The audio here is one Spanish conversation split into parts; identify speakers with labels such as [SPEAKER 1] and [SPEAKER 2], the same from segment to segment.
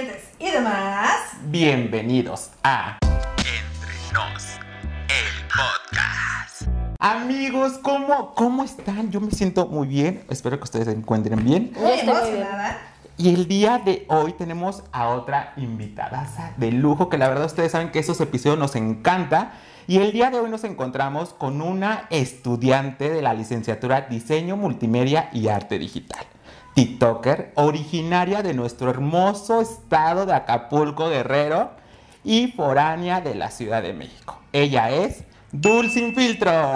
[SPEAKER 1] clientes y demás.
[SPEAKER 2] Bienvenidos a Entre Nos, el podcast. Amigos, ¿cómo, ¿cómo están? Yo me siento muy bien. Espero que ustedes se encuentren bien.
[SPEAKER 1] Muy emocionada.
[SPEAKER 2] Y el día de hoy tenemos a otra invitada de lujo, que la verdad ustedes saben que esos episodios nos encanta. Y el día de hoy nos encontramos con una estudiante de la licenciatura Diseño Multimedia y Arte Digital. TikToker, originaria de nuestro hermoso estado de Acapulco Guerrero y foránea de la Ciudad de México. Ella es Dul Sin Filtro.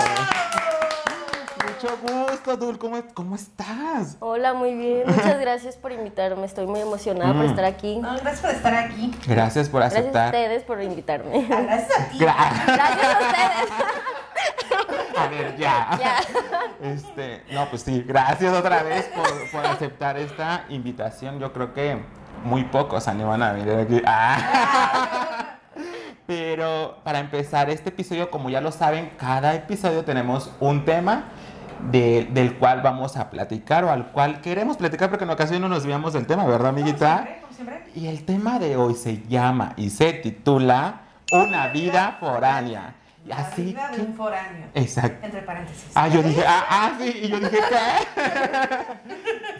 [SPEAKER 2] Mucho gusto, Dul. ¿Cómo, ¿Cómo, estás?
[SPEAKER 3] Hola, muy bien. Muchas gracias por invitarme. Estoy muy emocionada por
[SPEAKER 2] Mm.
[SPEAKER 3] estar aquí.
[SPEAKER 1] No, gracias por estar aquí.
[SPEAKER 2] Gracias por
[SPEAKER 3] Gracias a
[SPEAKER 2] aceptar.
[SPEAKER 3] ustedes por invitarme.
[SPEAKER 1] Gracias a ti.
[SPEAKER 2] Gra-
[SPEAKER 3] Gracias a ustedes.
[SPEAKER 2] A ver, ya.
[SPEAKER 3] Ya.
[SPEAKER 2] Este, no, pues sí, gracias otra vez por, por aceptar esta invitación. Yo creo que muy pocos animan a venir aquí. Ah. Pero para empezar este episodio, como ya lo saben, cada episodio tenemos un tema de- del cual vamos a platicar o al cual queremos platicar porque en ocasiones no nos desviamos del tema, ¿verdad,
[SPEAKER 1] Como
[SPEAKER 2] amiguita?
[SPEAKER 1] siempre, como siempre.
[SPEAKER 2] Y el tema de hoy se llama y se titula Una vida foránea.
[SPEAKER 1] La
[SPEAKER 2] Así
[SPEAKER 1] vida de un foráneo.
[SPEAKER 2] Exacto.
[SPEAKER 1] Entre paréntesis.
[SPEAKER 2] Ah, yo dije, ah, ah, sí, y yo dije, ¿qué?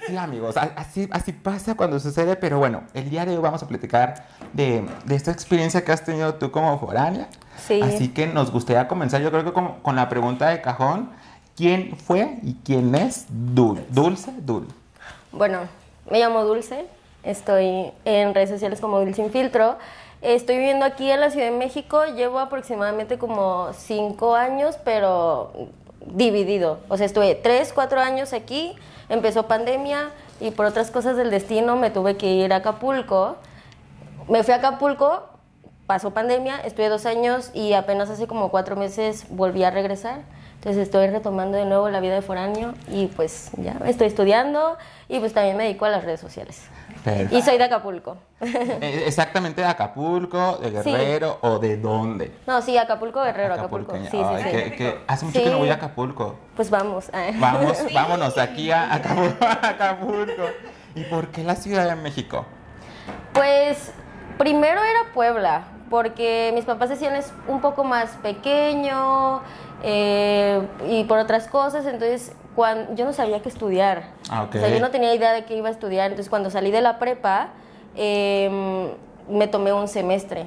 [SPEAKER 2] Sí, amigos, así, así pasa cuando sucede, pero bueno, el día de hoy vamos a platicar de, de esta experiencia que has tenido tú como foránea.
[SPEAKER 3] Sí.
[SPEAKER 2] Así que nos gustaría comenzar, yo creo que con, con la pregunta de cajón, ¿quién fue y quién es Dul? Dulce, Dul.
[SPEAKER 3] Bueno, me llamo Dulce. Estoy en redes sociales como Dulce Sin Filtro. Estoy viviendo aquí en la Ciudad de México. Llevo aproximadamente como cinco años, pero dividido. O sea, estuve tres, cuatro años aquí. Empezó pandemia y por otras cosas del destino me tuve que ir a Acapulco. Me fui a Acapulco, pasó pandemia, estuve dos años y apenas hace como cuatro meses volví a regresar. Entonces estoy retomando de nuevo la vida de foráneo y pues ya estoy estudiando y pues también me dedico a las redes sociales.
[SPEAKER 2] Perfecto.
[SPEAKER 3] Y soy de Acapulco.
[SPEAKER 2] Eh, Exactamente de Acapulco, de
[SPEAKER 3] Sí.
[SPEAKER 2] Guerrero o de dónde.
[SPEAKER 3] No, sí, Acapulco Guerrero, Acapulco. Sí, sí,
[SPEAKER 2] Ay,
[SPEAKER 3] sí.
[SPEAKER 2] que- que hace mucho que
[SPEAKER 3] Sí.
[SPEAKER 2] no voy a Acapulco.
[SPEAKER 3] Pues vamos.
[SPEAKER 2] Vamos, vámonos aquí a Acapulco, a Acapulco. ¿Y por qué la Ciudad de México?
[SPEAKER 3] Pues primero era Puebla, porque mis papás decían es un poco más pequeño eh, y por otras cosas, entonces cuando, yo no sabía qué estudiar.
[SPEAKER 2] Ah.
[SPEAKER 3] O sea, yo no tenía idea de qué iba a estudiar, entonces cuando salí de la prepa eh, me tomé un semestre.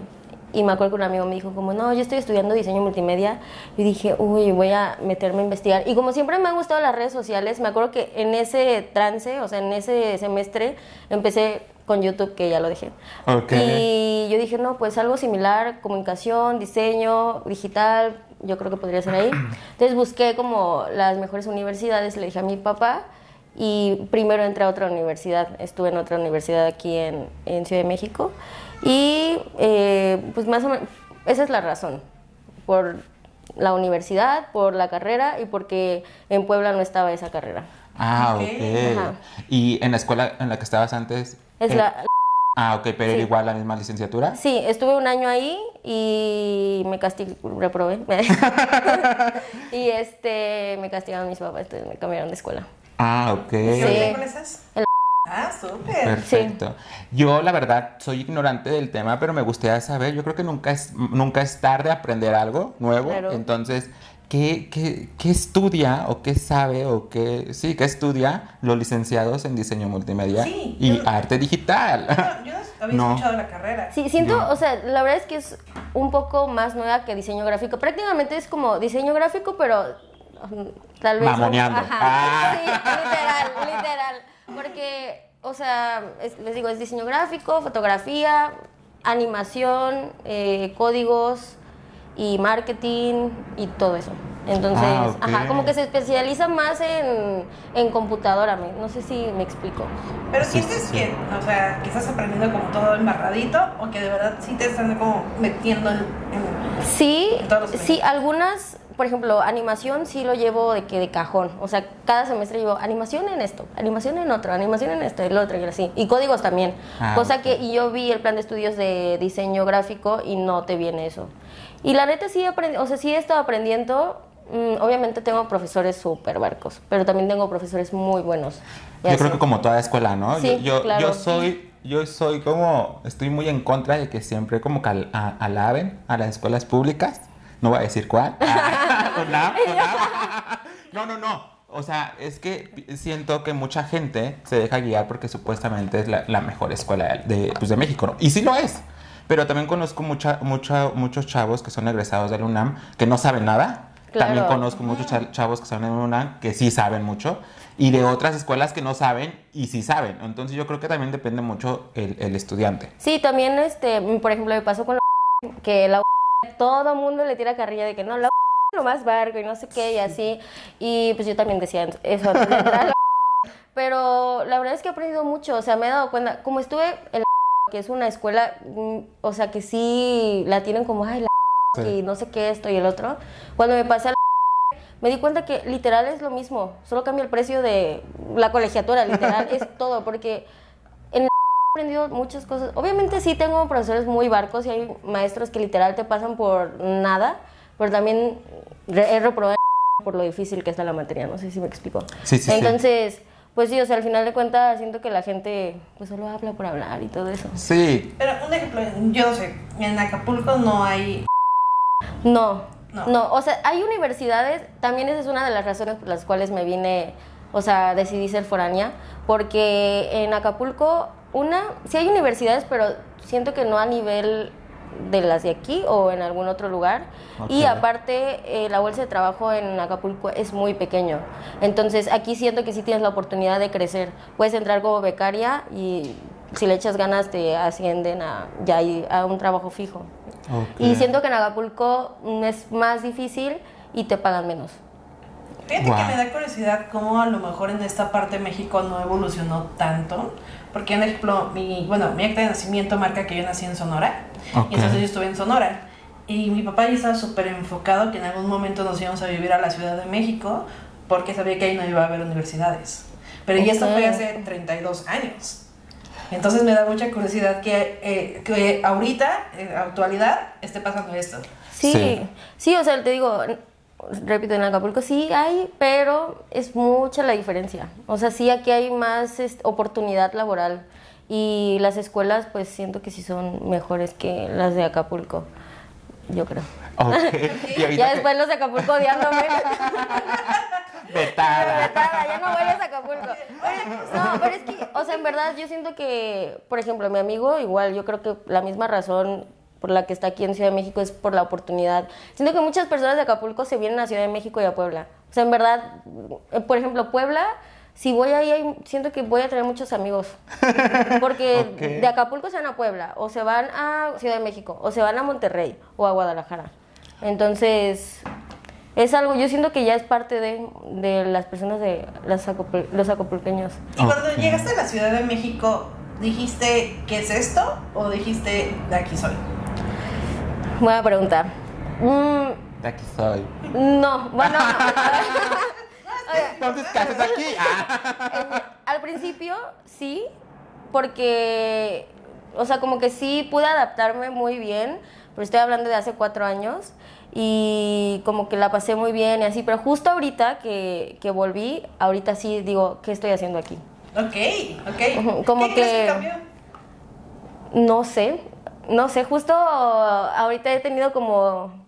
[SPEAKER 3] Y me acuerdo que un amigo me dijo como, no, yo estoy estudiando diseño multimedia. Y dije, uy, voy a meterme a investigar. Y como siempre me han gustado las redes sociales, me acuerdo que en ese trance, o sea, en ese semestre, empecé con YouTube, que ya lo dejé.
[SPEAKER 2] Ok.
[SPEAKER 3] Y yo dije, no, pues algo similar, comunicación, diseño, digital, yo creo que podría ser ahí. Entonces busqué como las mejores universidades, le dije a mi papá. Y primero entré a otra universidad, estuve en otra universidad aquí en, en Ciudad de México. Y eh, pues más o menos, esa es la razón, por la universidad, por la carrera y porque en Puebla no estaba esa carrera.
[SPEAKER 2] Ah,
[SPEAKER 1] Ok.
[SPEAKER 3] Ajá.
[SPEAKER 2] ¿Y en la escuela en la que estabas antes?
[SPEAKER 3] Es
[SPEAKER 2] eh,
[SPEAKER 3] la,
[SPEAKER 2] Ah, ok, pero era igual la misma licenciatura.
[SPEAKER 3] Sí, estuve un año ahí y me castigó, reprobé. y este, me castigaron mis papás, entonces me cambiaron de escuela.
[SPEAKER 2] Ah, ok.
[SPEAKER 1] ¿Y
[SPEAKER 3] Sí.
[SPEAKER 1] estás?
[SPEAKER 3] El-
[SPEAKER 1] Ah, súper.
[SPEAKER 2] Perfecto. Yo, la verdad, soy ignorante del tema, pero me gustaría saber. Yo creo que nunca es, nunca es tarde aprender algo nuevo.
[SPEAKER 3] Claro.
[SPEAKER 2] Entonces, ¿qué, qué, qué estudia o qué sabe o qué, sí, qué estudia los licenciados en diseño multimedia
[SPEAKER 1] Sí,
[SPEAKER 2] y
[SPEAKER 1] yo-
[SPEAKER 2] arte digital?
[SPEAKER 1] No, yo no había
[SPEAKER 2] No.
[SPEAKER 1] escuchado la carrera.
[SPEAKER 3] Sí, siento, o sea, la verdad es que es un poco más nueva que diseño gráfico. Prácticamente es como diseño gráfico, pero um, tal vez...
[SPEAKER 2] Mamoneando.
[SPEAKER 3] Ajá.
[SPEAKER 2] Ah.
[SPEAKER 3] Sí, literal, literal. Porque, o sea, es- les digo, es diseño gráfico, fotografía, animación, eh, códigos y marketing y todo eso. Entonces,
[SPEAKER 2] Ah,
[SPEAKER 3] ajá, como que se especializa más en, en computadora, me- no sé si me explico.
[SPEAKER 1] Pero
[SPEAKER 2] Sí,
[SPEAKER 1] sientes que, o sea, que estás aprendiendo como todo embarradito o que de verdad sí te están como metiendo en, en-
[SPEAKER 3] Sí,
[SPEAKER 1] En todos los
[SPEAKER 3] sí, algunas, por ejemplo, animación sí lo llevo de que de cajón. O sea, cada semestre llevo animación en esto, animación en otro, animación en esto, el otro y así. Y códigos también.
[SPEAKER 2] Ah,
[SPEAKER 3] Cosa que, y yo vi el plan de estudios de diseño gráfico y no te viene eso. Y la neta sí aprendí, o sea, sí he estado aprendiendo. mm, obviamente tengo profesores súper barcos, pero también tengo profesores muy buenos.
[SPEAKER 2] Yo
[SPEAKER 3] así.
[SPEAKER 2] creo que como toda escuela, ¿no?
[SPEAKER 3] Sí,
[SPEAKER 2] yo, yo,
[SPEAKER 3] claro.
[SPEAKER 2] yo soy, yo soy como, estoy muy en contra de que siempre como que al- a- alaben a las escuelas públicas. No voy a decir cuál. UNAM, UNAM. No, no, no. O sea, es que siento que mucha gente se deja guiar porque supuestamente es la, la mejor escuela de, pues, de México, ¿no? Y sí lo es. Pero también conozco mucha, mucha, muchos chavos que son egresados del UNAM que no saben nada.
[SPEAKER 3] Claro.
[SPEAKER 2] También conozco muchos cha- chavos que son en UNAM que sí saben mucho. Y de otras escuelas que no saben y sí saben. Entonces yo creo que también depende mucho el, el estudiante.
[SPEAKER 3] Sí, también, este, por ejemplo, me pasó con la que la todo mundo le tira carrilla de que no, la es lo más barco y no sé qué y así. Y pues yo también decía eso de la Pero la verdad es que he aprendido mucho, o sea, me he dado cuenta, como estuve en la que es una escuela, mm, o sea, que sí la tienen como, ay, la
[SPEAKER 2] Sí.
[SPEAKER 3] y no sé qué, esto y el otro. Cuando me pasé a la me di cuenta que literal es lo mismo, solo cambia el precio de la colegiatura, literal, es todo, porque en la he aprendido muchas cosas. Obviamente sí tengo profesores muy barcos y hay maestros que literal te pasan por nada, pero también he reprobado por lo difícil que está la materia, no sé si me explico.
[SPEAKER 2] Sí, sí, sí.
[SPEAKER 3] Pues sí, o sea, al final de cuentas siento que la gente pues solo habla por hablar y todo eso.
[SPEAKER 2] Sí,
[SPEAKER 1] Pero un ejemplo, yo no sé, en Acapulco no hay.
[SPEAKER 3] No,
[SPEAKER 1] No.
[SPEAKER 3] no, o sea, hay universidades, también esa es una de las razones por las cuales me vine, o sea, decidí ser foránea, porque en Acapulco, una, sí hay universidades, pero siento que no a nivel de las de aquí o en algún otro lugar. Y aparte, eh, la bolsa de trabajo en Acapulco es muy pequeño. Entonces, aquí siento que sí tienes la oportunidad de crecer. Puedes entrar como becaria y si le echas ganas te ascienden a, ya a un trabajo fijo. Y siento que en Acapulco mm, es más difícil y te pagan menos.
[SPEAKER 1] Fíjate que me da curiosidad cómo a lo mejor en esta parte de México no evolucionó tanto. Porque, por ejemplo, mi, bueno, mi acta de nacimiento marca que yo nací en Sonora.
[SPEAKER 2] Ok.
[SPEAKER 1] Y entonces yo estuve en Sonora. Y mi papá ya estaba súper enfocado que en algún momento nos íbamos a vivir a la Ciudad de México porque sabía que ahí no iba a haber universidades. Pero y esto
[SPEAKER 3] Ok.
[SPEAKER 1] fue hace 32 años. Entonces me da mucha curiosidad que, eh, que ahorita, en la actualidad, esté pasando esto.
[SPEAKER 3] Sí,
[SPEAKER 2] Sí.
[SPEAKER 3] sí, o sea, te digo, repito, en Acapulco sí hay, pero es mucha la diferencia. O sea, sí aquí hay más este, oportunidad laboral y las escuelas pues siento que sí son mejores que las de Acapulco, yo creo.
[SPEAKER 2] Y
[SPEAKER 3] Ya
[SPEAKER 2] que-
[SPEAKER 3] después los de Acapulco odiándome.
[SPEAKER 2] Vetada.
[SPEAKER 3] Vetada, ya no vuelves a Acapulco. No, pero es que, o sea, en verdad yo siento que, por ejemplo, mi amigo, igual, yo creo que la misma razón por la que está aquí en Ciudad de México es por la oportunidad. Siento que muchas personas de Acapulco se vienen a Ciudad de México y a Puebla. O sea, en verdad, eh, por ejemplo, Puebla, si voy ahí, siento que voy a tener muchos amigos. Porque de Acapulco se van a Puebla, o se van a Ciudad de México, o se van a Monterrey, o a Guadalajara. Entonces, es algo, yo siento que ya es parte de, de las personas de las acapul- los acapulqueños.
[SPEAKER 1] Y cuando llegaste a la Ciudad de México, ¿dijiste qué es esto? ¿O dijiste de aquí soy?
[SPEAKER 3] Buena pregunta. Mm,
[SPEAKER 2] De aquí soy.
[SPEAKER 3] no, bueno,
[SPEAKER 2] Entonces, ¿qué haces aquí? Ah.
[SPEAKER 3] al principio sí, porque, o sea, como que sí pude adaptarme muy bien, pero estoy hablando de hace cuatro años y como que la pasé muy bien y así, pero justo ahorita que, que volví, ahorita sí digo, ¿qué estoy haciendo aquí?
[SPEAKER 1] Ok, ok.
[SPEAKER 3] Como
[SPEAKER 1] ¿Qué crees
[SPEAKER 3] que-
[SPEAKER 1] cambió?
[SPEAKER 3] No sé, no sé, justo ahorita he tenido como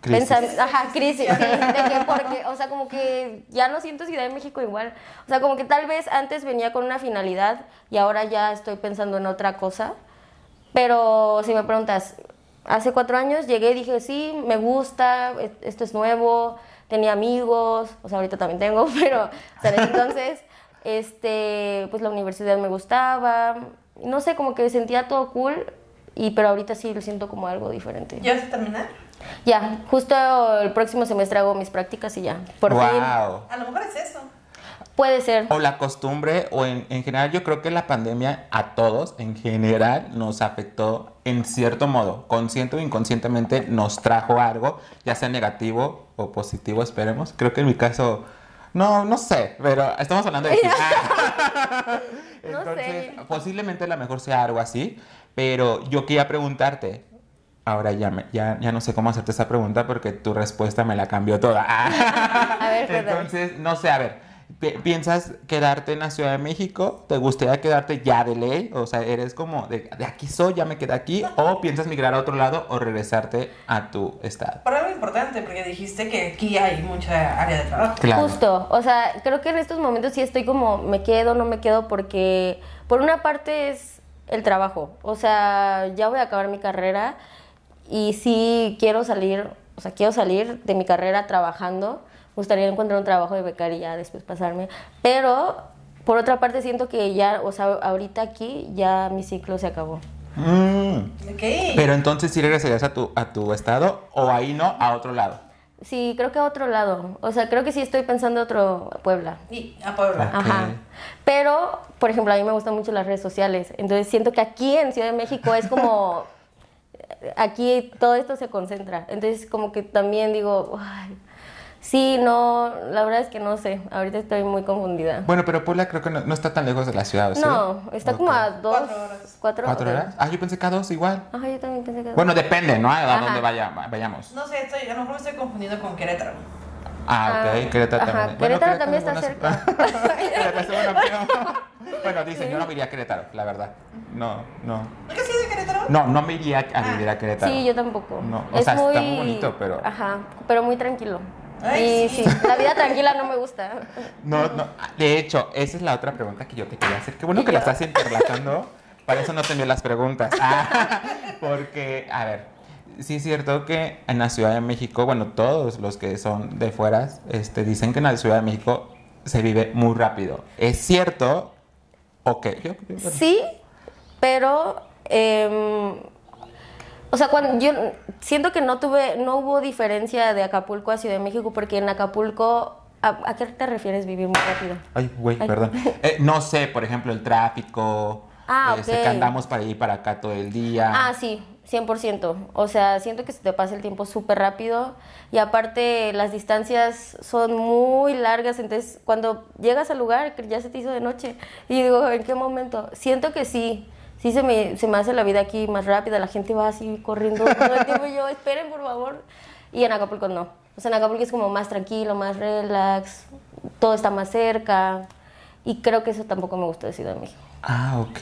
[SPEAKER 2] Crisis.
[SPEAKER 3] pensando, ajá, crisis, sí, de que porque, o sea, como que ya no siento Ciudad de México igual, o sea, como que tal vez antes venía con una finalidad y ahora ya estoy pensando en otra cosa, pero si me preguntas, hace cuatro años llegué y dije, sí, me gusta, e- esto es nuevo, tenía amigos, o sea, ahorita también tengo, pero, o sea, en entonces, este, pues la universidad me gustaba, no sé, como que sentía todo cool, y pero ahorita sí lo siento como algo diferente.
[SPEAKER 1] ¿Ya vas a terminar?
[SPEAKER 3] Ya, justo el próximo semestre hago mis prácticas y ya. Por fin.
[SPEAKER 2] wow.
[SPEAKER 1] A lo mejor es eso.
[SPEAKER 3] Puede ser.
[SPEAKER 2] O la costumbre, o en, en general, yo creo que la pandemia a todos, en general, nos afectó en cierto modo, consciente o inconscientemente, nos trajo algo, ya sea negativo o positivo, esperemos. Creo que en mi caso, no, no sé, pero estamos hablando de.
[SPEAKER 3] No sé.
[SPEAKER 2] Posiblemente a lo mejor sea algo así, pero yo quería preguntarte. Ahora ya, me- ya, ya no sé cómo hacerte esa pregunta porque tu respuesta me la cambió toda.
[SPEAKER 3] A ver, perdón.
[SPEAKER 2] Entonces, no sé, a ver, pi- ¿piensas quedarte en la Ciudad de México? ¿Te gustaría quedarte ya de ley? O sea, ¿eres como de, de aquí soy, ya me quedé aquí? ¿O piensas migrar a otro lado o regresarte a tu estado?
[SPEAKER 1] Por algo importante, porque dijiste que aquí hay mucha área de trabajo.
[SPEAKER 2] Claro.
[SPEAKER 3] Justo, o sea, creo que en estos momentos sí estoy como, me quedo, no me quedo, porque por una parte es el trabajo, o sea, ya voy a acabar mi carrera y sí quiero salir, o sea, quiero salir de mi carrera trabajando, me gustaría encontrar un trabajo de becaria después pasarme, pero por otra parte siento que ya, o sea, ahorita aquí ya mi ciclo se acabó.
[SPEAKER 2] Mm.
[SPEAKER 1] Ok.
[SPEAKER 2] Pero entonces sí regresarías a tu, a tu estado o ahí no, a otro lado.
[SPEAKER 3] Sí, creo que a otro lado, o sea, creo que sí estoy pensando otro Puebla.
[SPEAKER 1] Y a Puebla.
[SPEAKER 3] Ajá. Pero, por ejemplo, a mí me gustan mucho las redes sociales. Entonces siento que aquí en Ciudad de México es como. Aquí todo esto se concentra. Entonces, como que también digo. "Ay, sí, no. La verdad es que no sé. Ahorita estoy muy confundida.
[SPEAKER 2] Bueno, pero Puebla creo que no, no está tan lejos de la ciudad, ¿o ¿sí?
[SPEAKER 3] No, está como a dos.
[SPEAKER 1] Cuatro horas.
[SPEAKER 3] ¿Cuatro,
[SPEAKER 2] ¿Cuatro horas? Ah, yo pensé que a dos igual.
[SPEAKER 3] Ajá, yo también pensé que.
[SPEAKER 2] Bueno, depende, ¿no? A
[SPEAKER 3] Ajá.
[SPEAKER 2] dónde vaya, vayamos.
[SPEAKER 1] No sé, estoy, a lo mejor me estoy confundiendo con Querétaro.
[SPEAKER 2] Ah, ok,
[SPEAKER 3] Ah,
[SPEAKER 2] Querétaro
[SPEAKER 3] ajá,
[SPEAKER 2] también.
[SPEAKER 3] Querétaro también
[SPEAKER 2] es
[SPEAKER 3] está
[SPEAKER 2] buena- Querétaro es buena opción. bueno, dicen, yo no me iría a Querétaro, la verdad. No, no.
[SPEAKER 1] ¿Nunca has ido a Querétaro?
[SPEAKER 2] No, no me iría a vivir a Querétaro.
[SPEAKER 3] Sí, yo tampoco.
[SPEAKER 2] No, o sea, está muy bonito, pero-
[SPEAKER 3] Ajá, pero muy tranquilo.
[SPEAKER 1] Ay,
[SPEAKER 3] y
[SPEAKER 1] sí.
[SPEAKER 3] sí, la vida tranquila no me gusta.
[SPEAKER 2] No, no. De hecho, esa es la otra pregunta que yo te quería hacer. Qué bueno que la estás interlatando. Para eso no te envié las preguntas. Ah, porque, a ver, sí es cierto que en la Ciudad de México, bueno, todos los que son de fuera, este, dicen que en la Ciudad de México se vive muy rápido. ¿Es cierto? Ok.
[SPEAKER 3] Sí, pero em, o sea, cuando yo siento que no tuve, no hubo diferencia de Acapulco a Ciudad de México porque en Acapulco, ¿a, a qué te refieres vivir muy rápido?
[SPEAKER 2] Ay, güey, perdón. Eh, no sé, por ejemplo, el tráfico.
[SPEAKER 3] Ah,
[SPEAKER 2] este,
[SPEAKER 3] ok.
[SPEAKER 2] que andamos para ir para acá todo el día.
[SPEAKER 3] Ah, sí, 100%. O sea, siento que se te pasa el tiempo súper rápido y aparte las distancias son muy largas, entonces cuando llegas al lugar ya se te hizo de noche y digo, ¿en qué momento? Siento que sí, sí se me, se me hace la vida aquí más rápida, la gente va así corriendo todo el tiempo y yo, esperen por favor. Y en Acapulco no. O sea, en Acapulco es como más tranquilo, más relax, todo está más cerca y creo que eso tampoco me gusta de Ciudad de México.
[SPEAKER 2] Ah, ok.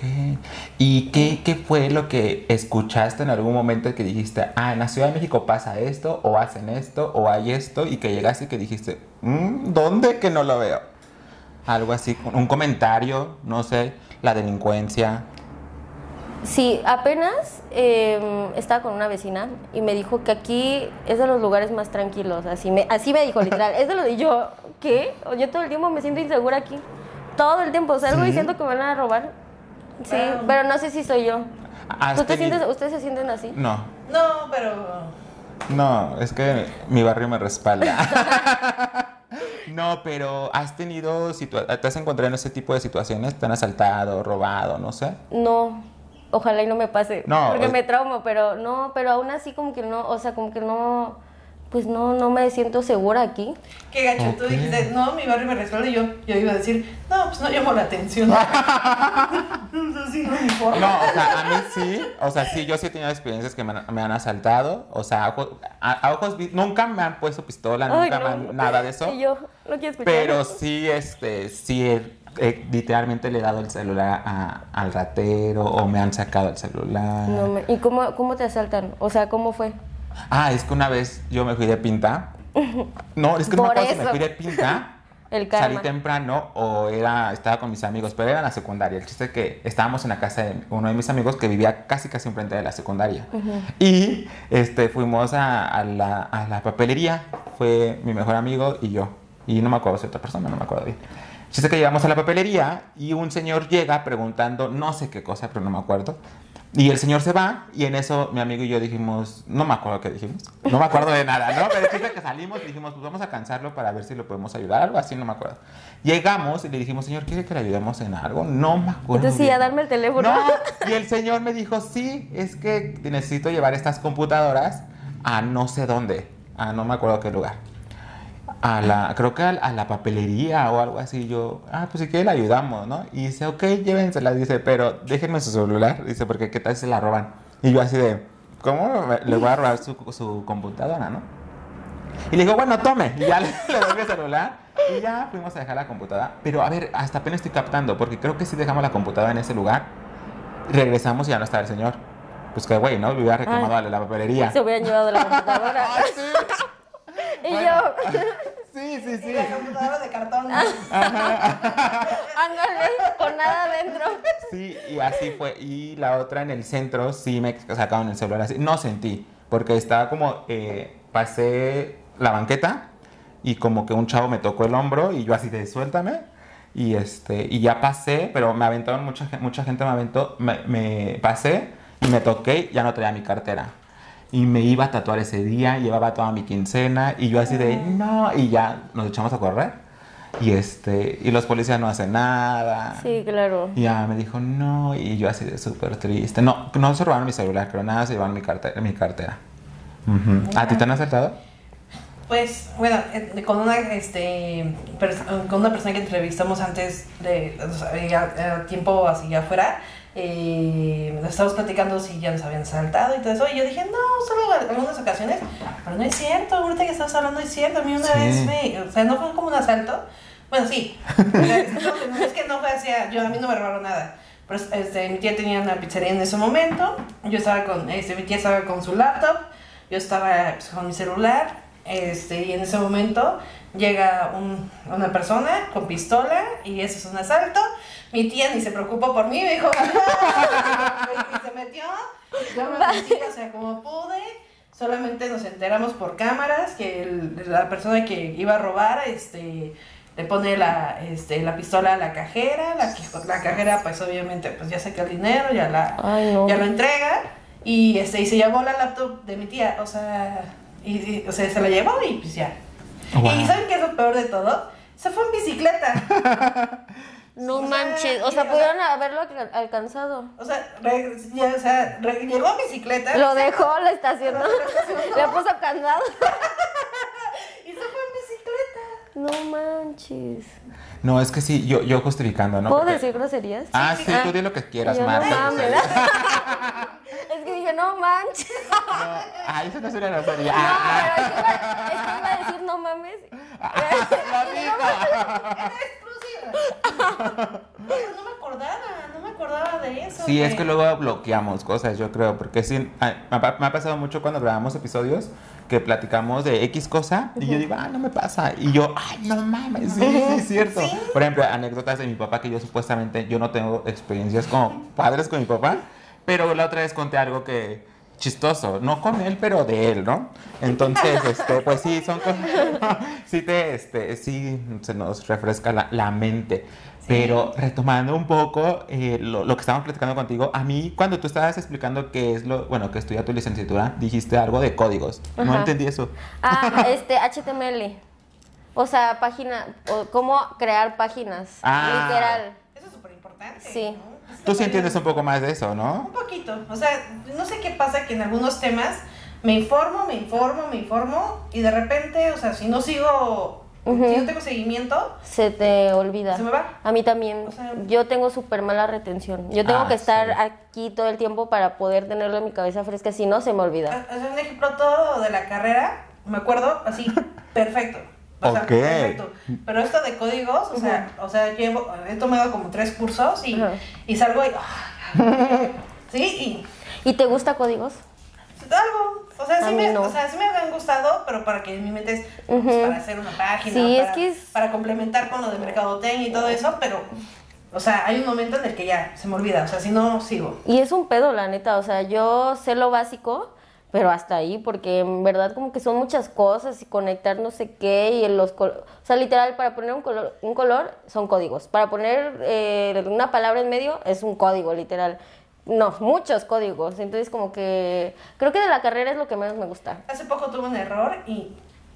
[SPEAKER 2] ¿Y qué, qué fue lo que escuchaste en algún momento que dijiste, ah, en la Ciudad de México pasa esto, o hacen esto, o hay esto, y que llegaste y que dijiste, "Mm, ¿dónde que no lo veo? Algo así, un comentario, no sé, la delincuencia.
[SPEAKER 3] Sí, apenas eh, estaba con una vecina y me dijo que aquí es de los lugares más tranquilos. Así me, así me dijo, literal. Es de lo de yo, ¿qué? Yo todo el tiempo me siento insegura aquí. Todo el tiempo salgo y siento que me van a robar. Sí,
[SPEAKER 1] Wow.
[SPEAKER 3] pero no sé si soy yo.
[SPEAKER 2] ¿Has
[SPEAKER 3] ¿Tú te sientes, ¿Ustedes se sienten así?
[SPEAKER 2] No,
[SPEAKER 1] No, pero.
[SPEAKER 2] no, es que mi barrio me respalda. no, pero ¿has tenido, situa- te has encontrado en ese tipo de situaciones? ¿Te han asaltado, robado, no sé?
[SPEAKER 3] No, ojalá y no me pase.
[SPEAKER 2] No,
[SPEAKER 3] porque
[SPEAKER 2] o-
[SPEAKER 3] me traumo, pero no, pero aún así como que no, o sea, como que no, pues no, no me siento segura aquí.
[SPEAKER 1] Qué gacho. Tú dijiste, no, mi barrio me respalda. Y yo, yo iba a decir, no, pues no llamo la atención. Así no me importa.
[SPEAKER 2] No, o sea, a mí sí, o sea, sí, yo sí he tenido experiencias que me han, me han asaltado, o sea, a ojos, a, a ojos nunca me han puesto pistola,
[SPEAKER 3] Ay,
[SPEAKER 2] nunca
[SPEAKER 3] no.
[SPEAKER 2] me han nada de eso,
[SPEAKER 3] Y yo no quiero escuchar.
[SPEAKER 2] pero sí, este, sí, he- literalmente le he dado el celular a- al ratero o me han sacado el celular.
[SPEAKER 3] No me- ¿Y cómo, cómo te asaltan? O sea, ¿cómo fue?
[SPEAKER 2] Ah, es que una vez yo me fui de pinta. No, es que no me acuerdo si me fui de pinta.
[SPEAKER 3] El
[SPEAKER 2] Salí temprano o era, estaba con mis amigos, pero era en la secundaria. El chiste es que estábamos en la casa de uno de mis amigos que vivía casi casi enfrente de la secundaria. Y este, fuimos a, a la, a la papelería. Fue mi mejor amigo y yo. Y no me acuerdo si otra persona, no me acuerdo bien. Chiste que llegamos a la papelería y un señor llega preguntando no sé qué cosa, pero no me acuerdo. Y el señor se va y en eso mi amigo y yo dijimos, no me acuerdo qué dijimos, no me acuerdo de nada, ¿no? Pero el chiste es que salimos y dijimos, pues vamos a cansarlo para ver si lo podemos ayudar, algo así, no me acuerdo. Llegamos y le dijimos, señor, ¿quiere que le ayudemos en algo? No me acuerdo.
[SPEAKER 3] Entonces sí, a darme el teléfono.
[SPEAKER 2] No, y el señor me dijo, sí, es que necesito llevar estas computadoras a no sé dónde, a no me acuerdo qué lugar. A la, creo que a, a la papelería o algo así. Yo, ah, pues si quiere le ayudamos, ¿no? Y dice, ok, llévensela. Dice, pero déjenme su celular. Dice, porque qué tal si se la roban. Y yo así de, ¿cómo le voy a robar su, su computadora, no? Y le digo, bueno, tome. Y ya le, le doy mi celular. Y ya fuimos a dejar la computadora. Pero a ver, hasta apenas estoy captando, porque creo que sí dejamos la computadora en ese lugar. Regresamos y ya no estaba el señor. Pues que güey, ¿no? Le hubiera reclamado a la papelería.
[SPEAKER 3] Se hubieran llevado la computadora.
[SPEAKER 2] Ay, sí.
[SPEAKER 3] Y
[SPEAKER 2] Bueno.
[SPEAKER 3] yo,
[SPEAKER 2] Sí, sí, sí.
[SPEAKER 1] Y la computadora de cartón.
[SPEAKER 3] ándale, con nada adentro.
[SPEAKER 2] Sí, y así fue. Y la otra en el centro, sí me sacaron el celular así. No sentí, porque estaba como, eh, pasé la banqueta y como que un chavo me tocó el hombro y yo así de suéltame. Y, este, y ya pasé, pero me aventaron, mucha, mucha gente me aventó, me, me pasé y me toqué, ya no traía mi cartera. Y me iba a tatuar ese día, llevaba toda mi quincena y yo así de, no, y ya nos echamos a correr. Y, este, y los policías no hacen nada.
[SPEAKER 3] Sí, claro.
[SPEAKER 2] Y ya me dijo, no, y yo así de súper triste. No, no se robaron mi celular, pero nada, se llevaron mi cartera. Mi cartera. Ujú. ¿A ti te han asaltado?
[SPEAKER 1] Pues, bueno, eh, con una, este, con una persona que entrevistamos antes de, o sea, ya, eh, tiempo así afuera, eh, nos estábamos platicando si ya nos habían saltado y todo eso, y yo dije, no, solo en algunas ocasiones, pero no es cierto, ahorita que estamos hablando es cierto, a mí una
[SPEAKER 2] Sí.
[SPEAKER 1] vez me, o sea, no fue como un asalto, bueno, sí, no, es que no fue hacia, yo, a mí no me robaron nada, pero este, mi tía tenía una pizzería en ese momento, yo estaba con, este, mi tía estaba con su laptop, yo estaba pues, con mi celular, este, y en ese momento llega un- una persona con pistola y eso es un asalto. Mi tía ni se preocupó por mí, me dijo, y se metió. Yo me metí, o sea, como pude. Solamente nos enteramos por cámaras que el- la persona que iba a robar, este, le pone la, este, la pistola a la cajera, la, cajera pues obviamente pues ya saca el dinero, ya la,
[SPEAKER 3] Ay, no.
[SPEAKER 1] ya lo entrega y este y se llevó la laptop de mi tía, o sea, y, y- o sea, se la llevó y pues ya.
[SPEAKER 2] Wow.
[SPEAKER 1] Y ¿saben qué es lo peor de todo? Se fue en bicicleta.
[SPEAKER 3] No
[SPEAKER 1] O sea,
[SPEAKER 3] manches. O
[SPEAKER 1] y-
[SPEAKER 3] sea,
[SPEAKER 1] o sea-
[SPEAKER 3] pudieron haberlo alca- alcanzado.
[SPEAKER 1] O sea, re- ya, o sea re- llegó en bicicleta.
[SPEAKER 3] Lo dejó, lo estacionó.
[SPEAKER 1] Lo estacionó.
[SPEAKER 3] Le puso candado.
[SPEAKER 1] Y se fue en bicicleta.
[SPEAKER 3] No manches.
[SPEAKER 2] No, es que sí, yo, yo justificando, ¿no?
[SPEAKER 3] ¿Puedo
[SPEAKER 2] Porque-
[SPEAKER 3] decir groserías?
[SPEAKER 2] Ah, sí,
[SPEAKER 3] Ah.
[SPEAKER 2] tú di lo que quieras,
[SPEAKER 3] yo,
[SPEAKER 2] Marta.
[SPEAKER 3] No. Es que dije, no manches.
[SPEAKER 2] No, ah, eso no es una grosería.
[SPEAKER 3] No, pero es que iba, es que iba a decir no mames.
[SPEAKER 2] lo.
[SPEAKER 1] Pero no me acordaba, no me acordaba de eso.
[SPEAKER 2] Sí, es que luego bloqueamos cosas, yo creo, porque sí, ay, me ha me ha pasado mucho cuando grabamos episodios que platicamos de X cosa y yo digo, ah, no me pasa. Y yo, ay, no mames, sí, sí, es cierto. Por ejemplo, anécdotas de mi papá que yo supuestamente, yo no tengo experiencias como padres con mi papá, pero la otra vez conté algo que chistoso, no con él, pero de él, ¿no? Entonces, este, pues sí, son cosas, sí te, este, sí se nos refresca la, la mente. Pero retomando un poco eh, lo, lo que estábamos platicando contigo, a mí cuando tú estabas explicando qué es lo, bueno, que estudia tu licenciatura, dijiste algo de códigos. No
[SPEAKER 3] Ajá.
[SPEAKER 2] entendí eso.
[SPEAKER 3] Ah, este, HTML. O sea, página, o cómo crear páginas.
[SPEAKER 2] Ah.
[SPEAKER 3] Literal.
[SPEAKER 1] Eso es súper importante.
[SPEAKER 3] Sí.
[SPEAKER 1] ¿no?
[SPEAKER 2] Tú sí entiendes un poco más de eso, ¿no?
[SPEAKER 1] Un poquito. O sea, no sé qué pasa que en algunos temas me informo, me informo, me informo y de repente, o sea, si no sigo, si no tengo seguimiento,
[SPEAKER 3] Se te olvida.
[SPEAKER 1] se me va.
[SPEAKER 3] A mí también.
[SPEAKER 1] O sea-
[SPEAKER 3] yo tengo súper mala retención. Yo tengo
[SPEAKER 2] Ah,
[SPEAKER 3] que estar
[SPEAKER 2] sí.
[SPEAKER 3] aquí todo el tiempo para poder tenerlo en mi cabeza fresca. Si no, se me olvida.
[SPEAKER 1] Sea, un ejemplo todo de la carrera, me acuerdo así, perfecto. O sea,
[SPEAKER 2] Ok.
[SPEAKER 1] perfecto. Pero esto de códigos, o sea, o sea, llevo, he tomado como tres cursos y, y salgo y. ah, sí, y
[SPEAKER 3] ¿Y te gusta códigos?
[SPEAKER 1] algo. O sea, sí me,
[SPEAKER 3] no.
[SPEAKER 1] o sea, sí me han gustado, pero para que en mi mente es pues, para hacer una página,
[SPEAKER 3] Sí,
[SPEAKER 1] para,
[SPEAKER 3] es que es-
[SPEAKER 1] para complementar con lo de mercadotecnia y todo eso, pero, o sea, hay un momento en el que ya se me olvida, o sea, si no, sigo.
[SPEAKER 3] Y es un pedo, la neta. O sea, yo sé lo básico, pero hasta ahí, porque en verdad como que son muchas cosas y conectar no sé qué y en los col- O sea, literal, para poner un color, un color son códigos. Para poner eh, una palabra en medio es un código, literal. No, muchos códigos. Entonces como que creo que de la carrera es lo que menos me gusta.
[SPEAKER 1] Hace poco tuve un error y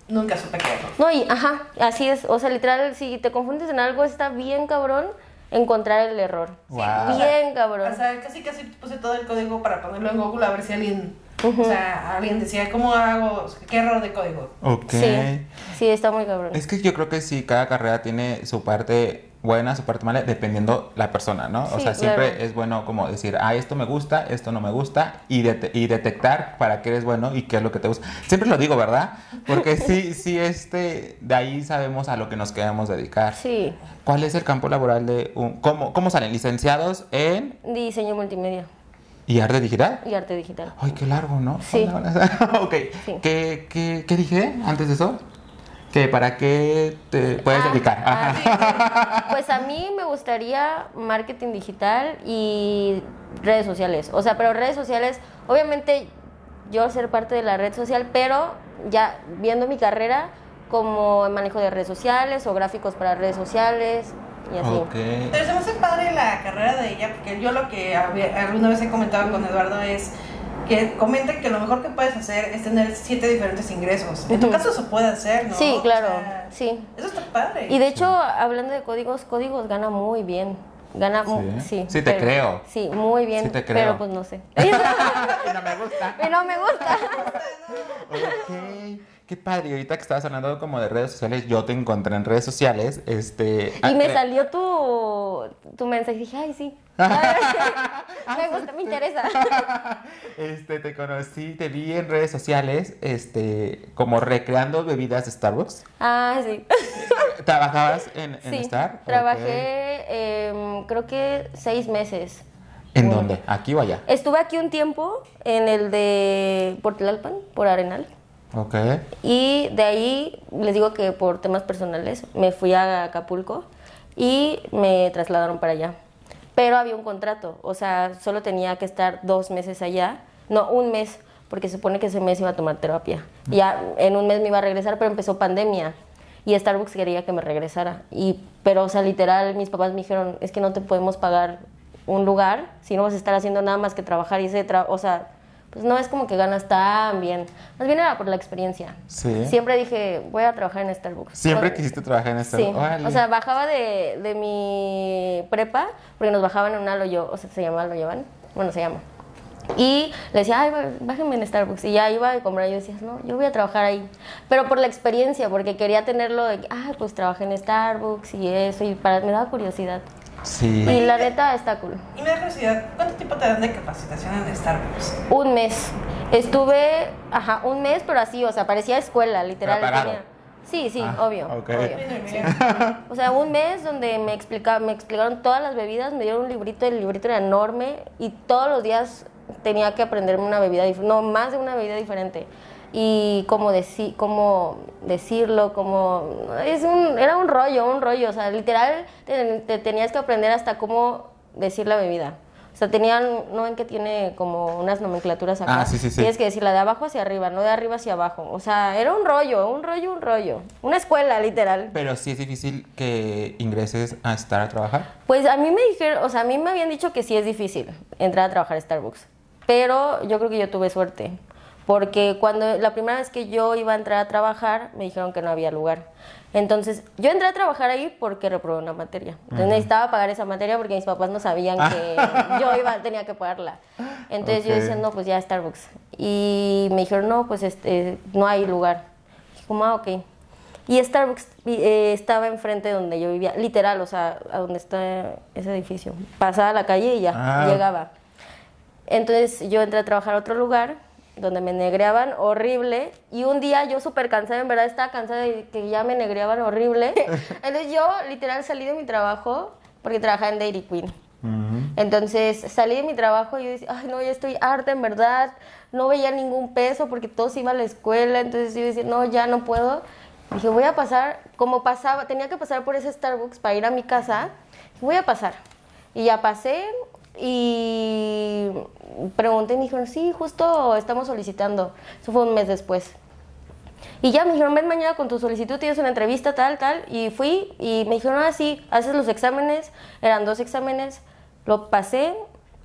[SPEAKER 1] nunca supe qué error.
[SPEAKER 3] No, y ajá, así es. O sea, literal, si te confundes en algo, está bien cabrón encontrar el error.
[SPEAKER 2] Wow.
[SPEAKER 3] Bien cabrón.
[SPEAKER 1] O sea, casi casi puse todo el código para ponerlo en Google a ver si alguien, o sea, alguien decía, ¿cómo hago? ¿Qué error de código?
[SPEAKER 2] Ok.
[SPEAKER 3] Sí, sí, está muy cabrón.
[SPEAKER 2] Es que yo creo que sí, cada carrera tiene su parte buenas o parte mala dependiendo la persona, ¿no? o
[SPEAKER 3] Sí,
[SPEAKER 2] sea, siempre
[SPEAKER 3] claro.
[SPEAKER 2] es bueno como decir, ah, esto me gusta, esto no me gusta, y, dete- y detectar para qué eres bueno y qué es lo que te gusta. Siempre lo digo, ¿verdad? Porque sí, sí, este, de ahí sabemos a lo que nos queremos dedicar.
[SPEAKER 3] Sí,
[SPEAKER 2] ¿Cuál es el campo laboral de un, cómo, cómo salen? Licenciados en
[SPEAKER 3] diseño multimedia
[SPEAKER 2] y arte digital.
[SPEAKER 3] y arte digital.
[SPEAKER 2] Ay, qué largo, ¿no?
[SPEAKER 3] Sí.
[SPEAKER 2] ok.
[SPEAKER 3] Sí.
[SPEAKER 2] ¿Qué, qué, qué dije antes de eso? Que para qué te puedes
[SPEAKER 3] Ah,
[SPEAKER 2] dedicar.
[SPEAKER 3] ah,
[SPEAKER 2] Ajá.
[SPEAKER 3] Pues a mí me gustaría marketing digital y redes sociales. O sea, pero redes sociales, obviamente yo ser parte de la red social, pero ya viendo mi carrera como manejo de redes sociales o gráficos para redes sociales y así.
[SPEAKER 1] Pero se me hace padre la carrera de ella, porque yo lo que alguna vez he comentado con Eduardo es que comenta que lo mejor que puedes hacer es tener siete diferentes ingresos. En tu caso se puede hacer, ¿no?
[SPEAKER 3] Sí,
[SPEAKER 1] O
[SPEAKER 3] claro,
[SPEAKER 1] sea,
[SPEAKER 3] sí.
[SPEAKER 1] Eso está padre.
[SPEAKER 3] Y de hecho, hablando de códigos, códigos gana muy bien. Gana,
[SPEAKER 2] ¿Sí?
[SPEAKER 3] sí.
[SPEAKER 2] Sí te
[SPEAKER 3] pero-
[SPEAKER 2] creo.
[SPEAKER 3] Sí, muy bien.
[SPEAKER 2] Sí te creo.
[SPEAKER 3] Pero pues no sé.
[SPEAKER 2] Y no me gusta.
[SPEAKER 3] Y no me gusta.
[SPEAKER 2] Ok. Qué padre. Ahorita que estabas hablando como de redes sociales, yo te encontré en redes sociales. Este.
[SPEAKER 3] Y me
[SPEAKER 2] ah,
[SPEAKER 3] salió tu, tu mensaje y dije, ay, sí. me gusta, me interesa.
[SPEAKER 2] Este, te conocí, te vi en redes sociales, este, como recreando bebidas de Starbucks.
[SPEAKER 3] Ah, sí.
[SPEAKER 2] ¿Trabajabas en, en
[SPEAKER 3] Sí,
[SPEAKER 2] Star?
[SPEAKER 3] trabajé em, creo que seis meses.
[SPEAKER 2] ¿En dónde? ¿Aquí o allá?
[SPEAKER 3] Estuve aquí un tiempo en el de Portlalpan, por Arenal.
[SPEAKER 2] Ok.
[SPEAKER 3] Y de ahí, les digo que por temas personales, me fui a Acapulco y me trasladaron para allá. Pero había un contrato, o sea, solo tenía que estar dos meses allá, no, un mes, porque se supone que ese mes iba a tomar terapia. Y Ya en un mes me iba a regresar, pero empezó pandemia y Starbucks quería que me regresara. Y, pero, o sea, literal, mis papás me dijeron, es que no te podemos pagar un lugar si no vas a estar haciendo nada más que trabajar y ese tra o sea, pues no es como que ganas tan bien. Más bien era por la experiencia.
[SPEAKER 2] Sí.
[SPEAKER 3] Siempre dije, voy a trabajar en Starbucks.
[SPEAKER 2] Siempre quisiste trabajar en
[SPEAKER 3] Sí,
[SPEAKER 2] Starbucks.
[SPEAKER 3] O sea, bajaba de, de mi prepa, porque nos bajaban en una lo yo, o sea, se llamaba lo llevan, bueno, se llama. Y le decía, ay, bá- bájenme en Starbucks. Y ya iba a comprar y yo decía, no, yo voy a trabajar ahí. Pero por la experiencia, porque quería tenerlo de, ah, pues trabajé en Starbucks y eso, y para, me daba curiosidad.
[SPEAKER 2] Sí.
[SPEAKER 3] Y la neta está cool.
[SPEAKER 1] Y me da curiosidad, ¿cuánto tiempo te dan de capacitación en Starbucks?
[SPEAKER 3] Un mes. Estuve, ajá, un mes, pero así, o sea, parecía escuela, literal. Tenía- Sí, sí,
[SPEAKER 2] Ah,
[SPEAKER 3] obvio.
[SPEAKER 2] ok.
[SPEAKER 3] obvio.
[SPEAKER 1] Mira,
[SPEAKER 3] sí.
[SPEAKER 1] mira.
[SPEAKER 3] O sea, un mes donde me, explica, me explicaron todas las bebidas, me dieron un librito, el librito era enorme y todos los días tenía que aprenderme una bebida diferente, no, más de una bebida diferente. Y cómo, deci cómo decirlo, cómo... Es un, era un rollo, un rollo, o sea, literal te, te tenías que aprender hasta cómo decir la bebida. O sea, tenían, no ven que tiene como unas nomenclaturas acá.
[SPEAKER 2] Ah, sí, sí, sí.
[SPEAKER 3] Tienes que decirla de abajo hacia arriba, no de arriba hacia abajo. O sea, era un rollo, un rollo, un rollo. Una escuela, literal.
[SPEAKER 2] Pero sí es difícil que ingreses a estar a trabajar.
[SPEAKER 3] Pues a mí me dijeron, o sea, a mí me habían dicho que sí es difícil entrar a trabajar a Starbucks. Pero yo creo que yo tuve suerte. Porque cuando la primera vez que yo iba a entrar a trabajar, me dijeron que no había lugar. Entonces, yo entré a trabajar ahí porque reprobé una materia. Entonces necesitaba pagar esa materia porque mis papás no sabían que yo iba, tenía que pagarla. Entonces yo
[SPEAKER 2] Ok.
[SPEAKER 3] decía, no, pues ya Starbucks. Y me dijeron, no, pues este, no hay lugar. Dije, como, ah, ok. Y Starbucks eh, estaba enfrente de donde yo vivía, literal, o sea, a donde está ese edificio. Pasaba la calle y ya,
[SPEAKER 2] Ah.
[SPEAKER 3] llegaba. Entonces yo entré a trabajar a otro lugar donde me negreaban horrible y un día yo súper cansada, en verdad estaba cansada de que ya me negreaban horrible. Entonces yo literal salí de mi trabajo porque trabajaba en Dairy Queen. Entonces salí de mi trabajo y yo decía, ay no, ya estoy harta en verdad, no veía ningún peso porque todos iban a la escuela, entonces yo decía, no, ya no puedo. Dije, voy a pasar, como pasaba, tenía que pasar por ese Starbucks para ir a mi casa, dije, voy a pasar. Y ya pasé y pregunté y me dijeron, sí, justo estamos solicitando. Eso fue un mes después. Y ya me dijeron, ven mañana con tu solicitud, tienes una entrevista, tal, tal. Y fui y me dijeron, ah, sí, haces los exámenes. Eran dos exámenes. Lo pasé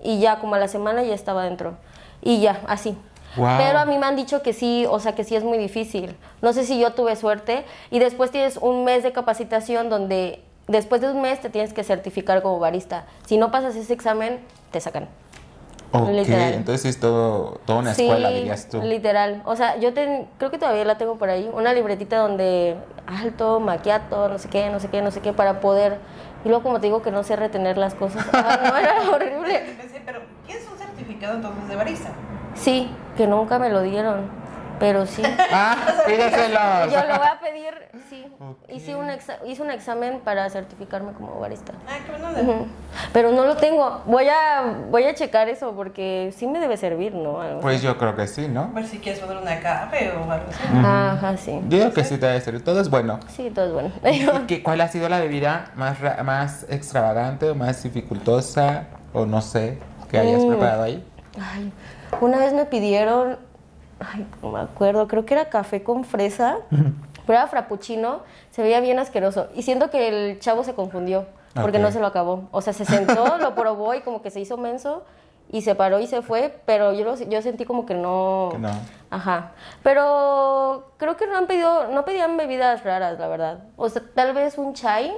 [SPEAKER 3] y ya como a la semana ya estaba dentro. Y ya, así. Pero a mí me han dicho que sí, o sea, que sí es muy difícil. No sé si yo tuve suerte. Y después tienes un mes de capacitación donde después de un mes te tienes que certificar como barista. Si no pasas ese examen, te sacan.
[SPEAKER 2] Ok,
[SPEAKER 3] Literal.
[SPEAKER 2] entonces es todo, toda una escuela, dirías tú.
[SPEAKER 3] literal. O sea, yo ten- creo que todavía la tengo por ahí. Una libretita donde alto, maquiato, no sé qué, no sé qué, no sé qué, para poder. Y luego, como te digo, que no sé retener las cosas. Ah, no, era horrible.
[SPEAKER 1] Pero ¿quieres un certificado entonces de barista?
[SPEAKER 3] Sí, que nunca me lo dieron. Pero sí.
[SPEAKER 2] Ah, pídeselos.
[SPEAKER 3] Yo lo voy a pedir, sí.
[SPEAKER 2] Ok.
[SPEAKER 3] Hice, un exa- hice un examen para certificarme como barista.
[SPEAKER 1] Ah, qué bueno.
[SPEAKER 3] Ujú. Pero no lo tengo. Voy a, voy a checar eso porque sí me debe servir, ¿no? Algo
[SPEAKER 2] Pues yo creo que sí, ¿no?
[SPEAKER 1] A ver si quieres poner una café o algo así.
[SPEAKER 3] así. Ajá, sí.
[SPEAKER 2] Yo digo que sí te debe ser. Todo es bueno.
[SPEAKER 3] Sí, todo es bueno.
[SPEAKER 2] ¿Y qué- ¿Cuál ha sido la bebida más, más extravagante o más dificultosa o no sé que hayas
[SPEAKER 3] Mm.
[SPEAKER 2] preparado ahí?
[SPEAKER 3] Ay, una vez me pidieron, ay, no me acuerdo, creo que era café con fresa, pero era frappuccino, se veía bien asqueroso. Y siento que el chavo se confundió, porque no se lo acabó. O sea, se sentó, lo probó y como que se hizo menso y se paró y se fue, pero yo, lo- yo sentí como que no...
[SPEAKER 2] Que no.
[SPEAKER 3] Ajá. Pero creo que no han pedido, no pedían bebidas raras, la verdad. O sea, tal vez un chai,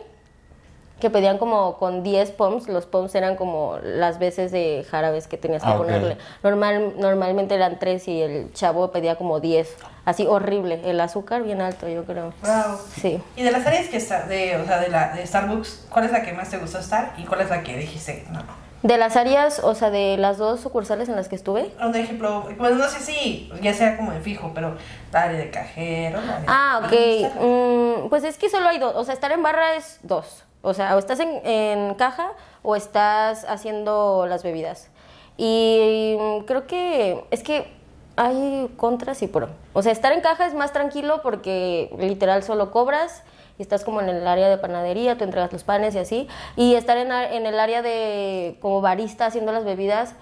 [SPEAKER 3] que pedían como con 10 pumps, los pumps eran como las veces de jarabes que tenías que
[SPEAKER 2] Ah,
[SPEAKER 3] ponerle. Normal, normalmente eran 3 y el chavo pedía como 10. Así horrible, el azúcar bien alto, yo creo.
[SPEAKER 1] Wow.
[SPEAKER 3] Sí.
[SPEAKER 1] Y de las áreas que está, de, o sea, de, la, de Starbucks, ¿cuál es la que más te gustó estar y cuál es la que dijiste? No.
[SPEAKER 3] De las áreas, o sea, de las dos sucursales en las que estuve.
[SPEAKER 1] Un ejemplo, pues no sé si ya sea como en fijo, pero la área de cajero, la área
[SPEAKER 3] Ah,
[SPEAKER 1] de
[SPEAKER 3] ok. Mm, pues es que solo hay dos. O sea, estar en barra es dos. O sea, o estás en, en caja o estás haciendo las bebidas. Y creo que es que hay contras y pro. O sea, estar en caja es más tranquilo porque literal solo cobras y estás como en el área de panadería, tú entregas los panes y así. Y estar en, en el área de como barista haciendo las bebidas,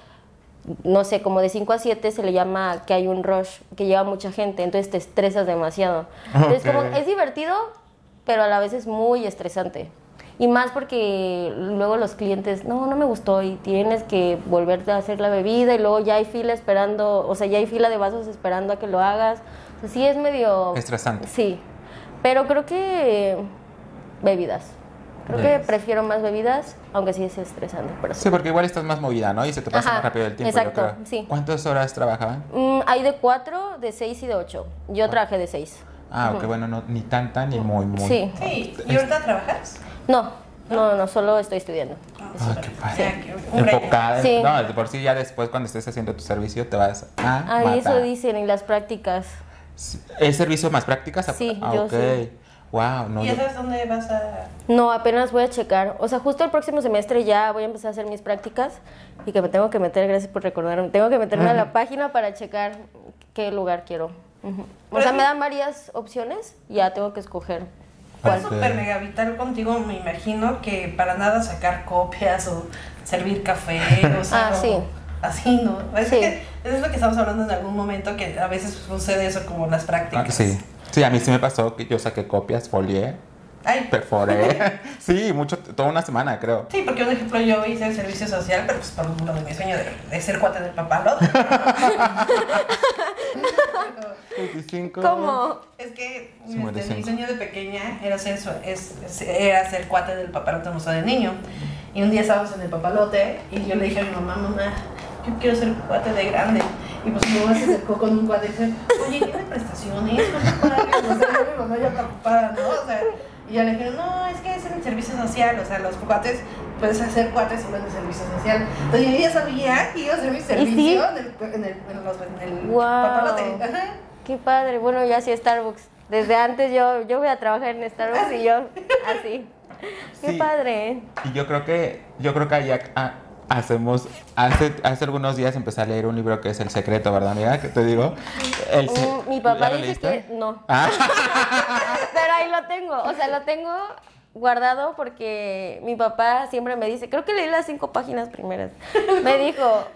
[SPEAKER 3] no sé, como de 5 a 7 se le llama que hay un rush, que lleva mucha gente, entonces te estresas demasiado. Entonces, como es divertido, pero a la vez es muy estresante. Y más porque luego los clientes, no, no me gustó y tienes que volverte a hacer la bebida y luego ya hay fila esperando, o sea, ya hay fila de vasos esperando a que lo hagas. O sea, sí es medio...
[SPEAKER 2] Estresante.
[SPEAKER 3] Sí, pero creo que bebidas. Creo que prefiero más bebidas, aunque sí es estresante, pero sí.
[SPEAKER 2] Sí, porque igual estás más movida, ¿no? Y se te pasa
[SPEAKER 3] Ajá,
[SPEAKER 2] más rápido el tiempo.
[SPEAKER 3] exacto, sí.
[SPEAKER 2] ¿Cuántas horas trabajaban?
[SPEAKER 3] Mm, hay de 4, de 6 y de 8. Yo trabajé de 6.
[SPEAKER 2] Ah, ok, bueno, no, ni tanta ni muy, muy.
[SPEAKER 3] Sí.
[SPEAKER 1] Sí, ¿y ahorita trabajas?
[SPEAKER 3] No, no, no, solo estoy estudiando.
[SPEAKER 2] Ah, qué padre.
[SPEAKER 1] Sí.
[SPEAKER 2] Enfocada. en-
[SPEAKER 3] Sí.
[SPEAKER 2] No, de por sí ya después cuando estés haciendo tu servicio te vas a
[SPEAKER 3] Ah, y eso dicen, y las prácticas.
[SPEAKER 2] ¿Es servicio más prácticas?
[SPEAKER 3] Sí,
[SPEAKER 2] ah,
[SPEAKER 3] yo
[SPEAKER 2] ok.
[SPEAKER 3] sí.
[SPEAKER 2] Wow, no.
[SPEAKER 1] ¿Y ya sabes dónde vas a...?
[SPEAKER 3] No, apenas voy a checar. O sea, justo el próximo semestre ya voy a empezar a hacer mis prácticas y que me tengo que meter, gracias por recordarme, tengo que meterme a la página para checar qué lugar quiero. O sea, me dan varias opciones y ya tengo que escoger cuál.
[SPEAKER 2] Ok.
[SPEAKER 1] súper mega vital contigo, me imagino que para nada sacar copias o servir café, o sea,
[SPEAKER 3] Ah, sí.
[SPEAKER 1] así, ¿no? Es,
[SPEAKER 3] Sí.
[SPEAKER 1] que es lo que estamos hablando en algún momento, que a veces sucede eso como las
[SPEAKER 2] Ah,
[SPEAKER 1] prácticas.
[SPEAKER 2] sí. Sí, a mí sí me pasó que yo saqué copias, folié,
[SPEAKER 1] Ay,
[SPEAKER 2] perforé. sí, mucho, toda una semana, creo.
[SPEAKER 1] Sí, porque un ejemplo yo hice el servicio social, pero pues por lo de mi sueño de, de ser cuate del papalote.
[SPEAKER 2] 25.
[SPEAKER 3] ¿Cómo?
[SPEAKER 1] es que este,
[SPEAKER 2] 55.
[SPEAKER 1] mi sueño de pequeña era ser, es, era ser cuate del papalote museo de niño. Y un día estábamos en el papalote y yo le dije a mi mamá, mamá, yo quiero ser cuate de grande. Y pues mi mamá se acercó con un cuate y dice, oye, ¿tiene prestaciones? ¿Cuánto pagas? O sea, mi mamá ya preocupada, ¿no? O sea, y ya le dije, no, es que es en el servicio social, o sea, los cuates, puedes hacer cuates solo en el servicio social. Entonces yo ya sabía que iba a hacer mi servicio en, el, en, el, en, los, en el
[SPEAKER 3] Wow.
[SPEAKER 1] papalote. Ajá.
[SPEAKER 3] Qué padre. Bueno, ya sí Starbucks. Desde antes yo, yo voy a trabajar en Starbucks y yo así. Qué
[SPEAKER 2] Sí.
[SPEAKER 3] padre.
[SPEAKER 2] Y yo creo que, yo creo que ac- ah, hacemos, hace, hace algunos días empecé a leer un libro que es El Secreto, ¿verdad, amiga? Que te digo. El
[SPEAKER 3] Mm, mi papá
[SPEAKER 2] ¿Ya lo
[SPEAKER 3] dice que no.
[SPEAKER 2] Ah,
[SPEAKER 3] ahí lo tengo, o sea, lo tengo guardado porque mi papá siempre me dice, creo que leí las cinco páginas primeras. Me dijo,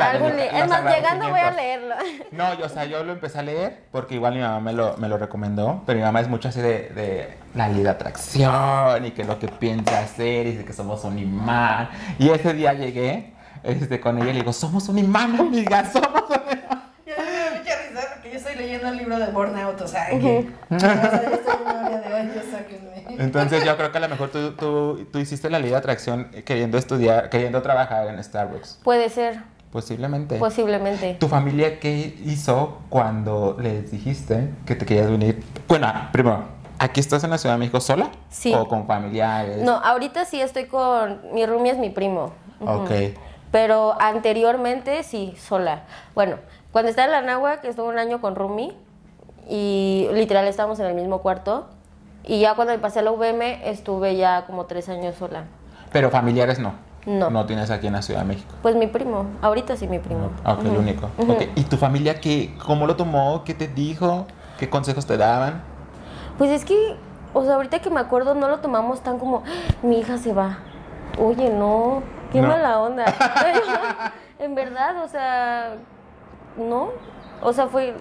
[SPEAKER 1] Algún día
[SPEAKER 3] es más, llegando voy a leerlo.
[SPEAKER 2] no, yo, o sea, yo lo empecé a leer porque igual mi mamá me lo, me lo recomendó, pero mi mamá es mucho así de, de la ley de atracción y que lo que piensa hacer y que somos un imán. Y ese día llegué este, con ella y le digo, somos un imán, amiga, somos un imán.
[SPEAKER 1] Ya me da mucha risa porque yo estoy leyendo el libro de Burnout, o sea, que. en una área de sáquenme.
[SPEAKER 2] Entonces yo creo que a lo mejor tú, tú, tú hiciste la ley de atracción queriendo estudiar, queriendo trabajar en Starbucks.
[SPEAKER 3] Puede ser.
[SPEAKER 2] Posiblemente.
[SPEAKER 3] posiblemente.
[SPEAKER 2] ¿Tu familia qué hizo cuando les dijiste que te querías venir? Bueno, primero, ¿aquí estás en la Ciudad de México sola?
[SPEAKER 3] Sí.
[SPEAKER 2] ¿O con familiares?
[SPEAKER 3] No, ahorita sí estoy con. Mi roomie es mi primo.
[SPEAKER 2] Ok.
[SPEAKER 3] Pero anteriormente sí, sola. Bueno, cuando estaba en la Náhuac estuve un año con Rumi y literal estábamos en el mismo cuarto. Y ya cuando me pasé a la VM estuve ya como tres años sola.
[SPEAKER 2] Pero familiares no.
[SPEAKER 3] No.
[SPEAKER 2] No tienes aquí en la Ciudad de México.
[SPEAKER 3] Pues mi primo, ahorita sí mi primo.
[SPEAKER 2] Ah, Ok, el único. Ok, ¿Y tu familia qué, cómo lo tomó? ¿Qué te dijo? ¿Qué consejos te daban?
[SPEAKER 3] Pues es que, o sea, ahorita que me acuerdo no lo tomamos tan como, "Ah, mi hija se va. Oye, no, qué
[SPEAKER 2] No.
[SPEAKER 3] mala onda. En verdad, o sea, no. O sea, fue...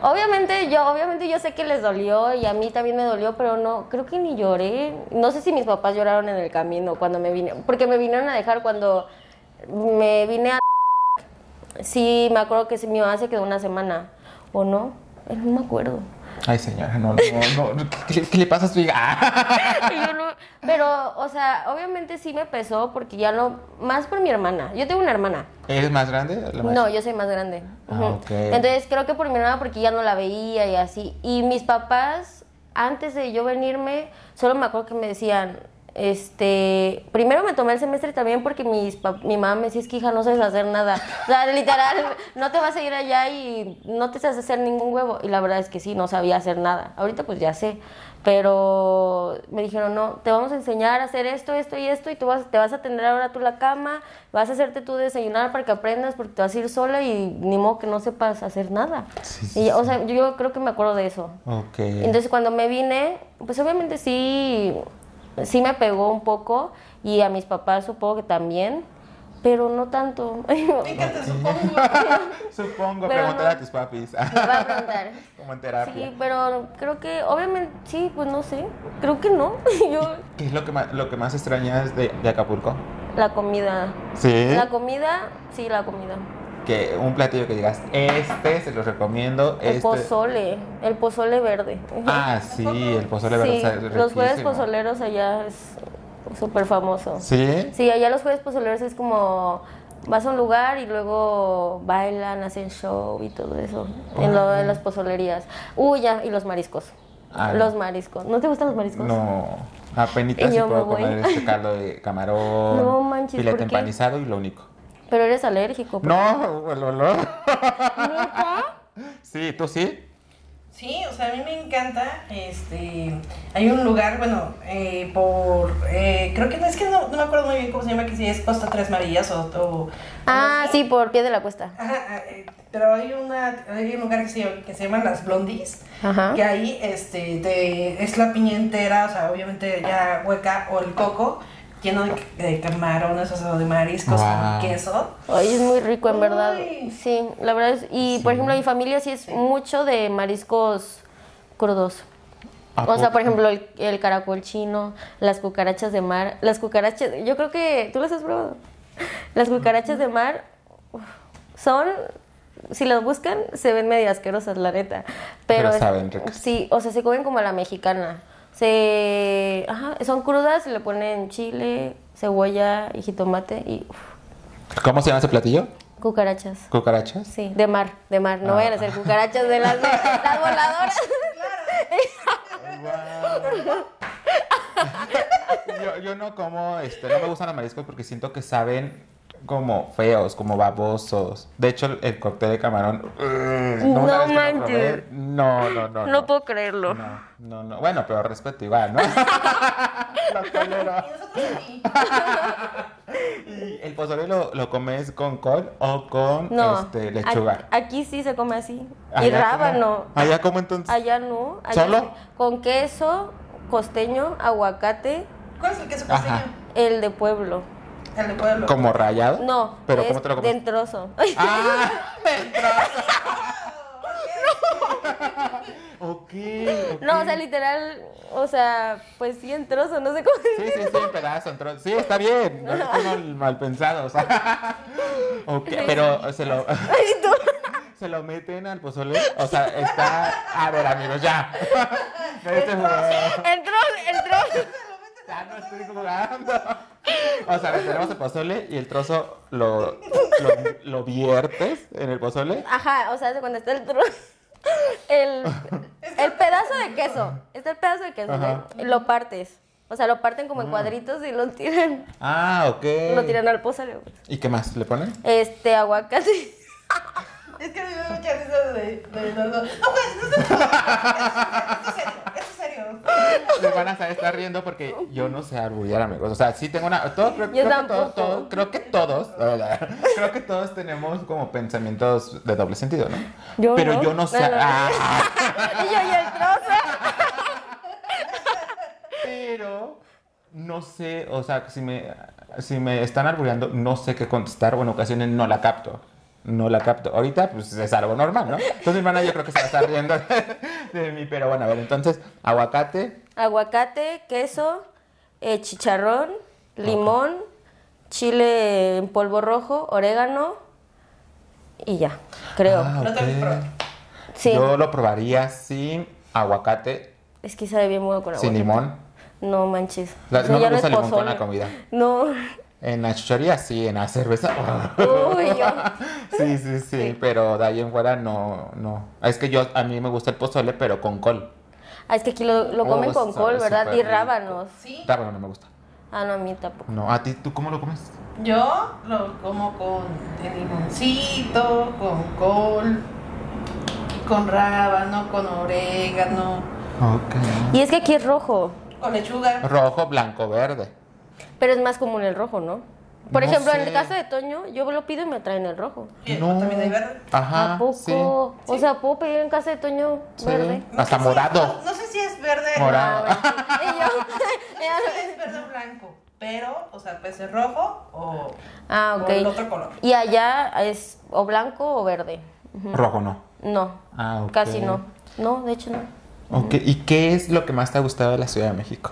[SPEAKER 3] Obviamente yo, obviamente yo sé que les dolió y a mí también me dolió, pero no, creo que ni lloré. No sé si mis papás lloraron en el camino cuando me vine, porque me vinieron a dejar cuando me vine a... Sí, me acuerdo que mi mamá se quedó una semana, ¿o no? No me acuerdo.
[SPEAKER 2] Ay, señora, no, no, no. ¿Qué, qué le pasa a su hija?
[SPEAKER 3] Y yo no- pero, o sea, obviamente sí me pesó porque ya no, más por mi hermana. Yo tengo una hermana.
[SPEAKER 2] ¿Eres más grande? La más-
[SPEAKER 3] No, yo soy más grande.
[SPEAKER 2] Ah.
[SPEAKER 3] Entonces creo que por mi hermana porque ya no la veía y así. Y mis papás, antes de yo venirme, solo me acuerdo que me decían, este, primero me tomé el semestre también porque mis mi mamá me decía, es que hija, no sabes hacer nada. O sea, literal, no te vas a ir allá y no te sabes hacer ningún huevo. Y la verdad es que sí, no sabía hacer nada. Ahorita pues ya sé. Pero me dijeron, no, te vamos a enseñar a hacer esto, esto y esto, y tú vas, te vas a tender ahora tú la cama, vas a hacerte tú desayunar para que aprendas, porque te vas a ir sola y ni modo que no sepas hacer nada.
[SPEAKER 2] Sí, sí,
[SPEAKER 3] y, o sea, yo, creo que me acuerdo de eso.
[SPEAKER 2] Ok.
[SPEAKER 3] Entonces cuando me vine, pues obviamente sí, sí me pegó un poco, y a mis papás supongo que también, pero no tanto.
[SPEAKER 1] Encanta, supongo.
[SPEAKER 2] Supongo,
[SPEAKER 3] Pero
[SPEAKER 2] preguntar
[SPEAKER 3] no.
[SPEAKER 2] a tus papis.
[SPEAKER 3] Me va a preguntar.
[SPEAKER 2] Como en terapia.
[SPEAKER 3] Sí, pero creo que, obviamente, sí, pues no sé, creo que no. Yo,
[SPEAKER 2] ¿Qué es lo que más, lo que más extrañas de, de Acapulco?
[SPEAKER 3] la comida.
[SPEAKER 2] Sí.
[SPEAKER 3] La comida, sí, la comida.
[SPEAKER 2] Que un platillo que digas, este se los recomiendo.
[SPEAKER 3] El
[SPEAKER 2] este...
[SPEAKER 3] pozole, el pozole verde.
[SPEAKER 2] Ah, sí, el pozole verde
[SPEAKER 3] sí, los jueves pozoleros allá es súper famoso.
[SPEAKER 2] ¿Sí?
[SPEAKER 3] Sí, allá los jueves pozoleros es como vas a un lugar y luego bailan, hacen show y todo eso en, lo, en las pozolerías. Uy, ya, y los mariscos.
[SPEAKER 2] Ah,
[SPEAKER 3] los mariscos. ¿No te gustan los mariscos?
[SPEAKER 2] No, apenitas
[SPEAKER 3] Y
[SPEAKER 2] sí puedo
[SPEAKER 3] voy.
[SPEAKER 2] comer este caldo de camarón,
[SPEAKER 3] No manches,
[SPEAKER 2] filete empanizado y lo único.
[SPEAKER 3] Pero eres alérgico. ¿por
[SPEAKER 2] No, el olor.
[SPEAKER 3] ¿Neta?
[SPEAKER 2] Sí, ¿tú sí?
[SPEAKER 1] Sí, o sea, a mí me encanta, este, hay un lugar, bueno, eh, por, eh, creo que no, es que no, no me acuerdo muy bien cómo se llama, que si es Costa Tres Marillas o, o-
[SPEAKER 3] Ah, sí, por pie de la cuesta.
[SPEAKER 1] Ajá, eh, pero hay, una, hay un lugar que se, que se llaman Las Blondies,
[SPEAKER 3] Ajá.
[SPEAKER 1] que ahí este, te- es la piña entera, o sea, obviamente ya hueca, o el coco, lleno de, de camarones, o sea, de mariscos
[SPEAKER 2] Wow.
[SPEAKER 1] con queso.
[SPEAKER 3] Ay, es muy rico, en verdad. Sí, la verdad es. Y por ejemplo, mi familia sí es mucho de mariscos crudos.
[SPEAKER 2] ¿A
[SPEAKER 3] O sea, por ejemplo, el, el caracol chino, las cucarachas de mar. Las cucarachas, yo creo que. ¿Tú las has probado? Las cucarachas de mar son. Si las buscan, se ven medio asquerosas, la neta. Pero,
[SPEAKER 2] saben ricas.
[SPEAKER 3] Sí, o sea, se comen como a la mexicana. Se. Ajá, son crudas, se le ponen chile, cebolla y jitomate y. uf,
[SPEAKER 2] ¿Cómo se llama ese platillo?
[SPEAKER 3] cucarachas.
[SPEAKER 2] ¿Cucarachas?
[SPEAKER 3] Sí, de mar, de mar. No
[SPEAKER 2] Ah.
[SPEAKER 3] vayan a ser cucarachas de las, las voladoras.
[SPEAKER 2] yo, yo no como, este, no me gustan los mariscos porque siento que saben como feos, como babosos. De hecho, el, el cóctel de camarón. ugh,
[SPEAKER 3] No manches.
[SPEAKER 2] probé, No, no, no.
[SPEAKER 3] No puedo creerlo.
[SPEAKER 2] No, no, no. Bueno, pero respeto igual, ¿no? Tolero.
[SPEAKER 1] Y nosotros aquí,
[SPEAKER 2] ¿Y el pozole lo, lo comes con col o con
[SPEAKER 3] No.
[SPEAKER 2] este, lechuga?
[SPEAKER 3] Aquí, aquí sí se come así. y rábano.
[SPEAKER 2] ¿Allá cómo entonces?
[SPEAKER 3] Allá no. allá
[SPEAKER 2] ¿Solo?
[SPEAKER 3] Con queso, costeño, aguacate,
[SPEAKER 1] ¿cuál es el queso
[SPEAKER 2] Ajá.
[SPEAKER 1] costeño?
[SPEAKER 3] el de pueblo.
[SPEAKER 1] El pueblo.
[SPEAKER 2] ¿Como rayado?
[SPEAKER 3] No,
[SPEAKER 2] ¿Pero
[SPEAKER 3] es
[SPEAKER 2] cómo te lo comes?
[SPEAKER 3] en trozo.
[SPEAKER 2] ¡Ah! ¡Dentro! ok, ok.
[SPEAKER 3] No, o sea, literal, o sea, pues sí en trozo, no sé cómo.
[SPEAKER 2] Sí, sí, sí, en pedazo, en trozo. Sí, está bien. No es mal, mal pensado. O sea. ok, pero se lo. ¿Se lo meten al pozole? O sea, está. A ver, amigos, ya.
[SPEAKER 3] Trozo, el trozo.
[SPEAKER 2] Ya no estoy jugando. O sea, le tenemos el pozole y el trozo lo. lo, lo viertes en el pozole.
[SPEAKER 3] Ajá, o sea, hace cuando está el tro- el, el pedazo de queso. Está el pedazo de queso. Lo partes. O sea, lo parten como en cuadritos y lo tiran,
[SPEAKER 2] Ah, ok.
[SPEAKER 3] lo tiran al pozole.
[SPEAKER 2] ¿Y qué más le ponen?
[SPEAKER 3] Este, aguacate.
[SPEAKER 1] Es que me dio mucha risa de, de los dos. No, pues, no sé. Esto es serio, esto es serio.
[SPEAKER 2] Les van a estar riendo porque yo no sé arbullar, amigos. O sea, sí tengo una. Todo, creo,
[SPEAKER 3] Yo
[SPEAKER 2] creo que todos, todos- creo que todos, creo que todos tenemos como pensamientos de doble sentido, ¿no?
[SPEAKER 3] Yo
[SPEAKER 2] Pero
[SPEAKER 3] no.
[SPEAKER 2] yo no sé.
[SPEAKER 3] No, no, no.
[SPEAKER 2] Ah,
[SPEAKER 3] y yo y el trozo.
[SPEAKER 2] pero no sé, o sea, si me, si me están arbullando, no sé qué contestar o en ocasiones no la capto. No la capto. Ahorita, pues es algo normal, ¿no? Entonces, mi hermana, yo creo que se va a estar riendo de mí. Pero bueno, a ver, entonces, aguacate,
[SPEAKER 3] Aguacate, queso, eh, chicharrón, limón, chile en polvo rojo, orégano y ya, creo.
[SPEAKER 2] Ah,
[SPEAKER 1] No te lo
[SPEAKER 2] ok.
[SPEAKER 1] probé.
[SPEAKER 3] sí,
[SPEAKER 2] Yo lo probaría sin aguacate,
[SPEAKER 3] es que sabe bien bueno con aguacate.
[SPEAKER 2] sin limón.
[SPEAKER 3] No manches.
[SPEAKER 2] La- no
[SPEAKER 3] ya
[SPEAKER 2] me gusta
[SPEAKER 3] es
[SPEAKER 2] el limón con la comida.
[SPEAKER 3] No.
[SPEAKER 2] En la chuchería sí, en la cerveza.
[SPEAKER 3] Uy, yo.
[SPEAKER 2] Sí, sí, sí, pero de ahí en fuera no, no. Es que yo, a mí me gusta el pozole, pero con col.
[SPEAKER 3] Ah, es que aquí lo, lo comen
[SPEAKER 2] Oh,
[SPEAKER 3] con
[SPEAKER 2] sabe
[SPEAKER 3] col, ¿verdad? Y
[SPEAKER 2] rico.
[SPEAKER 3] rábanos.
[SPEAKER 1] Sí.
[SPEAKER 2] Rábano no me gusta.
[SPEAKER 3] Ah, no, a mí tampoco.
[SPEAKER 2] No, ¿a ti tú cómo lo comes?
[SPEAKER 1] Yo lo como con el limoncito, con col, con rábano, con orégano,
[SPEAKER 2] Ok.
[SPEAKER 3] Y es que aquí es rojo,
[SPEAKER 1] con lechuga.
[SPEAKER 2] Rojo, blanco, verde.
[SPEAKER 3] Pero es más común el rojo, ¿no? Por
[SPEAKER 2] No
[SPEAKER 3] ejemplo, en el caso de Toño, yo lo pido y me traen el rojo.
[SPEAKER 1] Y
[SPEAKER 2] No.
[SPEAKER 1] También hay verde.
[SPEAKER 2] Ajá.
[SPEAKER 3] ¿A poco?
[SPEAKER 2] Sí.
[SPEAKER 3] O sea, ¿puedo pedir en casa de Toño
[SPEAKER 2] Sí.
[SPEAKER 3] verde?
[SPEAKER 1] No
[SPEAKER 2] Hasta
[SPEAKER 1] si-
[SPEAKER 2] morado.
[SPEAKER 1] no, no sé si es verde.
[SPEAKER 2] Morado.
[SPEAKER 3] Ah, y yo-
[SPEAKER 1] No sé si es verde o blanco. Pero, o sea, puede ser rojo o,
[SPEAKER 3] ah,
[SPEAKER 1] o el
[SPEAKER 3] ok.
[SPEAKER 1] otro color.
[SPEAKER 3] Y allá es o blanco o verde.
[SPEAKER 2] Rojo no.
[SPEAKER 3] No,
[SPEAKER 2] Ah, ok.
[SPEAKER 3] casi no. No, de hecho no.
[SPEAKER 2] Ok, ¿y qué es lo que más te ha gustado de la Ciudad de México?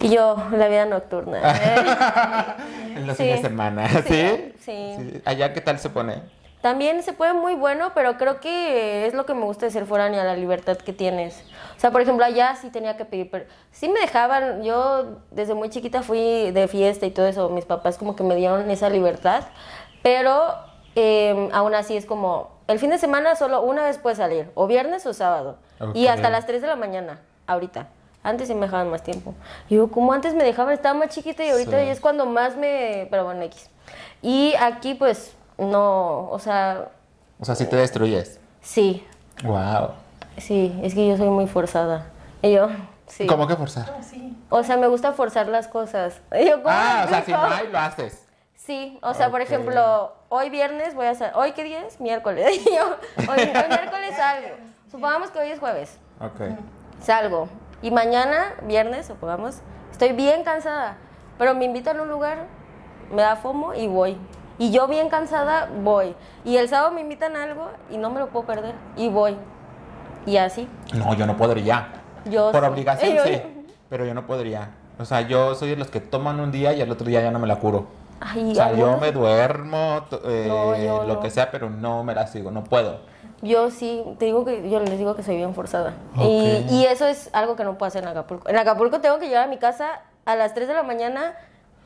[SPEAKER 3] Y yo, la vida nocturna. ¿eh?
[SPEAKER 2] En los
[SPEAKER 3] Sí.
[SPEAKER 2] fines de semana, ¿sí?
[SPEAKER 3] sí.
[SPEAKER 2] ¿Allá qué tal se pone?
[SPEAKER 3] También se puede muy bueno, pero creo que es lo que me gusta de ser foránea, la libertad que tienes. O sea, por ejemplo, allá sí tenía que pedir, per- sí me dejaban, yo desde muy chiquita fui de fiesta y todo eso, mis papás como que me dieron esa libertad, pero eh, aún así es como, el fin de semana solo una vez puedes salir, o viernes o sábado, y hasta las 3 de la mañana, ahorita. Antes sí me dejaban más tiempo. Y yo, como antes me dejaban, estaba más chiquita y ahorita
[SPEAKER 2] Sí.
[SPEAKER 3] es cuando más me... Pero bueno, X. Y aquí pues no, o sea,
[SPEAKER 2] O sea, si te destruyes.
[SPEAKER 3] sí,
[SPEAKER 2] Wow.
[SPEAKER 3] sí, es que yo soy muy forzada. Y yo, sí.
[SPEAKER 2] ¿Cómo que forzar?
[SPEAKER 1] Ah, sí.
[SPEAKER 3] O sea, me gusta forzar las cosas. Y yo, ¿cómo
[SPEAKER 2] Ah, o sea, si no hay, lo haces.
[SPEAKER 3] Sí, o sea, por ejemplo, hoy viernes voy a salir. ¿Hoy qué día es? Miércoles. Y yo, hoy, hoy miércoles salgo. Supongamos que hoy es jueves.
[SPEAKER 2] Ok.
[SPEAKER 3] Salgo. Y mañana, viernes, supongamos, estoy bien cansada. Pero me invitan a un lugar, me da fomo y voy. Y yo bien cansada, voy. Y el sábado me invitan a algo y no me lo puedo perder. Y voy. Y así.
[SPEAKER 2] No, yo no podría.
[SPEAKER 3] Yo
[SPEAKER 2] Por
[SPEAKER 3] sí.
[SPEAKER 2] obligación,
[SPEAKER 3] Yo-
[SPEAKER 2] sí. Pero yo no podría. O sea, yo soy de los que toman un día y al otro día ya no me la curo.
[SPEAKER 3] Ay,
[SPEAKER 2] O sea, yo me duermo, eh,
[SPEAKER 3] No, yo
[SPEAKER 2] lo
[SPEAKER 3] no.
[SPEAKER 2] que sea, pero no me la sigo, no puedo.
[SPEAKER 3] Yo sí, te digo que yo les digo que soy bien forzada. Y, y eso es algo que no puedo hacer en Acapulco. En Acapulco tengo que llegar a mi casa a las 3 de la mañana,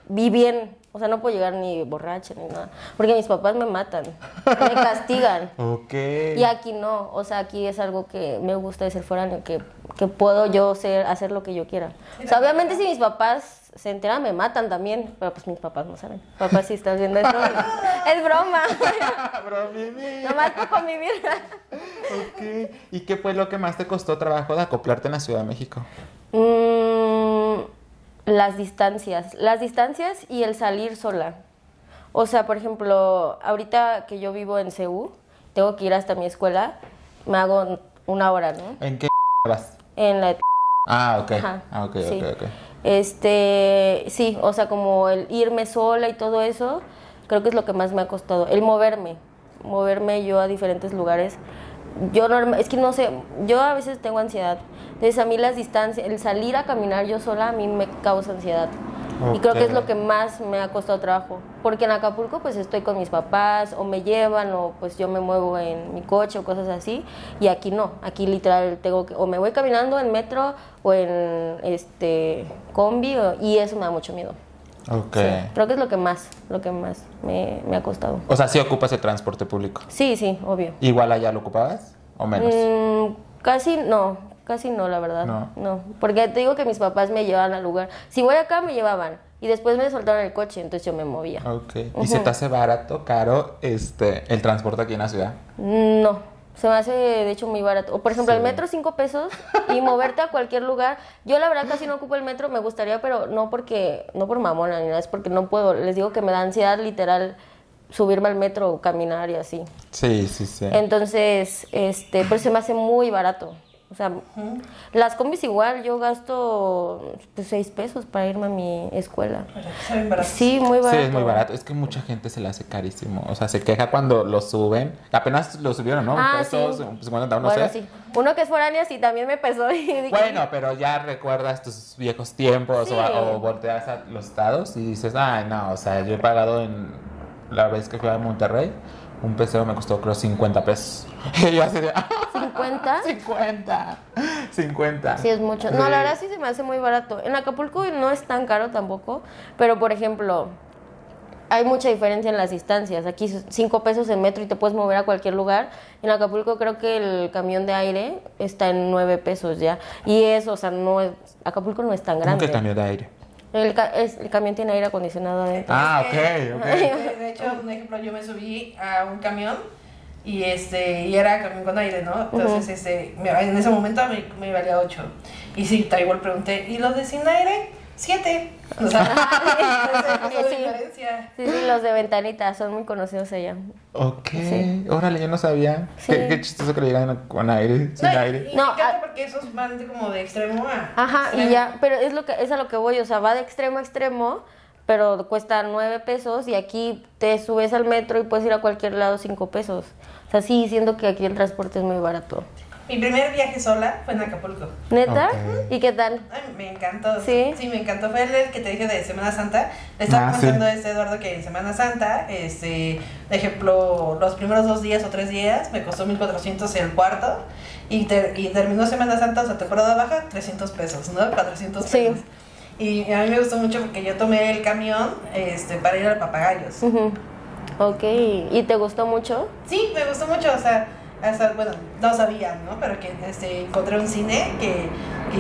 [SPEAKER 3] vi bien. O sea, no puedo llegar ni borracha ni nada. Porque mis papás me matan, me castigan.
[SPEAKER 2] Ok.
[SPEAKER 3] Y aquí no, o sea, aquí es algo que me gusta de ser foráneo, que, que puedo yo ser, hacer lo que yo quiera. O sea, obviamente si mis papás se enteran me matan también, pero pues mis papás no saben. Papá, si estás viendo esto, es broma.
[SPEAKER 2] Bro, mi vida.
[SPEAKER 3] Nomás por convivir.
[SPEAKER 2] Ok. ¿Y qué fue lo que más te costó trabajo de acoplarte en la Ciudad de México?
[SPEAKER 3] Mm, las distancias, las distancias y el salir sola. O sea, por ejemplo, ahorita que yo vivo en Ceú, tengo que ir hasta mi escuela, me hago una hora, ¿no?
[SPEAKER 2] ¿En qué vas?
[SPEAKER 3] En la
[SPEAKER 2] Ah, ok.
[SPEAKER 3] Ajá,
[SPEAKER 2] Ah, ok,
[SPEAKER 3] sí.
[SPEAKER 2] ok, ok.
[SPEAKER 3] Este, sí, o sea, como el irme sola y todo eso, creo que es lo que más me ha costado. El moverme, moverme yo a diferentes lugares. Yo norma- es que no sé, yo a veces tengo ansiedad. Entonces a mí las distancias, el salir a caminar yo sola a mí me causa ansiedad. Y creo que es lo que más me ha costado trabajo. Porque en Acapulco pues estoy con mis papás o me llevan o pues yo me muevo en mi coche o cosas así. Y aquí no, aquí literal tengo que o me voy caminando en metro o en este combi o- y eso me da mucho miedo.
[SPEAKER 2] Ok.
[SPEAKER 3] Sí, creo que es lo que más, lo que más me, me ha costado.
[SPEAKER 2] O sea, sí ocupas el transporte público.
[SPEAKER 3] Sí, sí, obvio.
[SPEAKER 2] ¿Igual allá lo ocupabas? ¿O menos?
[SPEAKER 3] Mm, casi no, casi no, la verdad.
[SPEAKER 2] No.
[SPEAKER 3] No. porque te digo que mis papás me llevaban al lugar. Si voy acá, me llevaban. Y después me soltaron el coche, entonces yo me movía.
[SPEAKER 2] Ok. ¿Y se te hace barato, caro, este, el transporte aquí en la ciudad?
[SPEAKER 3] No, se me hace de hecho muy barato. O por ejemplo, el metro cinco pesos y moverte a cualquier lugar. Yo la verdad casi no ocupo el metro, me gustaría, pero no porque, no por mamona ni nada, es porque no puedo. Les digo que me da ansiedad literal subirme al metro o caminar y así.
[SPEAKER 2] Sí, sí, sí.
[SPEAKER 3] Entonces, este, pero se me hace muy barato. O sea, las combis igual, yo gasto pues, seis pesos para irme a mi escuela.
[SPEAKER 1] Pero.
[SPEAKER 3] Sí, muy barato.
[SPEAKER 2] Sí, es muy barato. Es que mucha gente se le hace carísimo. O sea, se queja cuando lo suben. Apenas lo subieron, ¿no?
[SPEAKER 3] Ah,
[SPEAKER 2] Pesos,
[SPEAKER 3] sí.
[SPEAKER 2] 50 centavos, no
[SPEAKER 3] bueno,
[SPEAKER 2] sé.
[SPEAKER 3] sí. Uno que es foráneo sí también me pesó. y dije,
[SPEAKER 2] Bueno, pero ya recuerdas tus viejos tiempos
[SPEAKER 3] Sí.
[SPEAKER 2] o, o volteas a los estados y dices, ay, no, o sea, yo he pagado en la vez que fui a Monterrey, un peseo me costó creo 50 pesos. Y yo así de, "Ah,
[SPEAKER 3] 50.
[SPEAKER 2] 50, 50.
[SPEAKER 3] Sí, es mucho. No, la verdad sí se me hace muy barato. En Acapulco no es tan caro tampoco, pero por ejemplo, hay mucha diferencia en las distancias. Aquí 5 pesos el metro y te puedes mover a cualquier lugar. En Acapulco creo que el camión de aire está en 9 pesos ya. Y eso, o sea, no es, Acapulco no es tan
[SPEAKER 2] ¿Cómo
[SPEAKER 3] grande.
[SPEAKER 2] que cambio de aire?
[SPEAKER 3] El, ca- es- el camión tiene aire acondicionado adentro.
[SPEAKER 2] Ah, ok,
[SPEAKER 1] De,
[SPEAKER 2] ok.
[SPEAKER 1] de hecho, un ejemplo, yo me subí a un camión y este y era camión con aire, ¿no? Entonces, este, me- en ese momento me, me valía 8. Y sí, ta- igual pregunté, ¿y los de sin aire? 7. O sea,
[SPEAKER 3] Sí.
[SPEAKER 1] diferencia.
[SPEAKER 3] Sí, sí, los de Ventanita son muy conocidos allá.
[SPEAKER 2] Ok,
[SPEAKER 3] Sí.
[SPEAKER 2] órale, yo no sabía.
[SPEAKER 3] Sí.
[SPEAKER 2] Qué, qué chistoso que le digan con aire, sin
[SPEAKER 1] No,
[SPEAKER 2] aire.
[SPEAKER 1] Y
[SPEAKER 3] No,
[SPEAKER 1] me encanta
[SPEAKER 3] ah-
[SPEAKER 1] porque esos van de como de extremo a.
[SPEAKER 3] Ajá, y
[SPEAKER 1] extremo.
[SPEAKER 3] ya, pero es lo que es a lo que voy, o sea, va de extremo a extremo, pero cuesta nueve pesos y aquí te subes al metro y puedes ir a cualquier lado cinco pesos. O sea, sí, siendo que aquí el transporte es muy barato.
[SPEAKER 1] Mi primer viaje sola fue en Acapulco.
[SPEAKER 3] ¿Neta? ¿Y qué tal?
[SPEAKER 1] Ay, me encantó.
[SPEAKER 3] ¿Sí?
[SPEAKER 1] me encantó. Fue el que te dije de Semana Santa. Le estaba
[SPEAKER 2] Ah, sí.
[SPEAKER 1] comentando a este Eduardo que en Semana Santa, este, de ejemplo, los primeros dos días o tres días me costó 1400 el cuarto. Y, ter- y terminó Semana Santa, o sea, temporada baja, 300 pesos, ¿no? 400
[SPEAKER 3] Sí.
[SPEAKER 1] pesos. Y a mí me gustó mucho porque yo tomé el camión este, para ir al Papagayos.
[SPEAKER 3] Ujú. Ok, ¿y te gustó mucho?
[SPEAKER 1] Sí, me gustó mucho, o sea, hasta, bueno, no sabía, ¿no? Pero que este, encontré un cine que,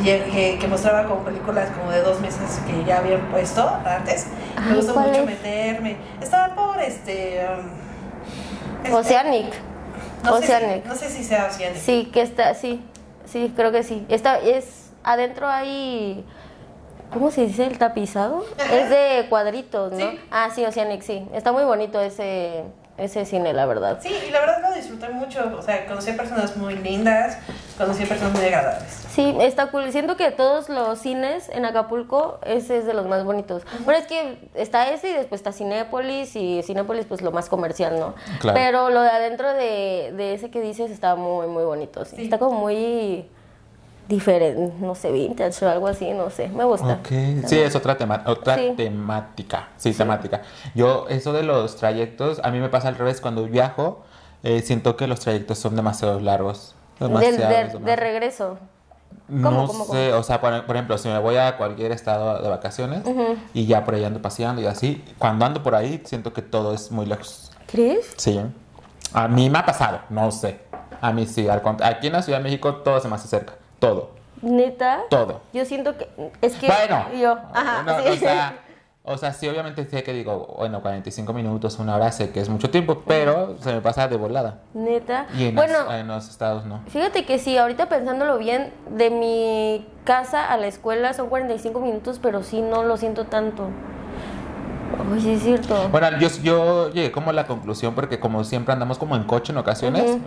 [SPEAKER 1] que, que- que mostraba como películas como de dos meses que ya habían puesto antes.
[SPEAKER 3] Ay,
[SPEAKER 1] me gustó
[SPEAKER 3] ¿cuál
[SPEAKER 1] mucho
[SPEAKER 3] es?
[SPEAKER 1] meterme. Estaba por este... um, este,
[SPEAKER 3] Oceanic.
[SPEAKER 1] no sé si-
[SPEAKER 3] Oceanic.
[SPEAKER 1] no sé si sea Oceanic.
[SPEAKER 3] Sí, que está, sí, sí, creo que sí. Está, es, adentro hay, ¿cómo se dice? El tapizado.
[SPEAKER 1] Ajá.
[SPEAKER 3] Es de cuadritos, ¿no?
[SPEAKER 1] Sí.
[SPEAKER 3] Ah, sí, Oceanic, sí. Está muy bonito ese, ese cine, la verdad.
[SPEAKER 1] Sí, y la verdad lo disfruté mucho. O sea, conocí a personas muy lindas, conocí a personas muy agradables.
[SPEAKER 3] Sí, está cool. Siento que todos los cines en Acapulco, ese es de los más bonitos. Bueno, es que está ese y después está Cinépolis y Cinépolis pues lo más comercial, ¿no?
[SPEAKER 2] Claro.
[SPEAKER 3] Pero lo de adentro de, de ese que dices está muy, muy bonito. sí.
[SPEAKER 1] Sí.
[SPEAKER 3] Está como muy diferente, no sé, vintage o algo así, no sé. Me gusta.
[SPEAKER 2] Ok, sí, es otra, tema, otra
[SPEAKER 3] Sí.
[SPEAKER 2] temática, sí, temática. Yo, eso de los trayectos, a mí me pasa al revés, cuando viajo, eh, siento que los trayectos son demasiado largos.
[SPEAKER 3] De,
[SPEAKER 2] Demasiado,
[SPEAKER 3] de- de
[SPEAKER 2] demasiado.
[SPEAKER 3] regreso.
[SPEAKER 2] No
[SPEAKER 3] ¿Cómo, cómo,
[SPEAKER 2] sé, o sea, por, por ejemplo, si me voy a cualquier estado de vacaciones y ya por ahí ando paseando y así, cuando ando por ahí siento que todo es muy lejos.
[SPEAKER 3] ¿Crees?
[SPEAKER 2] Sí, a mí me ha pasado, no sé. A mí sí, al aquí en la Ciudad de México todo se me hace cerca, todo,
[SPEAKER 3] ¿Neta?
[SPEAKER 2] todo.
[SPEAKER 3] Yo siento que. Es que.
[SPEAKER 2] Bueno,
[SPEAKER 3] Yo. Ajá.
[SPEAKER 2] no,
[SPEAKER 3] sí.
[SPEAKER 2] o, sea, o sea, sí, obviamente sé que digo, bueno, 45 minutos, una hora, sé que es mucho tiempo, pero se me pasa de volada.
[SPEAKER 3] Neta.
[SPEAKER 2] Y en,
[SPEAKER 3] bueno,
[SPEAKER 2] los, en los estados no.
[SPEAKER 3] Fíjate que sí, ahorita pensándolo bien, de mi casa a la escuela son 45 minutos, pero sí no lo siento tanto. Sí es cierto.
[SPEAKER 2] Bueno, yo, yo llegué como a la conclusión porque como siempre andamos como en coche en ocasiones,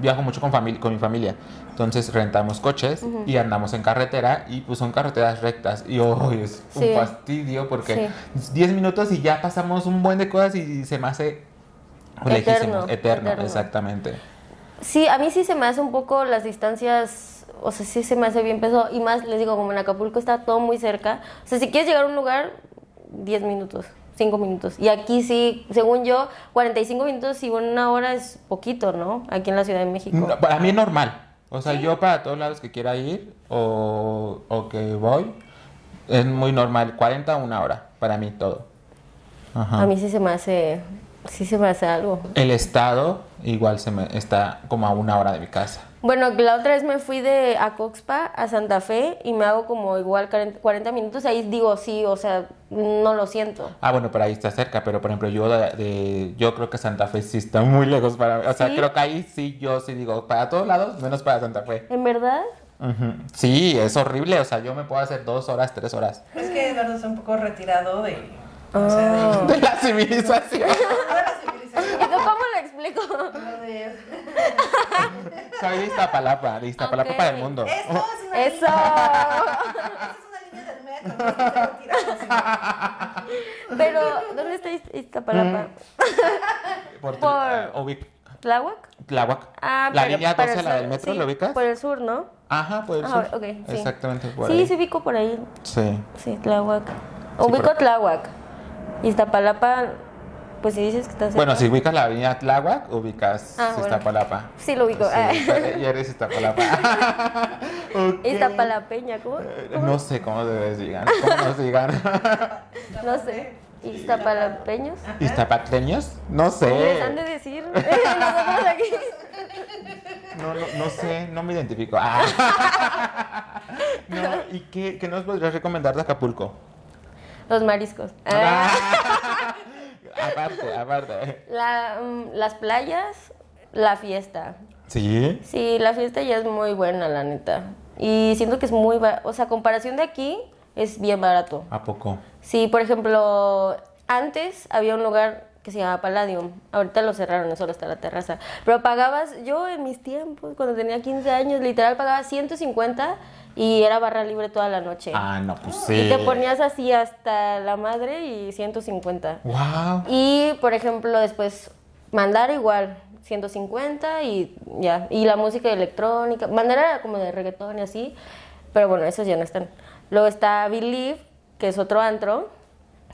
[SPEAKER 2] viajo mucho con, famili- con mi familia, entonces rentamos coches y andamos en carretera y pues son carreteras rectas y hoy es un
[SPEAKER 3] Sí.
[SPEAKER 2] fastidio porque 10 minutos y ya pasamos un buen de cosas y se me hace lejísimo,
[SPEAKER 3] Eterno,
[SPEAKER 2] eterno,
[SPEAKER 3] eterno.
[SPEAKER 2] exactamente.
[SPEAKER 3] Sí, a mí sí se me hace un poco las distancias, o sea, sí se me hace bien pesado. Y más, les digo, como en Acapulco está todo muy cerca. O sea, si quieres llegar a un lugar, 10 minutos, 5 minutos. Y aquí sí, según yo, 45 minutos y una hora es poquito, ¿no? Aquí en la Ciudad de México.
[SPEAKER 2] No, para mí es normal. O sea, yo para todos lados que quiera ir o, o que voy, Es muy normal, 40 a una hora, para mí todo. Ajá.
[SPEAKER 3] A mí sí se me hace, sí se me hace algo.
[SPEAKER 2] El estado igual se me está como a una hora de mi casa.
[SPEAKER 3] Bueno, la otra vez me fui de a Coxpa a Santa Fe y me hago como igual 40 40 minutos. Ahí digo sí, o sea, no lo siento.
[SPEAKER 2] Ah, bueno, pero ahí está cerca, pero por ejemplo, yo de, de- yo creo que Santa Fe sí está muy lejos para mí. O sea,
[SPEAKER 3] ¿Sí?
[SPEAKER 2] creo que ahí sí yo sí digo, para todos lados, menos para Santa Fe.
[SPEAKER 3] ¿En verdad?
[SPEAKER 2] Sí, es horrible, o sea, yo me puedo hacer dos horas, tres horas.
[SPEAKER 1] Es que Eduardo está un poco retirado de. O sea, de.
[SPEAKER 2] De la civilización.
[SPEAKER 3] ¿Y tú cómo lo explico?
[SPEAKER 2] Soy de Iztapalapa, de Iztapalapa
[SPEAKER 3] Ok.
[SPEAKER 2] para el mundo.
[SPEAKER 1] Esto es una
[SPEAKER 3] Eso.
[SPEAKER 1] línea. Esta es una línea del metro.
[SPEAKER 3] Pero, ¿dónde está Iz- Iztapalapa?
[SPEAKER 2] Por,
[SPEAKER 3] Por-
[SPEAKER 2] ah, ubic-
[SPEAKER 3] ¿Tláhuac?
[SPEAKER 2] Tláhuac.
[SPEAKER 3] Ah,
[SPEAKER 2] la
[SPEAKER 3] pero
[SPEAKER 2] línea
[SPEAKER 3] para
[SPEAKER 2] 12,
[SPEAKER 3] el
[SPEAKER 2] la
[SPEAKER 3] sur-
[SPEAKER 2] del metro,
[SPEAKER 3] sí,
[SPEAKER 2] ¿lo ubicas?
[SPEAKER 3] Por el sur, ¿no?
[SPEAKER 2] Ajá, por el
[SPEAKER 3] Ah,
[SPEAKER 2] sur.
[SPEAKER 3] ok, sí.
[SPEAKER 2] Exactamente, por
[SPEAKER 3] sí,
[SPEAKER 2] ahí.
[SPEAKER 3] sí ubico por ahí.
[SPEAKER 2] Sí.
[SPEAKER 3] Sí, Tláhuac. Ubico
[SPEAKER 2] pero-
[SPEAKER 3] Tláhuac. Iztapalapa, pues si dices que está cerca.
[SPEAKER 2] Bueno, si ubicas la avenida Tláhuac, ubicas
[SPEAKER 3] Ah, bueno.
[SPEAKER 2] Iztapalapa.
[SPEAKER 3] Sí lo ubico. Ah.
[SPEAKER 2] Sí, y eres Iztapalapa. Ok.
[SPEAKER 3] Iztapalapeña, ¿cómo?
[SPEAKER 2] Eh, No sé cómo debes digan. ¿Cómo nos digan?
[SPEAKER 3] No sé. ¿Iztapalapeños?
[SPEAKER 2] ¿Iztapatleños? No
[SPEAKER 3] Les han de
[SPEAKER 2] sé.
[SPEAKER 3] decir. Nosotros aquí.
[SPEAKER 2] No, no, no sé, no me identifico. Ah. No, ¿y qué, qué nos podrías recomendar de Acapulco?
[SPEAKER 3] Los mariscos. Ah.
[SPEAKER 2] Aparte, aparte.
[SPEAKER 3] La, mm, las playas, la fiesta.
[SPEAKER 2] ¿Sí?
[SPEAKER 3] Sí, la fiesta ya es muy buena, la neta. Y siento que es muy... O sea, comparación de aquí, es bien barato.
[SPEAKER 2] ¿A poco?
[SPEAKER 3] Sí, por ejemplo, antes había un lugar que se llamaba Palladium. Ahorita lo cerraron, solo está la terraza. Pero pagabas, yo en mis tiempos, cuando tenía 15 años, literal pagaba 150 y era barra libre toda la noche.
[SPEAKER 2] Ah, no, pues sí.
[SPEAKER 3] Y te ponías así hasta la madre y 150.
[SPEAKER 2] Wow.
[SPEAKER 3] Y, por ejemplo, después mandar igual, 150 y ya. Y la música electrónica. Mandar era como de reggaetón y así. Pero bueno, esos ya no están. Luego está Believe, que es otro antro.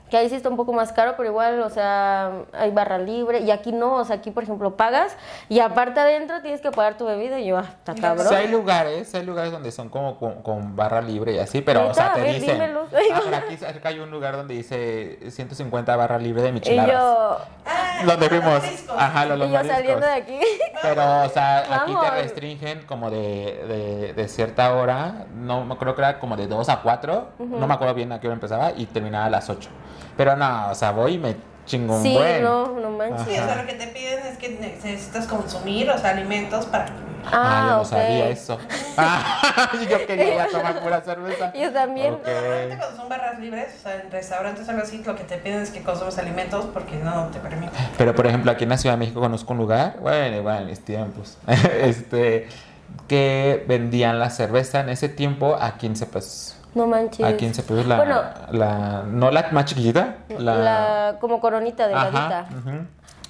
[SPEAKER 3] Que ahí sí está un poco más caro, pero igual, o sea, hay barra libre. Y aquí no, o sea, aquí, por ejemplo, pagas y aparte adentro tienes que pagar tu bebida. Y yo, ah, está cabrón.
[SPEAKER 2] Sí hay lugares, hay lugares donde son como con, con barra libre y así, pero o sea, te
[SPEAKER 3] ver,
[SPEAKER 2] dicen. Ah, pero aquí cerca hay un lugar donde dice 150 barra libre de
[SPEAKER 3] Y
[SPEAKER 2] micheladas.
[SPEAKER 3] yo,
[SPEAKER 1] Ah,
[SPEAKER 2] Donde fuimos. Ajá, los, los
[SPEAKER 3] y yo
[SPEAKER 2] mariscos.
[SPEAKER 3] saliendo de aquí.
[SPEAKER 2] Pero, o sea, aquí te restringen como de, de, de cierta hora, no creo que era como de 2 a 4, no me acuerdo bien a qué hora empezaba y terminaba a las 8. Pero no, o sea, voy y me chingo un
[SPEAKER 3] sí,
[SPEAKER 2] buen.
[SPEAKER 3] no, no manches.
[SPEAKER 1] Sí, o sea, lo que te piden es que necesitas consumir, o sea, alimentos para
[SPEAKER 2] Ah, yo no sabía eso. Ah, yo quería ya tomar pura cerveza.
[SPEAKER 3] Yo también.
[SPEAKER 1] Normalmente cuando son barras libres, o sea, en restaurantes o algo así, lo que te piden es que consumas alimentos porque no te permiten.
[SPEAKER 2] Pero por ejemplo, aquí en la Ciudad de México conozco un lugar, bueno, igual en mis tiempos, este, que vendían la cerveza en ese tiempo a 15 pesos.
[SPEAKER 3] No manches.
[SPEAKER 2] A 15 pesos la,
[SPEAKER 3] Bueno,
[SPEAKER 2] la, no la más chiquitita, la,
[SPEAKER 3] la, como coronita de
[SPEAKER 2] Ajá,
[SPEAKER 3] ladita.
[SPEAKER 2] ujú.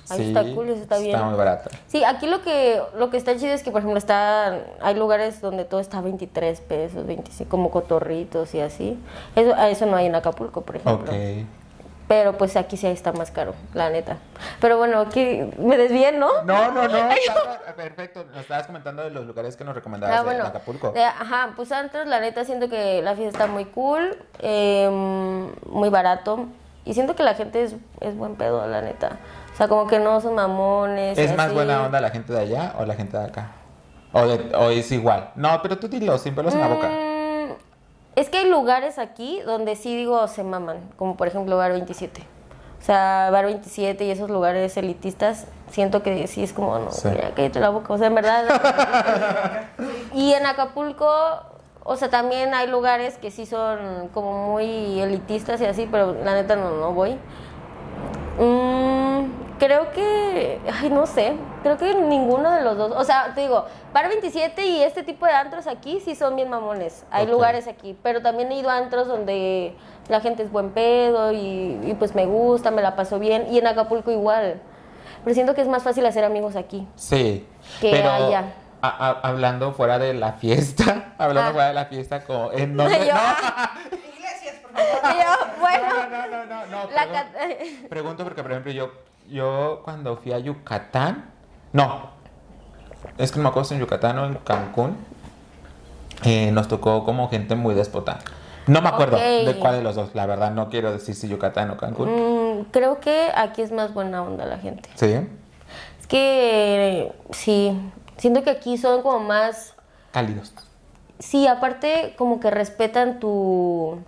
[SPEAKER 3] Ahí está cool, eso está bien.
[SPEAKER 2] Está muy barato.
[SPEAKER 3] Sí, aquí lo que lo que está chido es que, por ejemplo, está hay lugares donde todo está a 23 pesos, 25, como cotorritos y así. Eso, eso no hay en Acapulco, por ejemplo.
[SPEAKER 2] Ok.
[SPEAKER 3] Pero pues aquí sí está más caro, la neta. Pero bueno, aquí me desvié, ¿no?
[SPEAKER 2] No, no, no, está perfecto. Nos estabas comentando de los lugares que nos recomendabas
[SPEAKER 3] Ah, bueno,
[SPEAKER 2] Acapulco.
[SPEAKER 3] de- ajá, pues antros, la neta, siento que la fiesta está muy cool, eh, muy barato. Y siento que la gente es, es buen pedo, la neta. O sea, como que no son mamones.
[SPEAKER 2] ¿Es más buena onda la gente de allá o la gente de acá? ¿O, de- o es igual? No, pero tú dilo, sin pelos en la boca.
[SPEAKER 3] Mm, es que hay lugares aquí donde sí digo se maman, como por ejemplo Bar 27. O sea, Bar 27 y esos lugares elitistas, siento que sí es como, no,
[SPEAKER 2] Sí.
[SPEAKER 3] mira, cállate la boca. O sea, en verdad. y en Acapulco, o sea, también hay lugares que sí son como muy elitistas y así, pero la neta no, no voy. Creo que, ay, no sé, creo que ninguno de los dos, o sea, te digo, Bar 27 y este tipo de antros aquí sí son bien mamones, hay lugares aquí, pero también he ido a antros donde la gente es buen pedo y, y pues me gusta, me la paso bien, y en Acapulco igual, pero siento que es más fácil hacer amigos aquí.
[SPEAKER 2] Sí.
[SPEAKER 3] Que
[SPEAKER 2] pero
[SPEAKER 3] allá.
[SPEAKER 2] a- a- hablando fuera de la fiesta, hablando
[SPEAKER 3] Ah.
[SPEAKER 2] fuera de la fiesta, como, ¿en?
[SPEAKER 3] Yo,
[SPEAKER 2] no.
[SPEAKER 1] Iglesias, por favor.
[SPEAKER 3] yo, bueno,
[SPEAKER 2] No, no, no, no, no,
[SPEAKER 3] la
[SPEAKER 2] pregun-
[SPEAKER 3] cat-
[SPEAKER 2] Pregunto porque, por ejemplo, yo, yo cuando fui a Yucatán, no, es que no me acuerdo si en Yucatán o en Cancún, eh, nos tocó como gente muy déspota. No me acuerdo de cuál de los dos, la verdad, no quiero decir si Yucatán o Cancún.
[SPEAKER 3] Mm, creo que aquí es más buena onda la gente.
[SPEAKER 2] Sí,
[SPEAKER 3] Es que sí, siento que aquí son como más
[SPEAKER 2] cálidos.
[SPEAKER 3] Sí, aparte como que respetan tu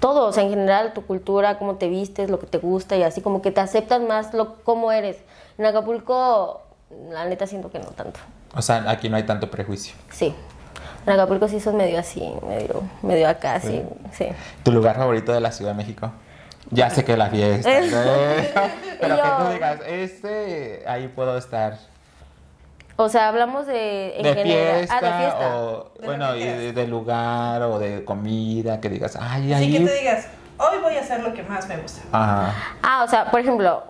[SPEAKER 3] todo, o sea, en general tu cultura, cómo te vistes, lo que te gusta y así como que te aceptan más lo cómo eres. En Acapulco, la neta siento que no tanto.
[SPEAKER 2] O sea, aquí no hay tanto prejuicio.
[SPEAKER 3] Sí. En Acapulco sí son medio así, medio medio acá, sí, sí.
[SPEAKER 2] ¿Tu lugar favorito de la Ciudad de México? Ya sé que la fiesta, ¿eh? pero que tú digas, este, ahí puedo estar.
[SPEAKER 3] O sea, hablamos de en
[SPEAKER 2] de
[SPEAKER 3] general,
[SPEAKER 2] fiesta,
[SPEAKER 3] ah, de fiesta.
[SPEAKER 2] o
[SPEAKER 1] De lo
[SPEAKER 2] bueno, y de, de lugar o de comida, que digas, ay,
[SPEAKER 1] Así
[SPEAKER 2] ahí.
[SPEAKER 1] que te digas, hoy voy a hacer lo que más me gusta.
[SPEAKER 2] Ajá.
[SPEAKER 3] Ah, o sea, por ejemplo,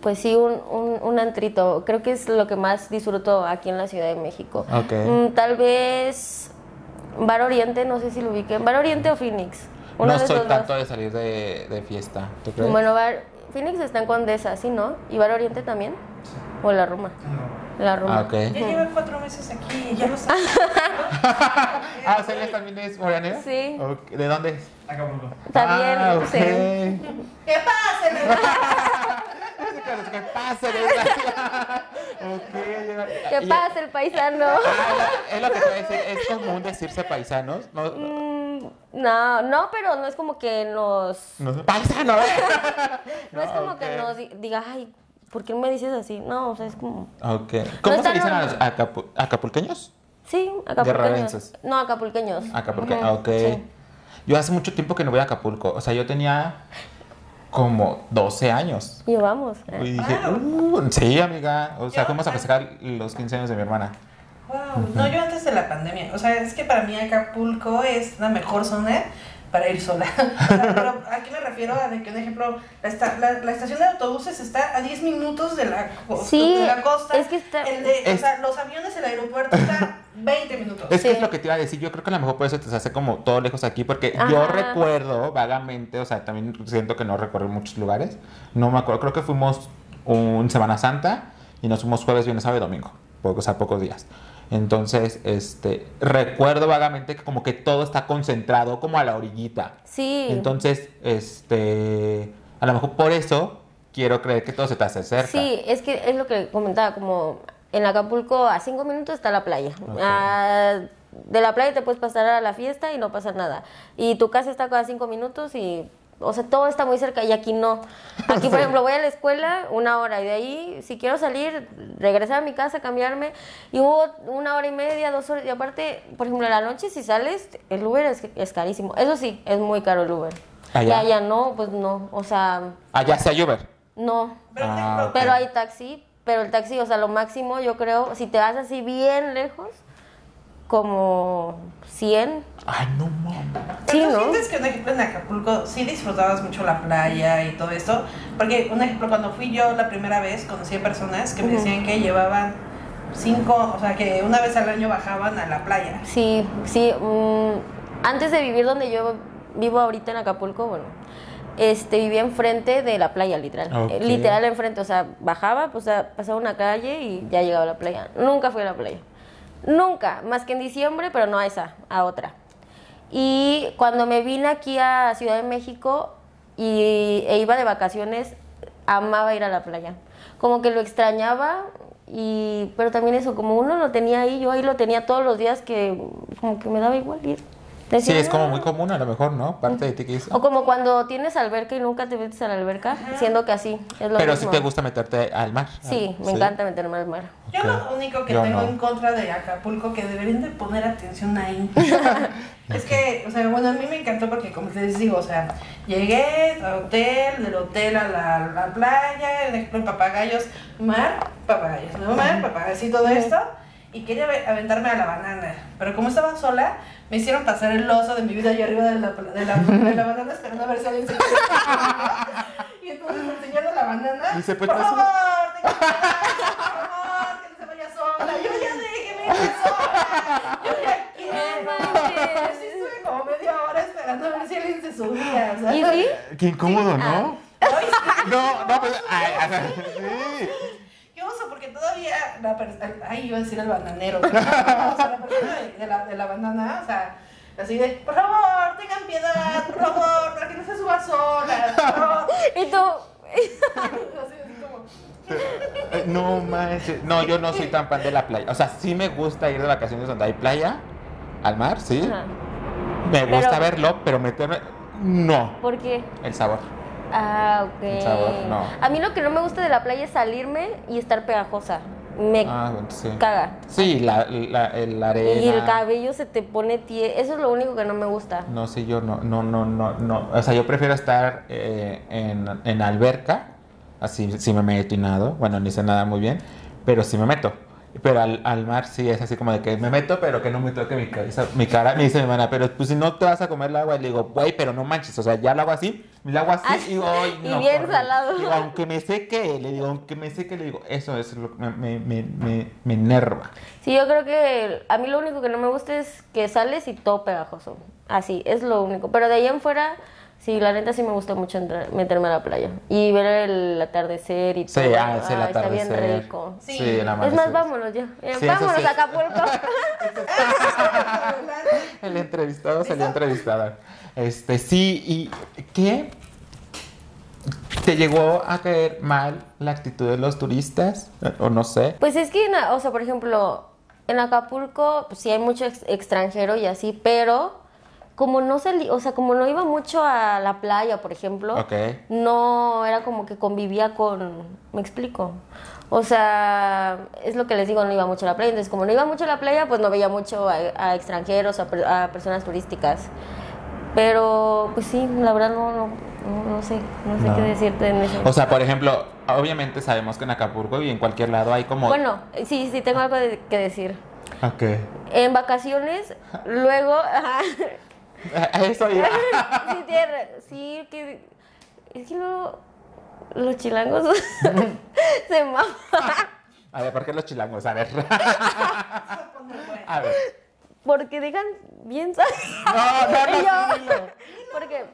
[SPEAKER 3] pues sí, un, un, un antrito. Creo que es lo que más disfruto aquí en la Ciudad de México.
[SPEAKER 2] Ok.
[SPEAKER 3] Mm, tal vez Bar Oriente, no sé si lo ubiquen. Bar Oriente o Phoenix. Uno
[SPEAKER 2] no
[SPEAKER 3] de
[SPEAKER 2] soy
[SPEAKER 3] dos.
[SPEAKER 2] tanto de salir de, de fiesta, ¿tú crees?
[SPEAKER 3] Bueno, Bar Phoenix está en Condesa, ¿sí, no? ¿Y Bar Oriente también? ¿O La Roma? La Roma.
[SPEAKER 2] Ah, ok.
[SPEAKER 1] Ya llevo cuatro meses aquí y ya lo sabes.
[SPEAKER 2] Ah, ¿Celia también es moranera?
[SPEAKER 3] Sí.
[SPEAKER 2] ¿De dónde es?
[SPEAKER 4] Acapulco.
[SPEAKER 3] También,
[SPEAKER 2] ah, ok.
[SPEAKER 3] sí.
[SPEAKER 1] ¿Qué pasa?
[SPEAKER 2] ¿Qué pasa, desgraciada? Ok,
[SPEAKER 3] ¿Qué
[SPEAKER 2] y-
[SPEAKER 3] pasa, el paisano?
[SPEAKER 2] Ah, es lo que te voy a decir, es común decirse paisanos. No,
[SPEAKER 3] Mm, no, no, pero no es como que nos...
[SPEAKER 2] no, paisano, ¿eh?
[SPEAKER 3] No, es como que nos di- diga, ay, ¿por qué me dices así? No, o sea, es como...
[SPEAKER 2] Ok. ¿Cómo
[SPEAKER 3] No
[SPEAKER 2] se dicen a los acapu- acapulqueños?
[SPEAKER 3] Sí, acapulqueños. No, acapulqueños.
[SPEAKER 2] Acapulqueños,
[SPEAKER 3] Ujú,
[SPEAKER 2] ok.
[SPEAKER 3] sí.
[SPEAKER 2] Yo hace mucho tiempo que no voy a Acapulco. O sea, yo tenía como 12 años.
[SPEAKER 3] Y vamos.
[SPEAKER 2] Y dije, uh, sí, amiga. O sea, fuimos a festejar los 15 años de mi hermana.
[SPEAKER 1] Wow, no, yo antes de la pandemia. O sea, es que para mí Acapulco es la mejor zona para ir sola. O sea, pero aquí me refiero a de que, un ejemplo, la, esta- la, la estación de autobuses está a 10 minutos de la, costa,
[SPEAKER 3] Sí,
[SPEAKER 1] de la costa.
[SPEAKER 3] es que está-
[SPEAKER 1] El de-
[SPEAKER 2] Es-
[SPEAKER 1] O sea, los aviones, el aeropuerto está 20 minutos.
[SPEAKER 2] Es que es lo que te iba a decir. Yo creo que a lo mejor por eso te se hace como todo lejos aquí. Porque
[SPEAKER 3] Ajá.
[SPEAKER 2] yo recuerdo vagamente, o sea, también siento que no recorrí muchos lugares. No me acuerdo. Creo que fuimos un Semana Santa y nos fuimos jueves, viernes, sábado y domingo. O sea, pocos días. Entonces, este, recuerdo vagamente que como que todo está concentrado como a la orillita.
[SPEAKER 3] Sí.
[SPEAKER 2] Entonces, este, a lo mejor por eso quiero creer que todo se te hace cerca.
[SPEAKER 3] Sí, es que es lo que comentaba, como en Acapulco a cinco minutos está la playa. De la playa te puedes pasar a la fiesta y no pasa nada. Y tu casa está cada cinco minutos y, o sea, todo está muy cerca y aquí no. Aquí, por
[SPEAKER 2] Sí.
[SPEAKER 3] ejemplo, voy a la escuela una hora y de ahí, si quiero salir, regresar a mi casa, cambiarme, y hubo una hora y media, dos horas. Y aparte, por ejemplo, en la noche si sales, el Uber es, es carísimo. Eso sí, es muy caro el Uber.
[SPEAKER 2] Allá.
[SPEAKER 3] Y allá no, pues no, o sea,
[SPEAKER 2] Allá sea Uber.
[SPEAKER 3] no.
[SPEAKER 2] Ah.
[SPEAKER 3] Pero hay taxi, pero el taxi, o sea, lo máximo yo creo, si te vas así bien lejos, como 100.
[SPEAKER 2] Ay, no mames.
[SPEAKER 1] Pero
[SPEAKER 3] Sí,
[SPEAKER 1] tú
[SPEAKER 3] ¿no?
[SPEAKER 1] sientes que, un ejemplo, en Acapulco sí disfrutabas mucho la playa y todo esto. Porque, un ejemplo, cuando fui yo la primera vez, conocí a personas que me decían que llevaban cinco, o sea, que una vez al año bajaban a la playa.
[SPEAKER 3] Sí, sí. mm, antes de vivir donde yo vivo ahorita en Acapulco, bueno, este vivía enfrente de la playa, literal. Eh, Literal enfrente, o sea, bajaba, pues pasaba una calle y ya llegaba a la playa. Nunca fui a la playa. Nunca, más que en diciembre, pero no a esa, a otra. Y cuando me vine aquí a Ciudad de México y, e iba de vacaciones, amaba ir a la playa. Como que lo extrañaba, y, pero también eso, como uno lo tenía ahí, yo ahí lo tenía todos los días, que como que me daba igual ir.
[SPEAKER 2] Sí,
[SPEAKER 3] Decía,
[SPEAKER 2] es como muy común a lo mejor, ¿no? Parte de ti que.
[SPEAKER 3] O como cuando tienes alberca y nunca te metes a la alberca, siendo que así, es lo
[SPEAKER 2] Pero si
[SPEAKER 3] mismo.
[SPEAKER 2] te gusta meterte al mar.
[SPEAKER 3] Sí, me encanta meterme al mar.
[SPEAKER 1] Yo lo único que
[SPEAKER 2] Yo
[SPEAKER 1] tengo
[SPEAKER 2] no.
[SPEAKER 1] en contra de Acapulco que deberían de poner atención ahí. es que, o sea, bueno, a mí me encantó porque como les digo, o sea, llegué al hotel, del hotel a la, la playa, por ejemplo, en papagayos, mar, papagayos, no mar, papagayos y todo esto. Y quería ave- aventarme a la banana. Pero como estaba sola, me hicieron pasar el oso de mi vida yo arriba de la, de la, de la banana esperando a ver si alguien se Y entonces enseñando la banana.
[SPEAKER 2] Dice, pues,
[SPEAKER 1] por favor,
[SPEAKER 2] sé".
[SPEAKER 1] tengo que por favor, que no se vaya sola. Yo ya déjeme ir sola. Yo ya quiero. Así estuve como media hora esperando a ver si alguien se subía. ¿sabes?
[SPEAKER 3] ¿Y sí?
[SPEAKER 2] Qué incómodo,
[SPEAKER 3] Ah.
[SPEAKER 2] ¿no?
[SPEAKER 1] Sí.
[SPEAKER 2] No, no, pues. Ay, sí.
[SPEAKER 1] Qué oso, porque todavía la persona. Ay, iba a decir el bananero. O sea, la persona de, de la, de la banana, o sea, Así de, por favor, tengan piedad, por favor, para que no se suba sola, por favor.
[SPEAKER 3] Y tú,
[SPEAKER 1] Así, así como,
[SPEAKER 2] Eh, No manches. No, yo no soy tan fan de la playa. O sea, sí me gusta ir de vacaciones donde hay playa, al mar, sí.
[SPEAKER 3] Ajá.
[SPEAKER 2] Me gusta
[SPEAKER 3] Pero-
[SPEAKER 2] verlo, pero meterme. No.
[SPEAKER 3] ¿por qué?
[SPEAKER 2] El sabor.
[SPEAKER 3] Ah, ok.
[SPEAKER 2] El sabor, no.
[SPEAKER 3] A mí lo que no me gusta de la playa es salirme y estar pegajosa. Me
[SPEAKER 2] Ah, sí.
[SPEAKER 3] caga.
[SPEAKER 2] Sí, la, la, el- arena.
[SPEAKER 3] Y el cabello se te pone tie. Eso es lo único que no me gusta.
[SPEAKER 2] No sé, yo no, no, no, no, no. O sea, yo prefiero estar eh, en, en alberca, así si me meto y nado. Bueno, ni sé nada muy bien, pero sí me meto. Pero al, al mar sí es así como de que me meto, pero que no me toque mi cabeza, mi cara. Me dice mi hermana, pero pues si no te vas a comer el agua, le digo, güey, pero no manches. O sea, ya lo hago así, lo hago así y digo, ay,
[SPEAKER 3] y
[SPEAKER 2] no.
[SPEAKER 3] bien salado.
[SPEAKER 2] Digo, aunque me seque, le digo, aunque me seque, le digo, eso es lo que me, me, me, me, me enerva.
[SPEAKER 3] Sí, yo creo que a mí lo único que no me gusta es que sales y todo pegajoso. Así, es lo único. Pero de ahí en fuera, sí, la neta sí me gusta mucho entrar- meterme a la playa. Y ver el atardecer y
[SPEAKER 2] Sí,
[SPEAKER 3] todo.
[SPEAKER 2] ah, sí, el
[SPEAKER 3] Ay, Está bien
[SPEAKER 2] atardecer.
[SPEAKER 3] rico.
[SPEAKER 1] Sí.
[SPEAKER 2] el
[SPEAKER 3] Es
[SPEAKER 2] amanecer.
[SPEAKER 3] más, vámonos ya. Eh,
[SPEAKER 2] Sí,
[SPEAKER 3] vámonos
[SPEAKER 2] sí.
[SPEAKER 3] a Acapulco.
[SPEAKER 2] El entrevistado salió entrevistada. Este, sí, ¿y qué? ¿Te llegó a caer mal la actitud de los turistas? O no sé.
[SPEAKER 3] Pues es que, o sea, por ejemplo, en Acapulco pues, sí hay mucho ex- extranjero y así, pero como no salí, o sea, como no iba mucho a la playa, por ejemplo, no era como que convivía con, me explico. O sea, es lo que les digo, no iba mucho a la playa. Entonces, como no iba mucho a la playa, pues no veía mucho a, a extranjeros, a, a personas turísticas. Pero, pues sí, la verdad no, no, no, no sé, no sé
[SPEAKER 2] No.
[SPEAKER 3] qué decirte en eso.
[SPEAKER 2] O sea, por ejemplo, obviamente sabemos que en Acapulco y en cualquier lado hay como...
[SPEAKER 3] Bueno, sí, sí, tengo algo de- que decir.
[SPEAKER 2] Ok.
[SPEAKER 3] En vacaciones, luego, ajá,
[SPEAKER 2] Eso iba.
[SPEAKER 3] sí, tiene- sí, que es que luego los chilangos se maman.
[SPEAKER 2] A ver, ¿por qué los chilangos? A ver. A ver.
[SPEAKER 3] Porque dejan bien sucio.
[SPEAKER 2] No, no, no,
[SPEAKER 3] yo, porque,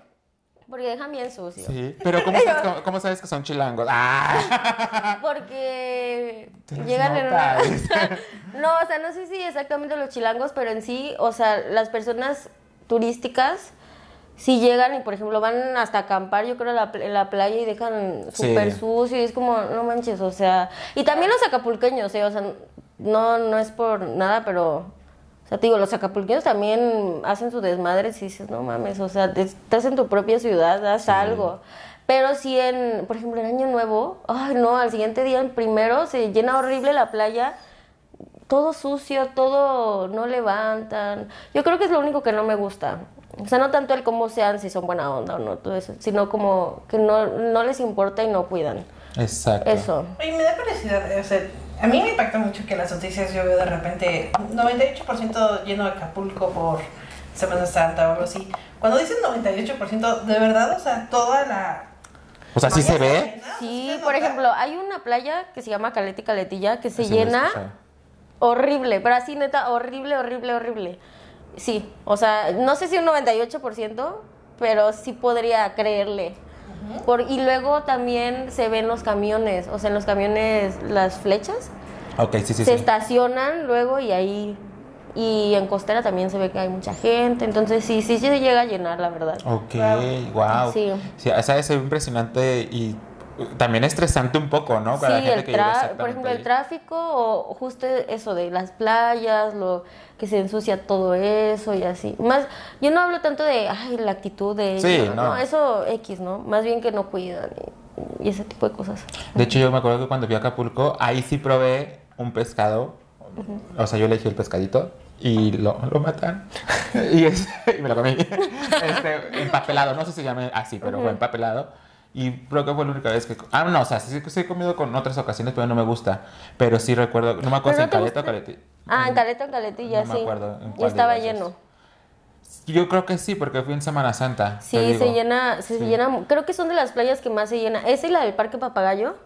[SPEAKER 3] porque dejan bien sucio.
[SPEAKER 2] Sí, pero ¿cómo sabes, cómo, cómo sabes que son chilangos? ¡Ah!
[SPEAKER 3] Porque llegan en una... No, o sea, no sé si exactamente los chilangos, pero en sí, o sea, las personas turísticas si llegan y por ejemplo van hasta acampar, yo creo, en la, en la playa y dejan
[SPEAKER 2] Sí.
[SPEAKER 3] súper sucio y es como, no manches, o sea, y también los acapulqueños, ¿eh? o sea, no, no es por nada, pero, o sea, te digo, los acapulqueños también hacen su desmadre y dices, no mames, o sea, te- estás en tu propia ciudad, haz algo. Pero si en, por ejemplo, en Año Nuevo, ay no, al siguiente día, el primero, se llena horrible la playa, todo sucio, todo no levantan. Yo creo que es lo único que no me gusta. O sea, no tanto el cómo sean, si son buena onda o no, todo eso, sino como que no, no les importa y no cuidan.
[SPEAKER 2] Exacto.
[SPEAKER 3] Eso.
[SPEAKER 1] Oye, me da curiosidad, o sea, a mí me impacta mucho que en las noticias yo veo de repente 98% lleno de Acapulco por Semana Santa o algo así. Cuando dicen 98%, de verdad, o sea, toda la...
[SPEAKER 2] O sea, ¿sí se ve?
[SPEAKER 1] llena,
[SPEAKER 3] Sí,
[SPEAKER 1] se
[SPEAKER 3] por
[SPEAKER 1] nota.
[SPEAKER 3] ejemplo, hay una playa que se llama Caleta y Caletilla que se
[SPEAKER 2] Así
[SPEAKER 3] llena. Horrible, pero así neta, horrible, horrible, horrible. Sí, o sea, no sé si un 98%, pero sí podría creerle. Por, y luego también se ven los camiones, o sea, en los camiones las flechas
[SPEAKER 2] Ok, sí, sí,
[SPEAKER 3] se
[SPEAKER 2] sí.
[SPEAKER 3] estacionan luego y ahí y en costera también se ve que hay mucha gente, entonces sí, sí se llega a llenar, la verdad.
[SPEAKER 2] Ok, wow.
[SPEAKER 3] Sí.
[SPEAKER 2] Sí, o sea, es impresionante y también estresante un poco, ¿no?
[SPEAKER 3] Sí,
[SPEAKER 2] Para la gente
[SPEAKER 3] el
[SPEAKER 2] que
[SPEAKER 3] por ejemplo, el tráfico o justo eso de las playas, lo que se ensucia todo eso y así. Más, yo no hablo tanto de, ay, la actitud de
[SPEAKER 2] Sí, no.
[SPEAKER 3] eso X, ¿no? Más bien que no cuidan y, y ese tipo de cosas.
[SPEAKER 2] De hecho, yo me acuerdo que cuando fui a Acapulco, ahí sí probé un pescado. O sea, yo elegí el pescadito y lo, lo matan. y, es- y me lo comí. Este, empapelado, no sé si se llama así, pero fue empapelado. Y creo que fue la única vez que... Ah, no, o sea, sí, sí he comido con otras ocasiones, pero no me gusta. Pero sí recuerdo, no me acuerdo si
[SPEAKER 3] ¿Pero
[SPEAKER 2] en
[SPEAKER 3] no
[SPEAKER 2] Caleta o
[SPEAKER 3] gusta?
[SPEAKER 2] Caleti.
[SPEAKER 3] Ah, en Caleta, en Caletilla,
[SPEAKER 2] no me
[SPEAKER 3] sí.
[SPEAKER 2] acuerdo en
[SPEAKER 3] Y estaba lleno.
[SPEAKER 2] Yo creo que sí, porque fui en Semana Santa.
[SPEAKER 3] Sí, se llena, se
[SPEAKER 2] Sí.
[SPEAKER 3] llena, creo que son de las playas que más se llena. Esa y la del Parque Papagayo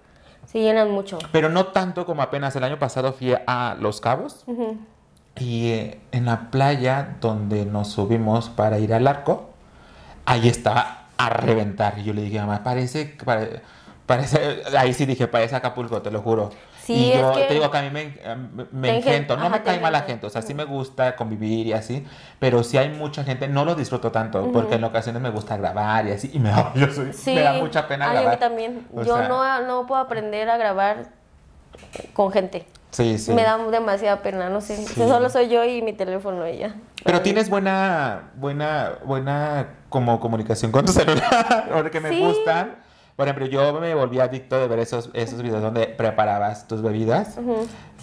[SPEAKER 3] se llenan mucho.
[SPEAKER 2] Pero no tanto como apenas el año pasado fui a Los Cabos. Y eh, en la playa donde nos subimos para ir al arco, ahí estaba a reventar. Y yo le dije, mamá, parece, pare- parece, ahí sí dije, parece Acapulco, te lo juro.
[SPEAKER 3] Sí,
[SPEAKER 2] y
[SPEAKER 3] es
[SPEAKER 2] yo
[SPEAKER 3] que-
[SPEAKER 2] te digo que a mí me, eh, me- engento, no
[SPEAKER 3] ajá,
[SPEAKER 2] me cae mal la gente, o sea, sí me gusta convivir y así, pero si hay mucha gente, no lo disfruto tanto, porque en ocasiones me gusta grabar y así, y me da, yo soy-
[SPEAKER 3] Sí,
[SPEAKER 2] me da mucha pena
[SPEAKER 3] Ay, a
[SPEAKER 2] grabar.
[SPEAKER 3] mí también.
[SPEAKER 2] O
[SPEAKER 3] Yo
[SPEAKER 2] sea,
[SPEAKER 3] no, no puedo aprender a grabar con gente.
[SPEAKER 2] Sí, sí.
[SPEAKER 3] Me da demasiada pena, no sé.
[SPEAKER 2] Sí.
[SPEAKER 3] Solo soy yo y mi teléfono y ya.
[SPEAKER 2] Pero tienes buena, buena, buena como comunicación con tu celular, porque me
[SPEAKER 3] Sí.
[SPEAKER 2] gustan. Por ejemplo, yo me volví adicto de ver esos, esos videos donde preparabas tus bebidas,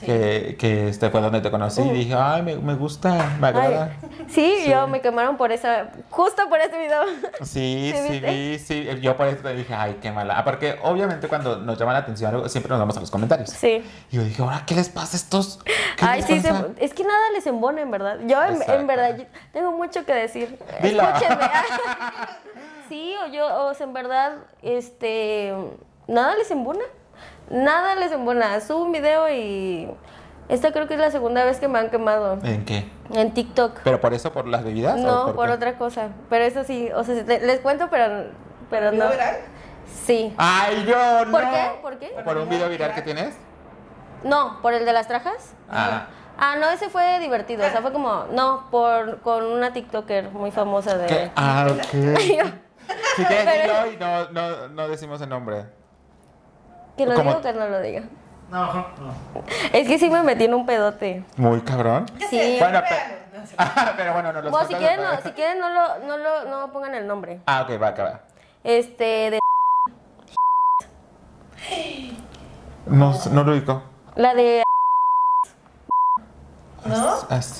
[SPEAKER 2] que, que este fue donde te conocí y dije, ay, me, me gusta, me agrada.
[SPEAKER 3] Sí, yo me quemaron por esa, justo por ese video.
[SPEAKER 2] Sí,
[SPEAKER 3] ¿Sí
[SPEAKER 2] sí, sí. Yo por eso te dije, ay, qué mala. Ah, porque obviamente cuando nos llama la atención algo, siempre nos vamos a los comentarios.
[SPEAKER 3] Sí.
[SPEAKER 2] Y yo dije, ahora, ¿qué les pasa a estos? ¿Qué
[SPEAKER 3] Ay, sí, se-
[SPEAKER 2] pasa?"
[SPEAKER 3] es que nada les embona, en verdad. Yo, en, verdad, yo tengo mucho que decir.
[SPEAKER 2] Dilo.
[SPEAKER 3] Escúchenme. sí, o yo, o sea, en verdad, este, nada les embona. Nada les embona. Subo un video y esta creo que es la segunda vez que me han quemado
[SPEAKER 2] ¿En qué?
[SPEAKER 3] en TikTok.
[SPEAKER 2] ¿Pero por eso, por las bebidas? o
[SPEAKER 3] No, por otra cosa. Pero eso sí, o sea, te- les cuento, pero, pero
[SPEAKER 1] ¿Video
[SPEAKER 3] no.
[SPEAKER 1] viral?
[SPEAKER 3] Sí.
[SPEAKER 2] Ay, yo no.
[SPEAKER 3] ¿Por qué? ¿Por qué?
[SPEAKER 2] ¿Por un video viral que tienes?
[SPEAKER 3] No, por el de las trajas.
[SPEAKER 2] Ah.
[SPEAKER 3] Ah, no, ese fue divertido. O sea, fue como, no, por, con una TikToker muy famosa de.
[SPEAKER 2] ¿Qué? Ah, ok. Si quieres
[SPEAKER 3] Pero-
[SPEAKER 2] dilo y no, no, no decimos el nombre.
[SPEAKER 3] que lo
[SPEAKER 2] ¿Cómo?
[SPEAKER 3] diga o que no lo diga.
[SPEAKER 4] No, no.
[SPEAKER 3] Es que sí me metí en un pedote.
[SPEAKER 2] Muy cabrón.
[SPEAKER 3] Sí.
[SPEAKER 2] Bueno,
[SPEAKER 1] Véalo.
[SPEAKER 2] pe-
[SPEAKER 1] No sé.
[SPEAKER 2] Ah, pero bueno, no los
[SPEAKER 3] Bueno, si quieren, no,
[SPEAKER 2] después.
[SPEAKER 3] si quieren no lo, no lo, no pongan el nombre.
[SPEAKER 2] Ah, ok, va, va.
[SPEAKER 3] Este, de
[SPEAKER 2] No, no lo ubico.
[SPEAKER 3] la de
[SPEAKER 1] ¿No?
[SPEAKER 2] Así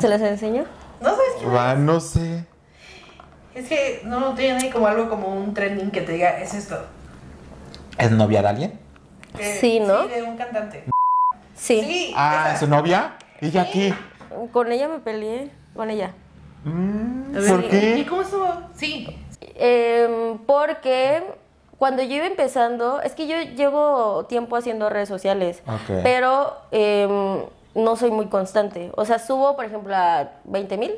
[SPEAKER 3] ¿se les enseño?
[SPEAKER 1] ¿No sabes
[SPEAKER 2] va, no sé.
[SPEAKER 1] Es que no tiene como algo como un trending que te diga, es esto.
[SPEAKER 2] ¿Es novia de alguien?
[SPEAKER 1] Que-
[SPEAKER 3] Sí, ¿no?
[SPEAKER 1] Sí, de un cantante.
[SPEAKER 3] Sí.
[SPEAKER 1] Sí.
[SPEAKER 2] Ah,
[SPEAKER 1] esa.
[SPEAKER 2] ¿su novia? ¿Y aquí?
[SPEAKER 3] Con ella me peleé, con ella.
[SPEAKER 2] Mm,
[SPEAKER 1] A ver,
[SPEAKER 2] ¿Por
[SPEAKER 1] ¿Y cómo estuvo? Sí.
[SPEAKER 3] Em, porque cuando yo iba empezando, es que yo llevo tiempo haciendo redes sociales, pero em, no soy muy constante. O sea, subo, por ejemplo, a 20 mil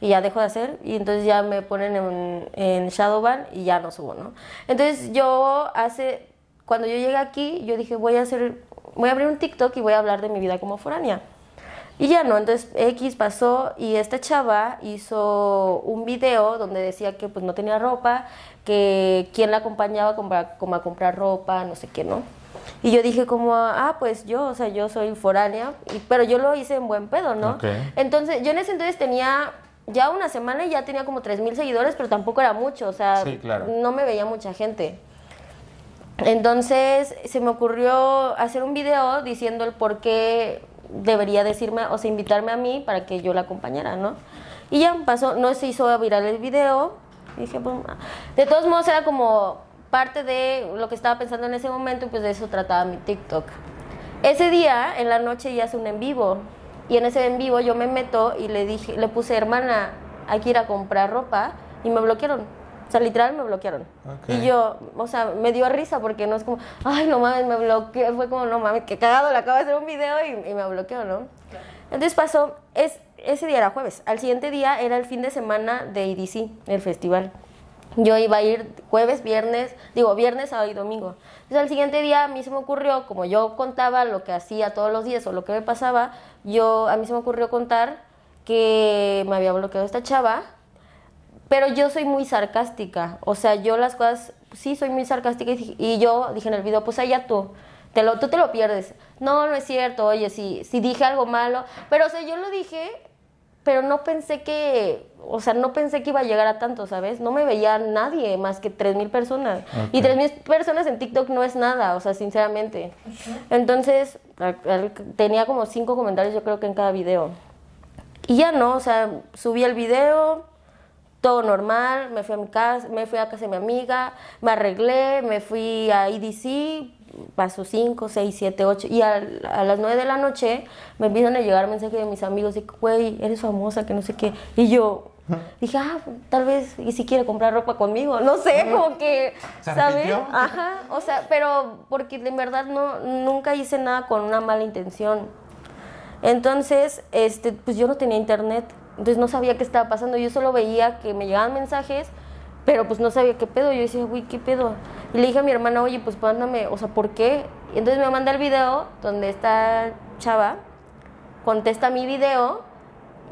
[SPEAKER 3] y ya dejo de hacer y entonces ya me ponen en, en Shadowban y ya no subo, ¿no? Entonces yo hace, cuando yo llegué aquí, yo dije, voy a hacer, voy a abrir un TikTok y voy a hablar de mi vida como foránea. Y ya no, entonces X pasó y esta chava hizo un video donde decía que pues no tenía ropa, que quién la acompañaba a comprar, como a comprar ropa, no sé qué, ¿no? Y yo dije como, ah, pues yo, o sea, yo soy foránea, y- pero yo lo hice en buen pedo, ¿no? Entonces, yo en ese entonces tenía ya una semana y ya tenía como 3 mil seguidores, pero tampoco era mucho, o sea,
[SPEAKER 2] Sí, claro.
[SPEAKER 3] no me veía mucha gente. Entonces se me ocurrió hacer un video diciendo el por qué debería decirme, o sea, invitarme a mí para que yo la acompañara, ¿no? Y ya pasó, no se hizo viral el video. Y dije, pues, de todos modos era como parte de lo que estaba pensando en ese momento y pues de eso trataba mi TikTok. Ese día, en la noche, ya hace un en vivo. Y en ese en vivo yo me meto y le dije, le puse, hermana, hay que ir a comprar ropa. Y me bloquearon. O sea, literal me bloquearon.
[SPEAKER 2] Ok.
[SPEAKER 3] Y yo, o sea, me dio risa porque no es como, ay, no mames, me bloqueó. Fue como, no mames, que cagado, le acabo de hacer un video y, y me bloqueó, ¿no? Entonces pasó, es, ese día era jueves. Al siguiente día era el fin de semana de EDC, el festival. Yo iba a ir jueves, viernes, digo, viernes, sábado y domingo. Entonces al siguiente día a mí se me ocurrió, como yo contaba lo que hacía todos los días o lo que me pasaba, yo a mí se me ocurrió contar que me había bloqueado esta chava, pero yo soy muy sarcástica. O sea, yo las cosas, sí soy muy sarcástica y, yo dije en el video, pues allá tú. Te lo, tú te lo pierdes. No, no es cierto. Oye, si, si dije algo malo. Pero, o sea, yo lo dije, pero no pensé que, o sea, no pensé que iba a llegar a tanto, ¿sabes? No me veía nadie más que 3.000 personas. Y
[SPEAKER 2] Ok.
[SPEAKER 3] 3.000 personas en TikTok no es nada, o sea, sinceramente. Entonces, tenía como cinco comentarios yo creo que en cada video. Y ya no, o sea, subí el video, todo normal, me fui a mi casa, me fui a casa de mi amiga, me arreglé, me fui a EDC, pasó 5, 6, 7, 8, y al- a, las 9 de la noche me empiezan a llegar mensajes de mis amigos de, güey, eres famosa, que no sé qué, y yo dije, ah, tal vez, y si quiere comprar ropa conmigo, no sé, como que,
[SPEAKER 2] ¿Se
[SPEAKER 3] ¿sabes? Ajá, o sea, pero porque de verdad no, nunca hice nada con una mala intención. Entonces, este, pues yo no tenía internet, entonces no sabía qué estaba pasando. Yo solo veía que me llegaban mensajes, pero pues no sabía qué pedo. Yo decía, uy, ¿qué pedo? Y le dije a mi hermana, oye, pues mándame, o sea, ¿por qué? Y entonces me manda el video donde esta chava contesta mi video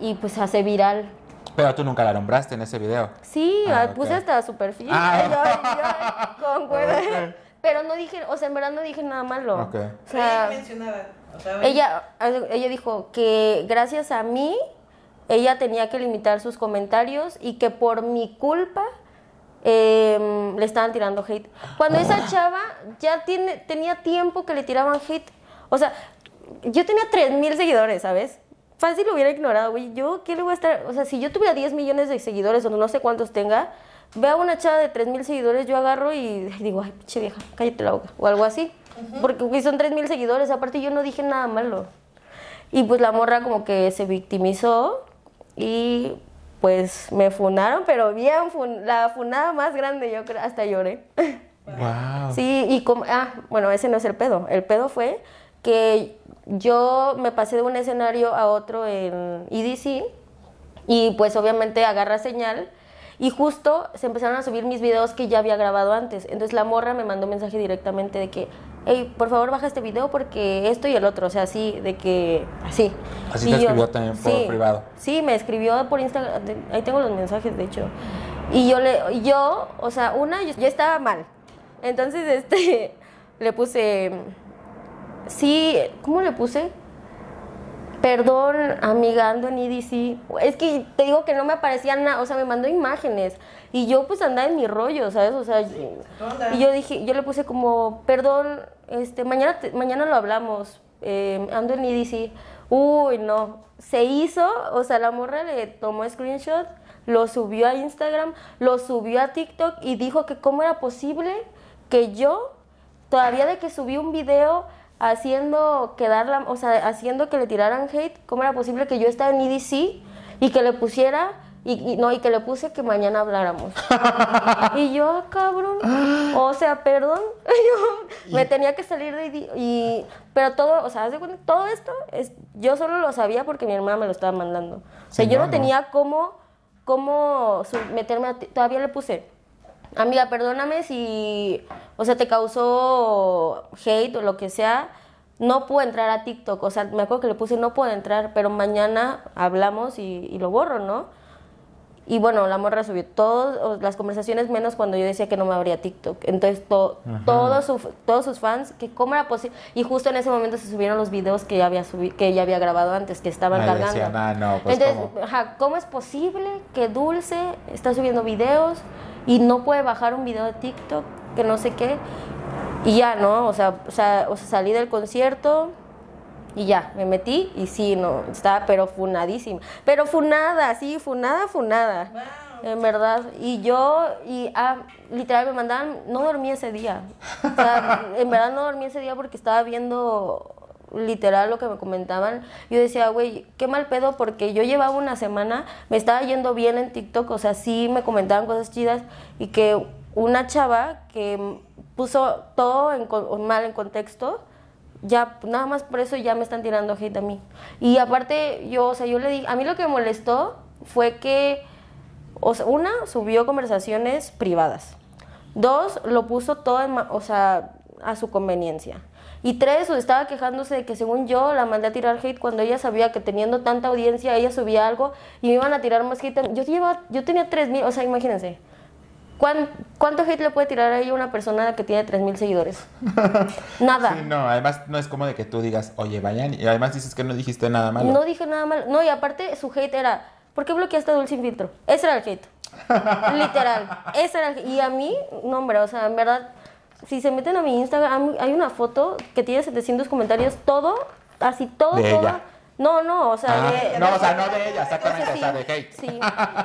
[SPEAKER 3] y pues hace viral.
[SPEAKER 2] Pero tú nunca la nombraste en ese video.
[SPEAKER 3] Sí,
[SPEAKER 2] Ah,
[SPEAKER 3] puse hasta su perfil.
[SPEAKER 2] Ah.
[SPEAKER 3] Yo- yo concuerdo.
[SPEAKER 2] Ok.
[SPEAKER 3] Pero no dije, o sea, en verdad no dije nada malo.
[SPEAKER 2] Ok.
[SPEAKER 3] O
[SPEAKER 1] Ella
[SPEAKER 3] sea,
[SPEAKER 1] mencionaba. O sea,
[SPEAKER 3] ella, ella dijo que gracias a mí ella tenía que limitar sus comentarios y que por mi culpa em, le estaban tirando hate. Cuando esa chava ya tiene, tenía tiempo que le tiraban hate. O sea, yo tenía 3000 seguidores, ¿sabes? Fácil lo hubiera ignorado, güey. Yo, ¿qué le voy a estar? O sea, si yo tuviera 10 millones de seguidores o no sé cuántos tenga, veo a una chava de 3000 seguidores, yo agarro y digo, ay, pinche vieja, cállate la boca. O algo así. Porque güey, son 3000 seguidores. Aparte, yo no dije nada malo. Y pues la morra como que se victimizó y pues me funaron, pero bien, fun- la funada más grande, yo creo, hasta lloré.
[SPEAKER 2] Wow.
[SPEAKER 3] Sí, y como, ah, bueno, ese no es el pedo. El pedo fue que yo me pasé de un escenario a otro en EDC y pues obviamente agarra señal y justo se empezaron a subir mis videos que ya había grabado antes. Entonces la morra me mandó un mensaje directamente de que, hey, por favor baja este video porque esto y el otro, o sea, así, de que, así.
[SPEAKER 2] Así
[SPEAKER 3] Y
[SPEAKER 2] te escribió también por
[SPEAKER 3] sí,
[SPEAKER 2] privado.
[SPEAKER 3] Sí, me escribió por Instagram, ahí tengo los mensajes de hecho. Y yo le, yo, o sea, una, yo, yo estaba mal. Entonces, este, le puse, sí, ¿cómo le puse? Perdón, amiga, ando en EDC. Es que te digo que no me aparecía nada, o sea, me mandó imágenes. Y yo pues andaba en mi rollo, ¿sabes? O sea, y yo dije, yo le puse como, perdón, este, mañana, te- mañana lo hablamos, eh, ando en EDC. Uy, no, se hizo, o sea, la morra le tomó screenshot, lo subió a Instagram, lo subió a TikTok y dijo que cómo era posible que yo, todavía de que subí un video haciendo quedar la, o sea, haciendo que le tiraran hate, cómo era posible que yo estaba en EDC y que le pusiera y, y- no y que le puse que mañana habláramos. y yo, ah, cabrón, o sea, perdón, yo me tenía que salir de EDC y pero todo, o sea, todo esto es yo solo lo sabía porque mi hermana me lo estaba mandando. O sea,
[SPEAKER 2] Sí,
[SPEAKER 3] yo
[SPEAKER 2] no,
[SPEAKER 3] tenía cómo cómo meterme a ti- todavía le puse Amiga, perdóname si, o sea, te causó hate o lo que sea. No puedo entrar a TikTok. O sea, me acuerdo que le puse no puedo entrar, pero mañana hablamos y, y lo borro, ¿no? Y bueno, la morra subió todas las conversaciones, menos cuando yo decía que no me abría TikTok. Entonces, to- todos, su- todos sus fans, que cómo era posible. Y justo en ese momento se subieron los videos que ya había, subi- que ya había grabado antes, que estaban cargando.
[SPEAKER 2] decían, ah, no, pues,
[SPEAKER 3] Entonces,
[SPEAKER 2] ¿cómo?
[SPEAKER 3] ajá, ¿cómo es posible que Dulce está subiendo videos y no puede bajar un video de TikTok, que no sé qué? Y ya, ¿no? O sea, o sea, o sea, salí del concierto y ya, me metí y sí, no, estaba pero funadísima. Pero funada, sí, funada, funada. En verdad. Y yo, y ah, literal me mandaban, no dormí ese día. O sea, en verdad no dormí ese día porque estaba viendo literal lo que me comentaban. Yo decía, güey, qué mal pedo porque yo llevaba una semana, me estaba yendo bien en TikTok, o sea, sí me comentaban cosas chidas y que una chava que puso todo mal en contexto, ya nada más por eso ya me están tirando hate a mí. Y aparte yo, o sea, yo le di, a mí lo que me molestó fue que o sea, una subió conversaciones privadas. Dos, lo puso todo o sea, a su conveniencia. Y tres, estaba quejándose de que según yo la mandé a tirar hate cuando ella sabía que teniendo tanta audiencia ella subía algo y me iban a tirar más hate. Yo llevaba, yo tenía 3000, o sea, imagínense. ¿Cuán- ¿Cuánto hate le puede tirar a ella una persona que tiene 3000 seguidores? Nada.
[SPEAKER 2] Sí, no, además no es como de que tú digas, oye, vayan, y además dices que no dijiste nada malo.
[SPEAKER 3] No dije nada malo. No, y aparte su hate era, ¿por qué bloqueaste a Dulce sin filtro? Ese era el hate. Literal. Ese era el hate. Y a mí, no, hombre, o sea, en verdad, si se meten a mi Instagram, hay una foto que tiene 700 comentarios, todo, así, todo,
[SPEAKER 2] De
[SPEAKER 3] todo.
[SPEAKER 2] ella.
[SPEAKER 3] No, no, o sea,
[SPEAKER 2] Ah,
[SPEAKER 3] de-
[SPEAKER 2] no, o sea, no de ella, exactamente,
[SPEAKER 3] Sí,
[SPEAKER 2] o sea, de hate.
[SPEAKER 3] Sí.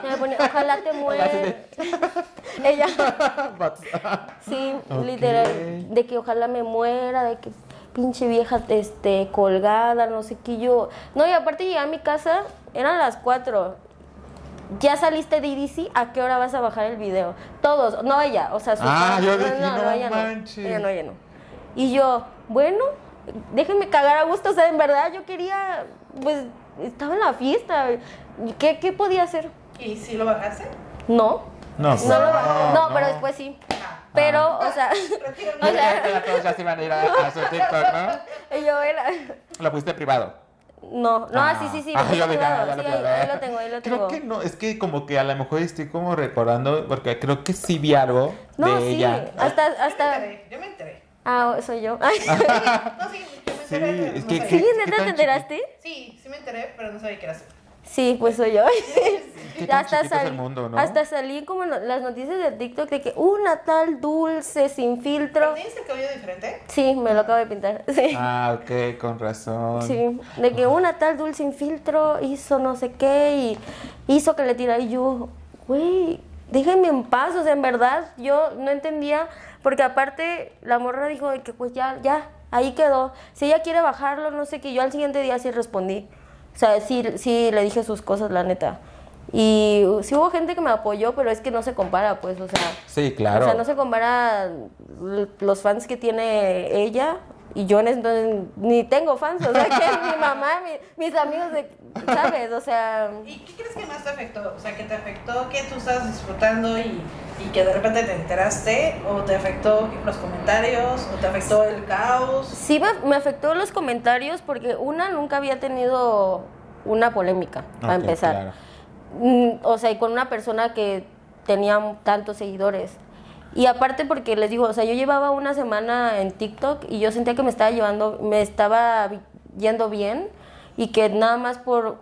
[SPEAKER 3] Me pone, ojalá te mueras. Ella. Sí, literal, de que ojalá me muera, de que pinche vieja este colgada, no sé qué yo. No, y aparte llegué a mi casa, eran las 4. Ya saliste de IDC, ¿a qué hora vas a bajar el video? Todos, no ella, o sea, su
[SPEAKER 2] Ah, yo dije, no
[SPEAKER 3] ella
[SPEAKER 2] manches.
[SPEAKER 3] no. Ella no, ella no. Y yo, bueno, déjenme cagar a gusto, o sea, en verdad yo quería, pues, estaba en la fiesta. ¿Qué, qué podía hacer?
[SPEAKER 1] ¿Y si lo bajaste?
[SPEAKER 3] No.
[SPEAKER 2] No, pues,
[SPEAKER 3] No, lo-
[SPEAKER 2] no,
[SPEAKER 3] no,
[SPEAKER 2] no.
[SPEAKER 3] pero después sí.
[SPEAKER 1] Ajá.
[SPEAKER 3] Pero, o sea, o sea,
[SPEAKER 2] Ya todos ya se iban a ir a, a su TikTok, ¿no?
[SPEAKER 3] yo era...
[SPEAKER 2] Lo pusiste privado.
[SPEAKER 3] No, no,
[SPEAKER 2] Ah.
[SPEAKER 3] sí, sí, sí.
[SPEAKER 2] Ah,
[SPEAKER 3] lo tengo
[SPEAKER 2] yo ah,
[SPEAKER 3] privado,
[SPEAKER 2] ya
[SPEAKER 3] sí,
[SPEAKER 2] lo
[SPEAKER 3] ahí, ahí lo tengo, ahí lo
[SPEAKER 2] Creo
[SPEAKER 3] tengo.
[SPEAKER 2] que no, es que como que a lo mejor estoy como recordando, porque creo que sí vi algo
[SPEAKER 3] No,
[SPEAKER 2] de
[SPEAKER 3] sí,
[SPEAKER 2] ella.
[SPEAKER 3] hasta,
[SPEAKER 1] Yo me
[SPEAKER 3] hasta...
[SPEAKER 1] enteré, yo me enteré.
[SPEAKER 3] Ah, soy yo. Ay.
[SPEAKER 1] No, sí, yo me
[SPEAKER 2] Sí,
[SPEAKER 1] enteré. pero no
[SPEAKER 2] que-
[SPEAKER 1] sabía.
[SPEAKER 3] ¿Sí,
[SPEAKER 2] ¿Qué
[SPEAKER 3] neta
[SPEAKER 2] tan
[SPEAKER 3] te enteraste?
[SPEAKER 1] Sí, sí me enteré, pero no sabía que era así.
[SPEAKER 3] Sí, pues soy yo.
[SPEAKER 2] Qué tan chiquito es el mundo, ¿no?
[SPEAKER 3] hasta salí como en las noticias de TikTok de que una tal dulce sin filtro.
[SPEAKER 1] ¿Tienes el cabello diferente?
[SPEAKER 3] Sí, me lo acabo de pintar. Sí.
[SPEAKER 2] Ah, ok, con razón.
[SPEAKER 3] Sí, de que una tal dulce sin filtro hizo no sé qué y hizo que le tirara y yo, güey, déjenme en paz, o sea, en verdad yo no entendía, porque aparte la morra dijo de que pues ya, ya, ahí quedó. Si ella quiere bajarlo, no sé qué, yo al siguiente día sí respondí. O sea, sí, sí le dije sus cosas, la neta. Y sí hubo gente que me apoyó, pero es que no se compara, pues, o sea,
[SPEAKER 2] Sí, claro.
[SPEAKER 3] o sea, no se compara los fans que tiene ella y yo en ese entonces ni tengo fans, o sea, que mi mamá, mi- mis amigos, de, ¿sabes? O sea,
[SPEAKER 1] ¿Y qué crees que más te afectó? O sea, que te afectó que tú estabas disfrutando y, y que de repente te enteraste, o te afectó los comentarios, o te afectó el caos.
[SPEAKER 3] sí me, me afectó los comentarios porque una nunca había tenido una polémica, para empezar.
[SPEAKER 2] claro.
[SPEAKER 3] Mm, o sea, y con una persona que tenía tantos seguidores. Y aparte porque les digo, o sea, yo llevaba una semana en TikTok y yo sentía que me estaba llevando, me estaba yendo bien y que nada más por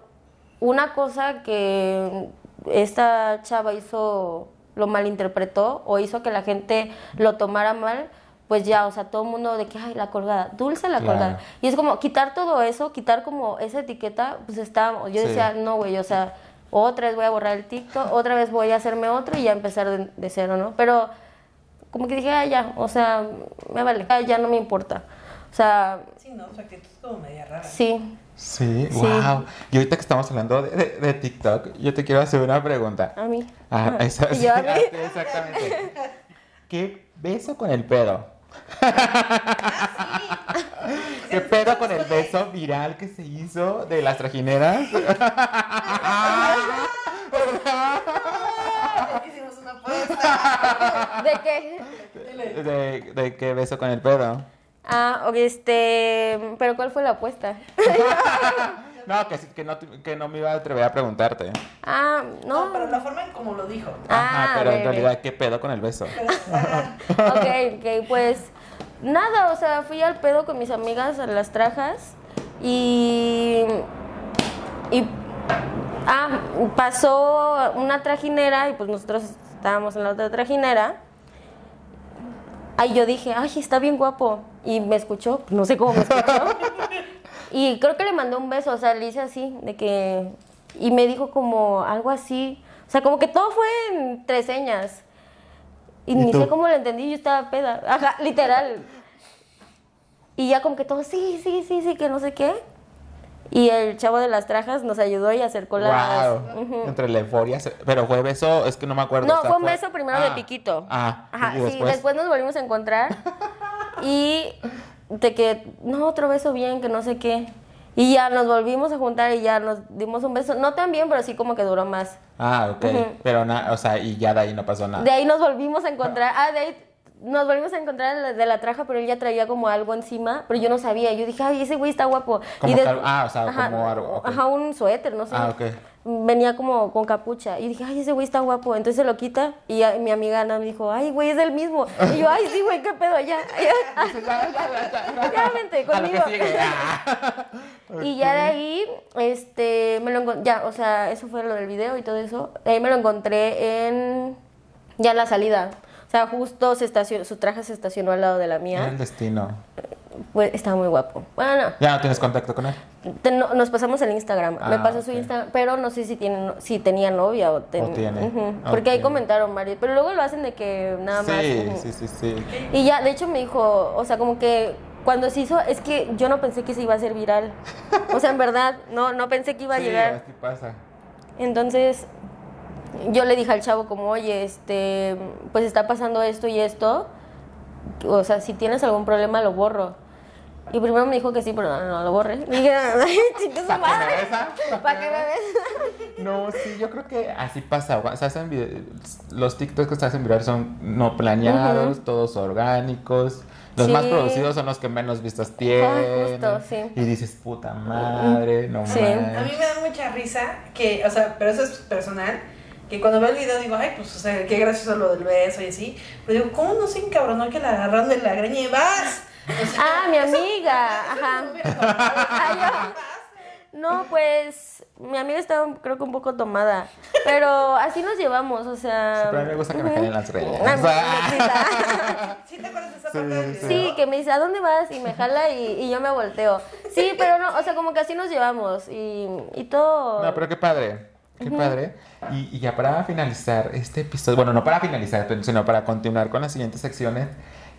[SPEAKER 3] una cosa que esta chava hizo, lo malinterpretó o hizo que la gente lo tomara mal, pues ya, o sea, todo el mundo de que, ay, la colgada, dulce la
[SPEAKER 2] Claro.
[SPEAKER 3] colgada. Y es como quitar todo eso, quitar como esa etiqueta, pues está, yo
[SPEAKER 2] Sí.
[SPEAKER 3] decía, no, güey, o sea, otra vez voy a borrar el TikTok, otra vez voy a hacerme otro y ya empezar de, de cero, ¿no? Pero como que dije, ah, ya, o sea, me vale, ah, ya no me importa. O sea,
[SPEAKER 1] Sí, no, su actitud es como media rara.
[SPEAKER 3] sí,
[SPEAKER 2] Sí,
[SPEAKER 3] Sí.
[SPEAKER 2] wow. Y ahorita que estamos hablando de, de- de TikTok, yo te quiero hacer una pregunta.
[SPEAKER 3] a mí.
[SPEAKER 2] Ah, esa,
[SPEAKER 3] Y
[SPEAKER 2] sí,
[SPEAKER 3] yo a mí.
[SPEAKER 2] ah, sí, exactamente. ¿Qué beso con el pedo? ¿Qué pedo con el beso viral que se hizo de las trajineras?
[SPEAKER 1] Hicimos una apuesta.
[SPEAKER 3] ¿De qué?
[SPEAKER 2] ¿De, de qué beso con el pedo?
[SPEAKER 3] Ah, ok, este, pero ¿cuál fue la apuesta?
[SPEAKER 2] No, que, no, que no me iba a atrever a preguntarte.
[SPEAKER 3] Ah,
[SPEAKER 1] No,
[SPEAKER 3] no.
[SPEAKER 1] pero la forma en como lo dijo.
[SPEAKER 2] Ajá,
[SPEAKER 3] Ah,
[SPEAKER 2] pero en realidad, ¿qué pedo con el beso?
[SPEAKER 3] Ok, ok, pues nada, o sea, fui al pedo con mis amigas a las trajas y. y ah, pasó una trajinera y pues nosotros estábamos en la otra trajinera. Ahí yo dije, ay, está bien guapo. Y me escuchó, no sé cómo me escuchó. y creo que le mandé un beso, o sea, le hice así, de que. Y me dijo como algo así. O sea, como que todo fue entre señas. Y,
[SPEAKER 2] ¿Y
[SPEAKER 3] ni
[SPEAKER 2] tú?
[SPEAKER 3] sé cómo lo entendí, yo estaba peda. Ajá, literal. Y ya como que todo, sí, sí, sí, sí, que no sé qué. Y el chavo de las trajas nos ayudó y acercó las...
[SPEAKER 2] Wow. Entre la euforia. Pero fue beso, es que no me acuerdo.
[SPEAKER 3] No,
[SPEAKER 2] o sea,
[SPEAKER 3] fue un beso primero de
[SPEAKER 2] Ah,
[SPEAKER 3] piquito.
[SPEAKER 2] Ah,
[SPEAKER 3] Ajá,
[SPEAKER 2] y
[SPEAKER 3] sí,
[SPEAKER 2] después
[SPEAKER 3] nos volvimos a encontrar. y de que, no, otro beso bien, que no sé qué. Y ya nos volvimos a juntar y ya nos dimos un beso. No tan bien, pero sí como que duró más.
[SPEAKER 2] Ah, ok. Pero nada, o sea, y ya de ahí no pasó nada.
[SPEAKER 3] De ahí nos volvimos a encontrar. Ah, de ahí nos volvimos a encontrar de la- traja, pero él ya traía como algo encima, pero yo no sabía. Yo dije, ay, ese güey está guapo.
[SPEAKER 2] Como
[SPEAKER 3] y de-
[SPEAKER 2] ah, o sea, como algo.
[SPEAKER 3] Ajá, un suéter, no sé.
[SPEAKER 2] Ah, ok.
[SPEAKER 3] Venía como con capucha. Y dije, ay, ese güey está guapo. Entonces se lo quita y mi amiga Ana me dijo, ay, güey, es el mismo. Y yo, ay, sí, güey, qué pedo, ya. ya vente conmigo. Y ya de ahí, este, me lo encontré, ya, o sea, eso fue lo del video y todo eso. De ahí me lo encontré en, ya en la salida. O sea, justo se estacionó, su traje se estacionó al lado de la mía.
[SPEAKER 2] el destino.
[SPEAKER 3] Pues estaba muy guapo. Bueno,
[SPEAKER 2] Ya no tienes contacto con él.
[SPEAKER 3] te- no- nos pasamos el Instagram. me
[SPEAKER 2] Ah,
[SPEAKER 3] pasó su. Instagram, pero no sé si, tiene, si tenía novia o, ten-
[SPEAKER 2] O tiene.
[SPEAKER 3] Porque ahí comentaron varios. Pero luego lo hacen de que nada más.
[SPEAKER 2] Sí,
[SPEAKER 3] ujú.
[SPEAKER 2] sí, sí, sí.
[SPEAKER 3] Y ya, de hecho me dijo, o sea, como que cuando se hizo, es que yo no pensé que se iba a hacer viral. O sea, en verdad, no, no pensé que iba a
[SPEAKER 2] Sí,
[SPEAKER 3] llegar.
[SPEAKER 2] así pasa.
[SPEAKER 3] Entonces, yo le dije al chavo como, oye, este, pues está pasando esto y esto. O sea, si tienes algún problema, lo borro. Y primero me dijo que sí, pero no, no lo borre. Y dije, ay, chinga su
[SPEAKER 2] ¿Para qué me besa?
[SPEAKER 3] ¿Para qué me ves?
[SPEAKER 2] No, sí, yo creo que así pasa. o sea, hacen los TikToks que se hacen viral son no planeados, todos orgánicos. Los
[SPEAKER 3] Sí.
[SPEAKER 2] más producidos son los que menos vistas tienen.
[SPEAKER 3] justo, sí.
[SPEAKER 2] Y dices, puta madre, no
[SPEAKER 3] Sí.
[SPEAKER 2] mames.
[SPEAKER 1] A mí me da mucha risa que, o sea, pero eso es personal, que cuando veo el video digo, ay, pues, o sea, qué gracioso lo del beso y así. Pero digo, ¿cómo no se encabronó que la agarraron de la greña y vas? O sea,
[SPEAKER 3] Ah, mi amiga,
[SPEAKER 1] eso
[SPEAKER 3] ajá.
[SPEAKER 1] no
[SPEAKER 3] pues mi amiga estaba creo que un poco tomada, pero así nos llevamos, o sea...
[SPEAKER 2] Pero a mí me gusta que me jalen las greñas.
[SPEAKER 3] Ah,
[SPEAKER 1] ¿Sí te acuerdas de esa parte del
[SPEAKER 2] sí.
[SPEAKER 1] video?
[SPEAKER 3] Sí, que me dice, ¿a dónde vas? Y me jala y, y yo me volteo. Sí, pero no, o sea, como que así nos llevamos y, y todo...
[SPEAKER 2] No, pero qué padre. Qué padre. Y, y ya para finalizar este episodio, bueno, no para finalizar, sino para continuar con las siguientes secciones,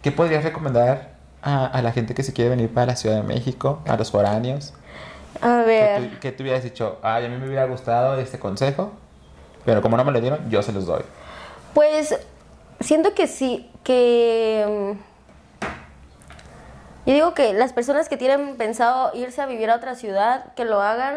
[SPEAKER 2] ¿qué podrías recomendar a, a la gente que se quiere venir para la Ciudad de México, a los foráneos?
[SPEAKER 3] A ver,
[SPEAKER 2] tú, que tú hubieras dicho, ay, a mí me hubiera gustado este consejo, pero como no me lo dieron, yo se los doy.
[SPEAKER 3] pues siento que sí, que... mm, Yo digo que las personas que tienen pensado irse a vivir a otra ciudad, que lo hagan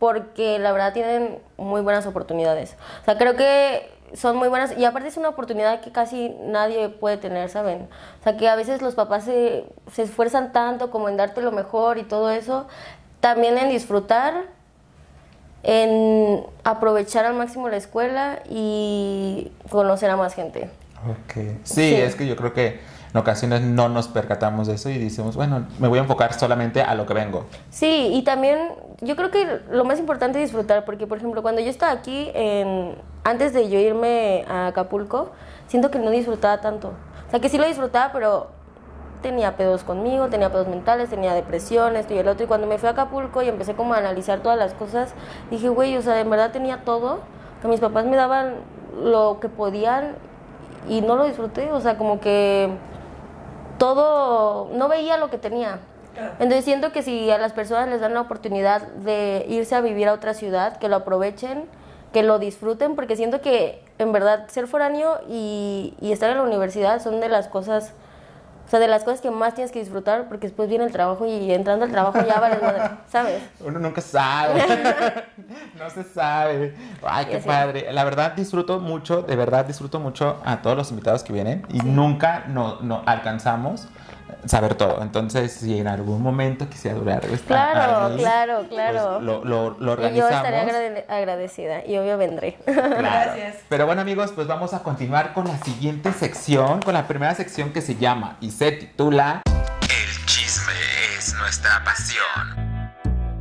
[SPEAKER 3] porque la verdad tienen muy buenas oportunidades. O sea, creo que son muy buenas y aparte es una oportunidad que casi nadie puede tener, ¿saben? O sea, que a veces los papás se, se esfuerzan tanto como en darte lo mejor y todo eso, también en disfrutar, en aprovechar al máximo la escuela y conocer a más gente.
[SPEAKER 2] Ok. Sí,
[SPEAKER 3] Sí.
[SPEAKER 2] es que yo creo que en ocasiones no nos percatamos de eso y decimos, bueno, me voy a enfocar solamente a lo que vengo.
[SPEAKER 3] Sí, y también yo creo que lo más importante es disfrutar, porque por ejemplo, cuando yo estaba aquí, en, antes de yo irme a Acapulco, siento que no disfrutaba tanto. O sea, que sí lo disfrutaba, pero tenía pedos conmigo, tenía pedos mentales, tenía depresión, esto y el otro. Y cuando me fui a Acapulco y empecé como a analizar todas las cosas, dije, güey, o sea, en verdad tenía todo, que mis papás me daban lo que podían y no lo disfruté. O sea, como que todo, no veía lo que tenía. Entonces siento que si a las personas les dan la oportunidad de irse a vivir a otra ciudad, que lo aprovechen, que lo disfruten, porque siento que en verdad ser foráneo y, y estar en la universidad son de las cosas, o sea, de las cosas que más tienes que disfrutar, porque después viene el trabajo y entrando al trabajo ya vales madre, ¿sabes?
[SPEAKER 2] Uno nunca sabe. no se sabe. Ay, qué padre. La verdad disfruto mucho, de verdad disfruto mucho a todos los invitados que vienen y nunca no, no alcanzamos saber todo. Entonces, si en algún momento quisiera durar estar
[SPEAKER 3] Claro,
[SPEAKER 2] ahí,
[SPEAKER 3] claro, claro.
[SPEAKER 2] pues, lo, lo, lo
[SPEAKER 3] y yo
[SPEAKER 2] organizamos.
[SPEAKER 3] estaré agrade- agradecida y obvio vendré.
[SPEAKER 2] Claro.
[SPEAKER 1] Gracias.
[SPEAKER 2] Pero bueno amigos, pues vamos a continuar con la siguiente sección, con la primera sección que se llama y se titula El chisme es nuestra pasión.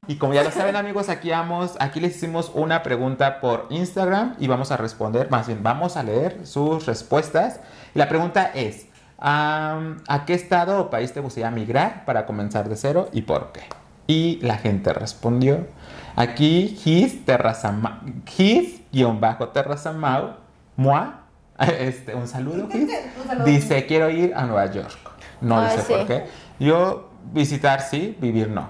[SPEAKER 2] Y como ya lo saben amigos, aquí vamos, aquí les hicimos una pregunta por Instagram y vamos a responder, más bien vamos a leer sus respuestas. Y la pregunta es, ¿a qué estado o país te gustaría migrar para comenzar de cero y por qué? Y la gente respondió, aquí His Terrazama, His guion bajo Terrazamau, Mua, este, un saludo His,
[SPEAKER 1] Un saludo.
[SPEAKER 2] dice quiero ir a Nueva York. No
[SPEAKER 3] Ay,
[SPEAKER 2] dice
[SPEAKER 3] sí.
[SPEAKER 2] por qué. Yo visitar sí, vivir no.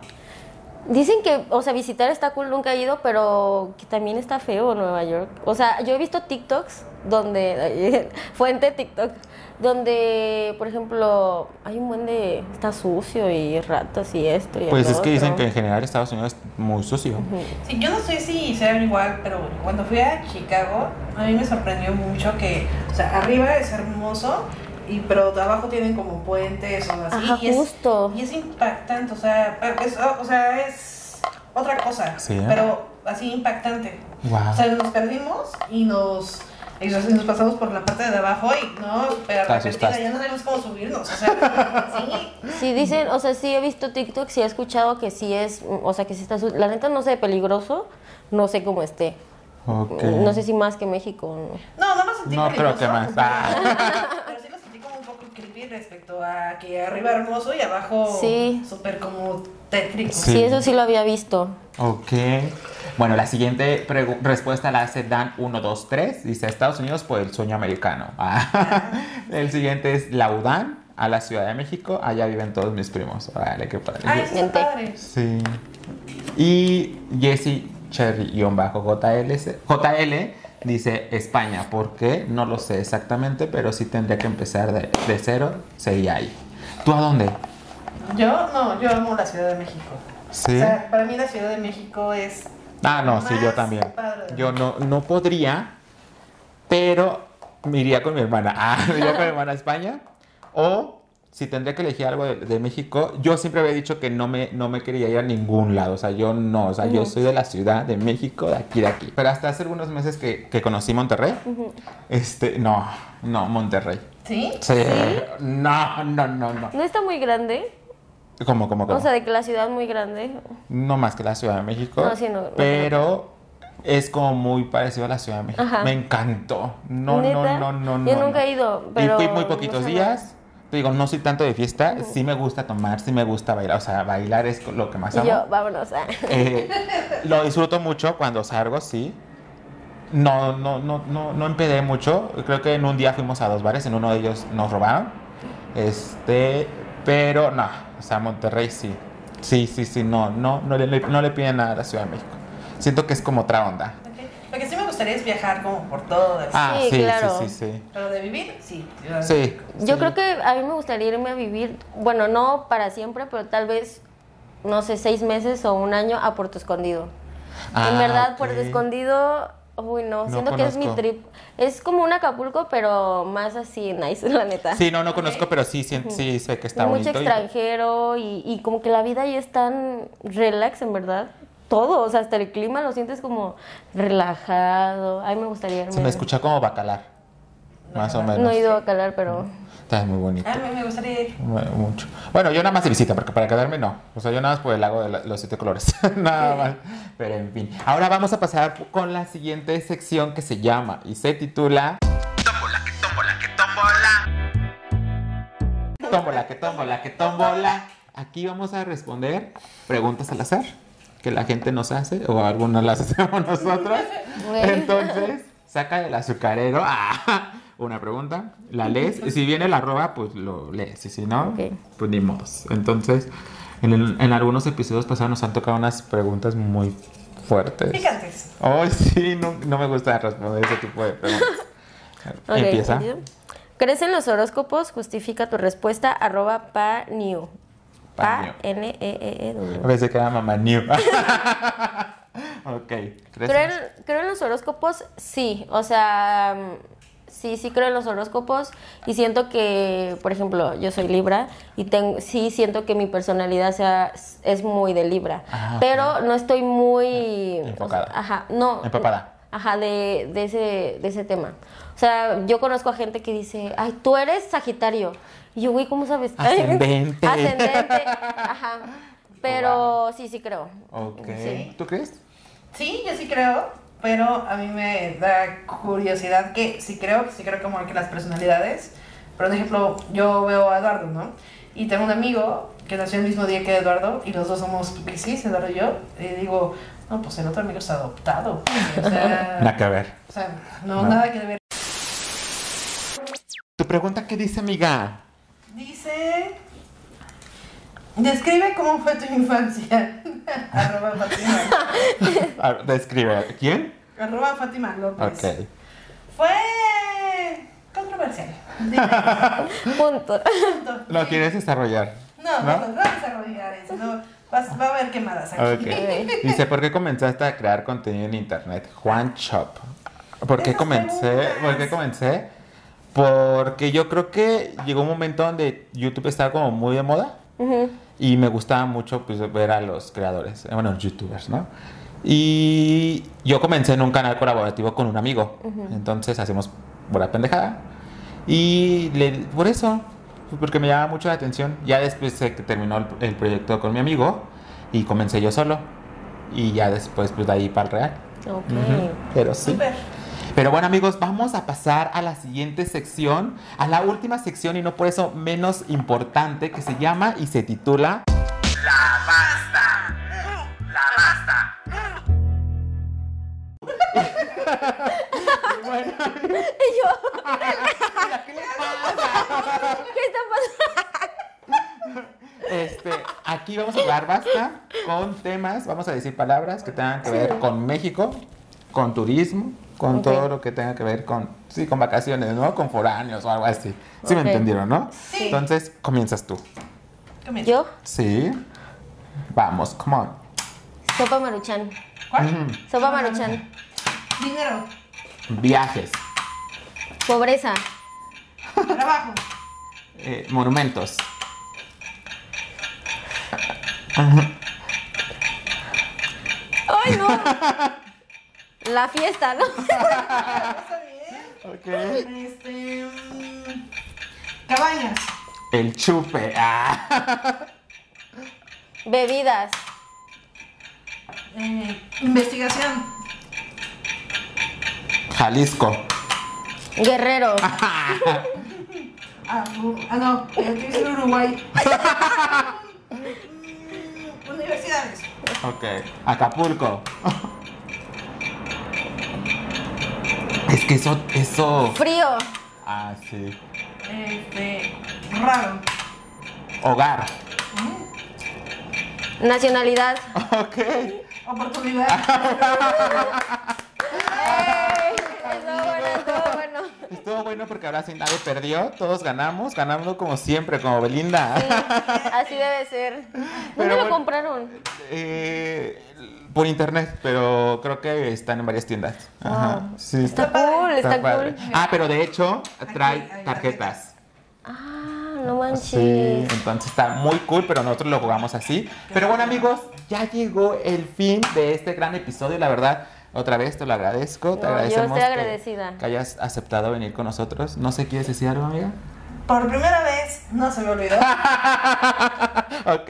[SPEAKER 3] Dicen que, o sea, visitar está cool, nunca he ido, pero que también está feo Nueva York. O sea, yo he visto TikToks donde, fuente TikTok, donde, por ejemplo, hay un buen de, está sucio y ratas y esto y
[SPEAKER 2] Pues es que dicen que en general Estados Unidos es muy sucio.
[SPEAKER 1] Sí, yo no sé si sea igual, pero cuando fui a Chicago, a mí me sorprendió mucho que, o sea, arriba es hermoso, y pero de abajo tienen como puentes o así.
[SPEAKER 3] Ajá,
[SPEAKER 1] y es,
[SPEAKER 3] justo.
[SPEAKER 1] Y es impactante, o sea, es, o sea, es otra cosa,
[SPEAKER 2] Sí, ¿eh?
[SPEAKER 1] pero así impactante.
[SPEAKER 2] Wow.
[SPEAKER 1] O sea, nos perdimos y nos, y nos, pasamos por la parte de abajo y no,
[SPEAKER 2] asustaste.
[SPEAKER 1] ya no sabemos cómo subirnos, o sea, sí.
[SPEAKER 3] Sí, dicen, o sea, sí he visto TikToks y he escuchado que sí es, o sea, que sí está, la neta no sé, peligroso, no sé cómo esté.
[SPEAKER 2] Ok.
[SPEAKER 3] No sé si más que México. ¿no?
[SPEAKER 1] No, no me sentí
[SPEAKER 2] No creo que más. Ah.
[SPEAKER 1] Pero sí lo sentí como un poco creepy respecto a que arriba hermoso y abajo
[SPEAKER 3] Sí.
[SPEAKER 1] súper como tétrico.
[SPEAKER 2] Sí.
[SPEAKER 3] Sí. eso sí lo había visto.
[SPEAKER 2] Ok. Bueno, la siguiente respuesta la hace Dan123. Dice Estados Unidos por el sueño americano. Ah. el siguiente es Laudan, a la Ciudad de México. Allá viven todos mis primos. Vale, qué padre.
[SPEAKER 1] Ay, sí,
[SPEAKER 3] Gente.
[SPEAKER 1] está padre.
[SPEAKER 2] Sí. Y Jesse Cherry-JL JL dice España. ¿Por qué? No lo sé exactamente, pero sí tendría que empezar de, de cero. Sería ahí. ¿Tú a dónde?
[SPEAKER 1] Yo no, yo amo la Ciudad de México.
[SPEAKER 2] Sí.
[SPEAKER 1] O sea, para mí la Ciudad de México es
[SPEAKER 2] Ah, no, sí, yo también. Yo no, no podría, pero me iría con mi hermana. Ah, me iría con mi hermana a España. O si tendría que elegir algo de, de México, yo siempre había dicho que no me, no me quería ir a ningún lado. O sea, yo no. O sea, yo soy de la ciudad de México, de aquí, de aquí. Pero hasta hace algunos meses que, que conocí Monterrey, este, no, no, Monterrey.
[SPEAKER 1] ¿Sí?
[SPEAKER 2] Sí. No, no, no, no.
[SPEAKER 3] ¿No está muy grande?
[SPEAKER 2] ¿Cómo, cómo, cómo?
[SPEAKER 3] O sea, de que la ciudad es muy grande.
[SPEAKER 2] No más que la Ciudad de México.
[SPEAKER 3] No, sí, no,
[SPEAKER 2] pero es como muy parecido a la Ciudad de México.
[SPEAKER 3] Ajá.
[SPEAKER 2] Me encantó. No,
[SPEAKER 3] ¿Neta?
[SPEAKER 2] no, no, no, no.
[SPEAKER 3] Yo nunca
[SPEAKER 2] no.
[SPEAKER 3] he ido, pero
[SPEAKER 2] Y fui muy
[SPEAKER 3] no
[SPEAKER 2] poquitos
[SPEAKER 3] sé
[SPEAKER 2] días. Digo, no soy tanto de fiesta. Sí me gusta tomar, sí me gusta bailar. O sea, bailar es lo que más
[SPEAKER 3] Y
[SPEAKER 2] amo.
[SPEAKER 3] yo, vámonos. ah.
[SPEAKER 2] Eh, lo disfruto mucho cuando salgo, sí. No, no, no, no, no empedé mucho. Creo que en un día fuimos a dos bares, en uno de ellos nos robaron. Este, pero no, o sea, Monterrey sí. Sí, sí, sí, no, no, no le, no le piden nada a la Ciudad de México. Siento que es como otra onda.
[SPEAKER 1] Ok. Lo que sí me gustaría es viajar como por todo el
[SPEAKER 2] Ah,
[SPEAKER 3] Sí,
[SPEAKER 2] sí, sí,
[SPEAKER 3] claro.
[SPEAKER 2] sí, sí.
[SPEAKER 1] Pero de vivir, sí.
[SPEAKER 2] Sí.
[SPEAKER 3] Yo
[SPEAKER 2] sí.
[SPEAKER 3] creo que a mí me gustaría irme a vivir, bueno, no para siempre, pero tal vez, no sé, seis meses o un año a Puerto Escondido.
[SPEAKER 2] Ah,
[SPEAKER 3] en verdad,
[SPEAKER 2] ok.
[SPEAKER 3] Puerto Escondido, uy, no,
[SPEAKER 2] No
[SPEAKER 3] siento que es mi trip. Es como un Acapulco, pero más así, nice, la neta.
[SPEAKER 2] Sí, no, no conozco, pero sí, sí, sí sé que está
[SPEAKER 3] Mucho
[SPEAKER 2] bonito. y-
[SPEAKER 3] extranjero y, y como que la vida ahí es tan relax, en verdad. Todo, o sea, hasta el clima lo sientes como relajado. A mí me gustaría irme.
[SPEAKER 2] Se me escucha como bacalar. Más o menos.
[SPEAKER 3] No he ido a calar, pero...
[SPEAKER 2] Está muy bonito.
[SPEAKER 1] A mí me gustaría ir.
[SPEAKER 2] Mu- Mucho. Bueno, yo nada más de visita, porque para quedarme no. O sea, yo nada más por el lago de los siete colores. nada más. Pero en fin. Ahora vamos a pasar con la siguiente sección que se llama y se titula. Tómbola, que tómbola, que tómbola. Tómbola, que tómbola, que tómbola. Aquí vamos a responder preguntas al azar que la gente nos hace o algunas las hacemos nosotros.
[SPEAKER 3] Bueno.
[SPEAKER 2] Entonces, saca del azucarero ah, una pregunta, la lees, y si viene la arroba, pues lo lees, y si no,
[SPEAKER 3] Ok.
[SPEAKER 2] pues ni modos. Entonces, en, el- en algunos episodios pasados nos han tocado unas preguntas muy fuertes.
[SPEAKER 1] Picantes.
[SPEAKER 2] Ay, sí, no, no me gusta responder ese tipo de preguntas. Empieza.
[SPEAKER 3] ¿entendido? ¿Crees en los horóscopos? Justifica tu respuesta, arroba pa new. Pa, n e e e w.
[SPEAKER 2] A veces queda mamá new. ok. ¿crees
[SPEAKER 3] ¿Creo
[SPEAKER 2] en
[SPEAKER 3] creo en los horóscopos? Sí, o sea, sí, sí creo en los horóscopos y siento que, por ejemplo, yo soy Libra y tengo, sí siento que mi personalidad sea, es muy de Libra,
[SPEAKER 2] Ah,
[SPEAKER 3] pero no estoy muy...
[SPEAKER 2] Enfocada.
[SPEAKER 3] o sea, ajá, no.
[SPEAKER 2] Empapada.
[SPEAKER 3] Ajá, de, de, ese, de ese tema. O sea, yo conozco a gente que dice, ay, tú eres Sagitario. Y yo, güey, ¿cómo sabes?
[SPEAKER 2] Ascendente.
[SPEAKER 3] Ascendente, ajá. Pero sí, sí creo.
[SPEAKER 2] Ok.
[SPEAKER 3] Sí.
[SPEAKER 2] ¿Tú crees?
[SPEAKER 1] Sí, yo sí creo, pero a mí me da curiosidad que sí creo, sí creo como que las personalidades, por ejemplo, yo veo a Eduardo, ¿no? Y tengo un amigo que nació el mismo día que Eduardo y los dos somos Piscis, Eduardo y yo, y digo, no, pues el otro amigo está adoptado. O sea,
[SPEAKER 2] Nada que ver.
[SPEAKER 1] o sea, no,
[SPEAKER 2] No.
[SPEAKER 1] nada que ver.
[SPEAKER 2] Tu pregunta, ¿qué dice, amiga?
[SPEAKER 1] Dice, describe cómo fue tu infancia. Arroba Fátima.
[SPEAKER 2] A ver, Describe. ¿Quién?
[SPEAKER 1] Arroba Fátima López.
[SPEAKER 2] Ok.
[SPEAKER 1] Fue controversial. Dime.
[SPEAKER 3] Punto.
[SPEAKER 1] Punto.
[SPEAKER 2] ¿Lo quieres desarrollar?
[SPEAKER 1] No, no, no, no vas a desarrollar eso. No, vas, va a haber quemadas aquí.
[SPEAKER 2] Dice, ¿por qué comenzaste a crear contenido en internet? Juan Chop. ¿Por qué comencé? ¿Por qué comencé? Porque yo creo que llegó un momento donde YouTube estaba como muy de moda y me gustaba mucho pues, ver a los creadores, eh, bueno, youtubers, ¿no? Y yo comencé en un canal colaborativo con un amigo, entonces hacemos pura pendejada. Y le- por eso, porque me llamaba mucho la atención. Ya después que terminó el, el proyecto con mi amigo y comencé yo solo. Y ya después, pues de ahí para el real. Pero sí. Pero bueno amigos, vamos a pasar a la siguiente sección, a la última sección y no por eso menos importante, que se llama y se titula... La basta. La basta. bueno,
[SPEAKER 3] Y yo,
[SPEAKER 2] ¿qué le pasa?
[SPEAKER 3] ¿qué está pasando?
[SPEAKER 2] Este, aquí vamos a hablar basta con temas, vamos a decir palabras que tengan que ver con México, con turismo, con todo lo que tenga que ver con, sí, con vacaciones, ¿no? Con foráneos o algo así. ¿Sí me entendieron, no?
[SPEAKER 1] Sí.
[SPEAKER 2] Entonces, comienzas tú.
[SPEAKER 1] Comienza.
[SPEAKER 3] Yo,
[SPEAKER 2] Sí. Vamos, come on.
[SPEAKER 3] sopa maruchan.
[SPEAKER 1] ¿Cuál?
[SPEAKER 3] Sopa maruchan.
[SPEAKER 1] Dinero.
[SPEAKER 2] Viajes.
[SPEAKER 3] Pobreza.
[SPEAKER 1] Trabajo.
[SPEAKER 2] eh, monumentos.
[SPEAKER 3] ¡Ay, no! La fiesta, ¿no?
[SPEAKER 1] Está bien.
[SPEAKER 2] Ok.
[SPEAKER 1] Este. mm, cabañas.
[SPEAKER 2] El chupe. Ah.
[SPEAKER 3] Bebidas.
[SPEAKER 1] Eh, investigación.
[SPEAKER 2] Jalisco.
[SPEAKER 3] Guerrero.
[SPEAKER 1] Ah, u- ah, no. Eh, ser Uruguay. Mm, Universidades.
[SPEAKER 2] Ok. Acapulco. Es que eso, eso.
[SPEAKER 3] Frío.
[SPEAKER 2] Ah, sí.
[SPEAKER 1] Este. Raro.
[SPEAKER 2] Hogar.
[SPEAKER 3] Nacionalidad.
[SPEAKER 2] Ok.
[SPEAKER 1] Oportunidad.
[SPEAKER 3] ¡Ey! Estuvo bueno, estuvo bueno.
[SPEAKER 2] Estuvo bueno porque ahora sí nadie perdió, todos ganamos, ganando como siempre, como Belinda.
[SPEAKER 3] Así debe ser.
[SPEAKER 2] Pero
[SPEAKER 3] ¿Dónde lo
[SPEAKER 2] bueno.
[SPEAKER 3] compraron?
[SPEAKER 2] Eh, por internet, pero creo que están en varias tiendas. Ajá.
[SPEAKER 3] Wow.
[SPEAKER 2] Sí,
[SPEAKER 3] Está cool, está
[SPEAKER 2] padre.
[SPEAKER 3] cool.
[SPEAKER 2] Ah, pero de hecho trae
[SPEAKER 1] Aquí
[SPEAKER 2] tarjetas.
[SPEAKER 3] Ah, no manches.
[SPEAKER 2] Sí, entonces está muy cool, pero nosotros lo jugamos así. Pero bueno, amigos, ya llegó el fin de este gran episodio. La verdad, otra vez te lo agradezco. Te
[SPEAKER 3] No, yo
[SPEAKER 2] agradecemos
[SPEAKER 3] estoy
[SPEAKER 2] que-
[SPEAKER 3] agradecida.
[SPEAKER 2] Que, hayas aceptado venir con nosotros. No sé, ¿quieres decir algo, amiga?
[SPEAKER 1] Por primera vez, no se me olvidó.
[SPEAKER 2] ok.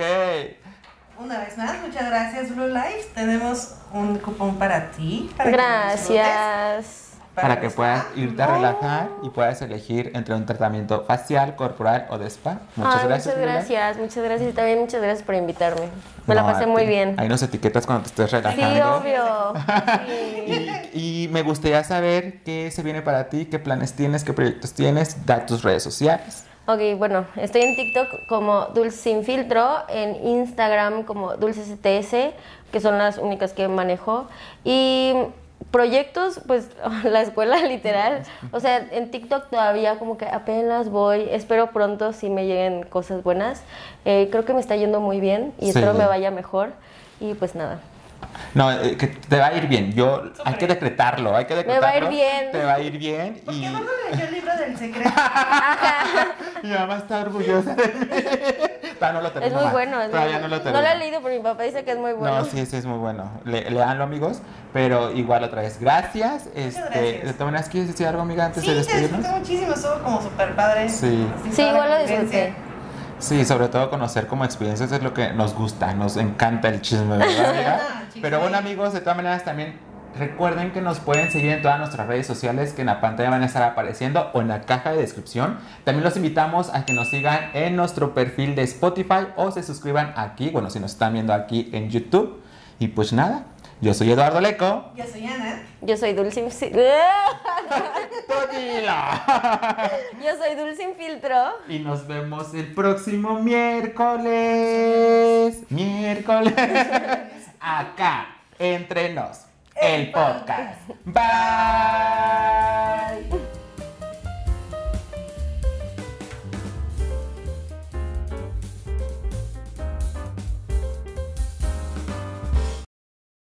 [SPEAKER 1] Una vez más, muchas gracias, Blue Life. Tenemos un cupón para ti. Para que
[SPEAKER 3] Gracias.
[SPEAKER 2] Para que puedas irte a relajar y puedas elegir entre un tratamiento facial, corporal o de spa. Muchas
[SPEAKER 3] Ay,
[SPEAKER 2] gracias.
[SPEAKER 3] muchas
[SPEAKER 2] Lula.
[SPEAKER 3] gracias, muchas gracias y también muchas gracias por invitarme. Me la pasé muy bien.
[SPEAKER 2] Ahí nos etiquetas cuando te estés
[SPEAKER 3] Sí,
[SPEAKER 2] relajando.
[SPEAKER 3] obvio. Sí.
[SPEAKER 2] Y, y me gustaría saber qué se viene para ti, qué planes tienes, qué proyectos tienes, da tus redes sociales.
[SPEAKER 3] Ok, bueno, estoy en TikTok como Dulce Sin Filtro, en Instagram como Dulce STS, que son las únicas que manejo. Y proyectos, pues la escuela literal. O sea, en TikTok todavía como que apenas voy. Espero pronto si me lleguen cosas buenas. Eh, creo que me está yendo muy bien y
[SPEAKER 2] Sí.
[SPEAKER 3] espero me vaya mejor. Y pues nada.
[SPEAKER 2] No, eh, que te va a ir bien. Yo hay que decretarlo, hay que
[SPEAKER 3] va a ir
[SPEAKER 2] decretarlo.
[SPEAKER 3] bien.
[SPEAKER 2] Te va a ir bien
[SPEAKER 1] ¿Por
[SPEAKER 2] y
[SPEAKER 1] qué no leyó el libro del secreto?
[SPEAKER 2] mi mamá está orgullosa de mí. Todavía no lo
[SPEAKER 3] Es
[SPEAKER 2] termino,
[SPEAKER 3] muy
[SPEAKER 2] ma.
[SPEAKER 3] bueno. es
[SPEAKER 2] Todavía
[SPEAKER 3] muy-
[SPEAKER 2] no lo
[SPEAKER 3] no
[SPEAKER 2] termino.
[SPEAKER 3] lo he leído, pero mi papá dice que es muy bueno.
[SPEAKER 2] No, sí, sí, es muy bueno. Le, leanlo, amigos. Pero igual otra vez, gracias. Este,
[SPEAKER 1] gracias.
[SPEAKER 2] ¿De todas maneras quieres decir algo, amiga, antes
[SPEAKER 1] Sí,
[SPEAKER 2] de
[SPEAKER 1] te
[SPEAKER 2] despedirnos?
[SPEAKER 1] disfruté muchísimo, estuvo como súper padre.
[SPEAKER 2] Sí.
[SPEAKER 3] Sí, igual lo disfruté.
[SPEAKER 2] Sí, sobre todo conocer como experiencias es lo que nos gusta, nos encanta el chisme, ¿verdad, amiga? Pero bueno, amigos, de todas maneras también recuerden que nos pueden seguir en todas nuestras redes sociales que en la pantalla van a estar apareciendo o en la caja de descripción. También los invitamos a que nos sigan en nuestro perfil de Spotify o se suscriban aquí, bueno, si nos están viendo aquí en YouTube. Y pues nada, yo soy Eduardo Leco.
[SPEAKER 1] Yo soy Ana.
[SPEAKER 3] Yo soy Dulce. Yo soy Dulce Sin Filtro.
[SPEAKER 2] Y nos vemos el próximo miércoles. Miércoles. Acá, entre nos, el podcast. Bye.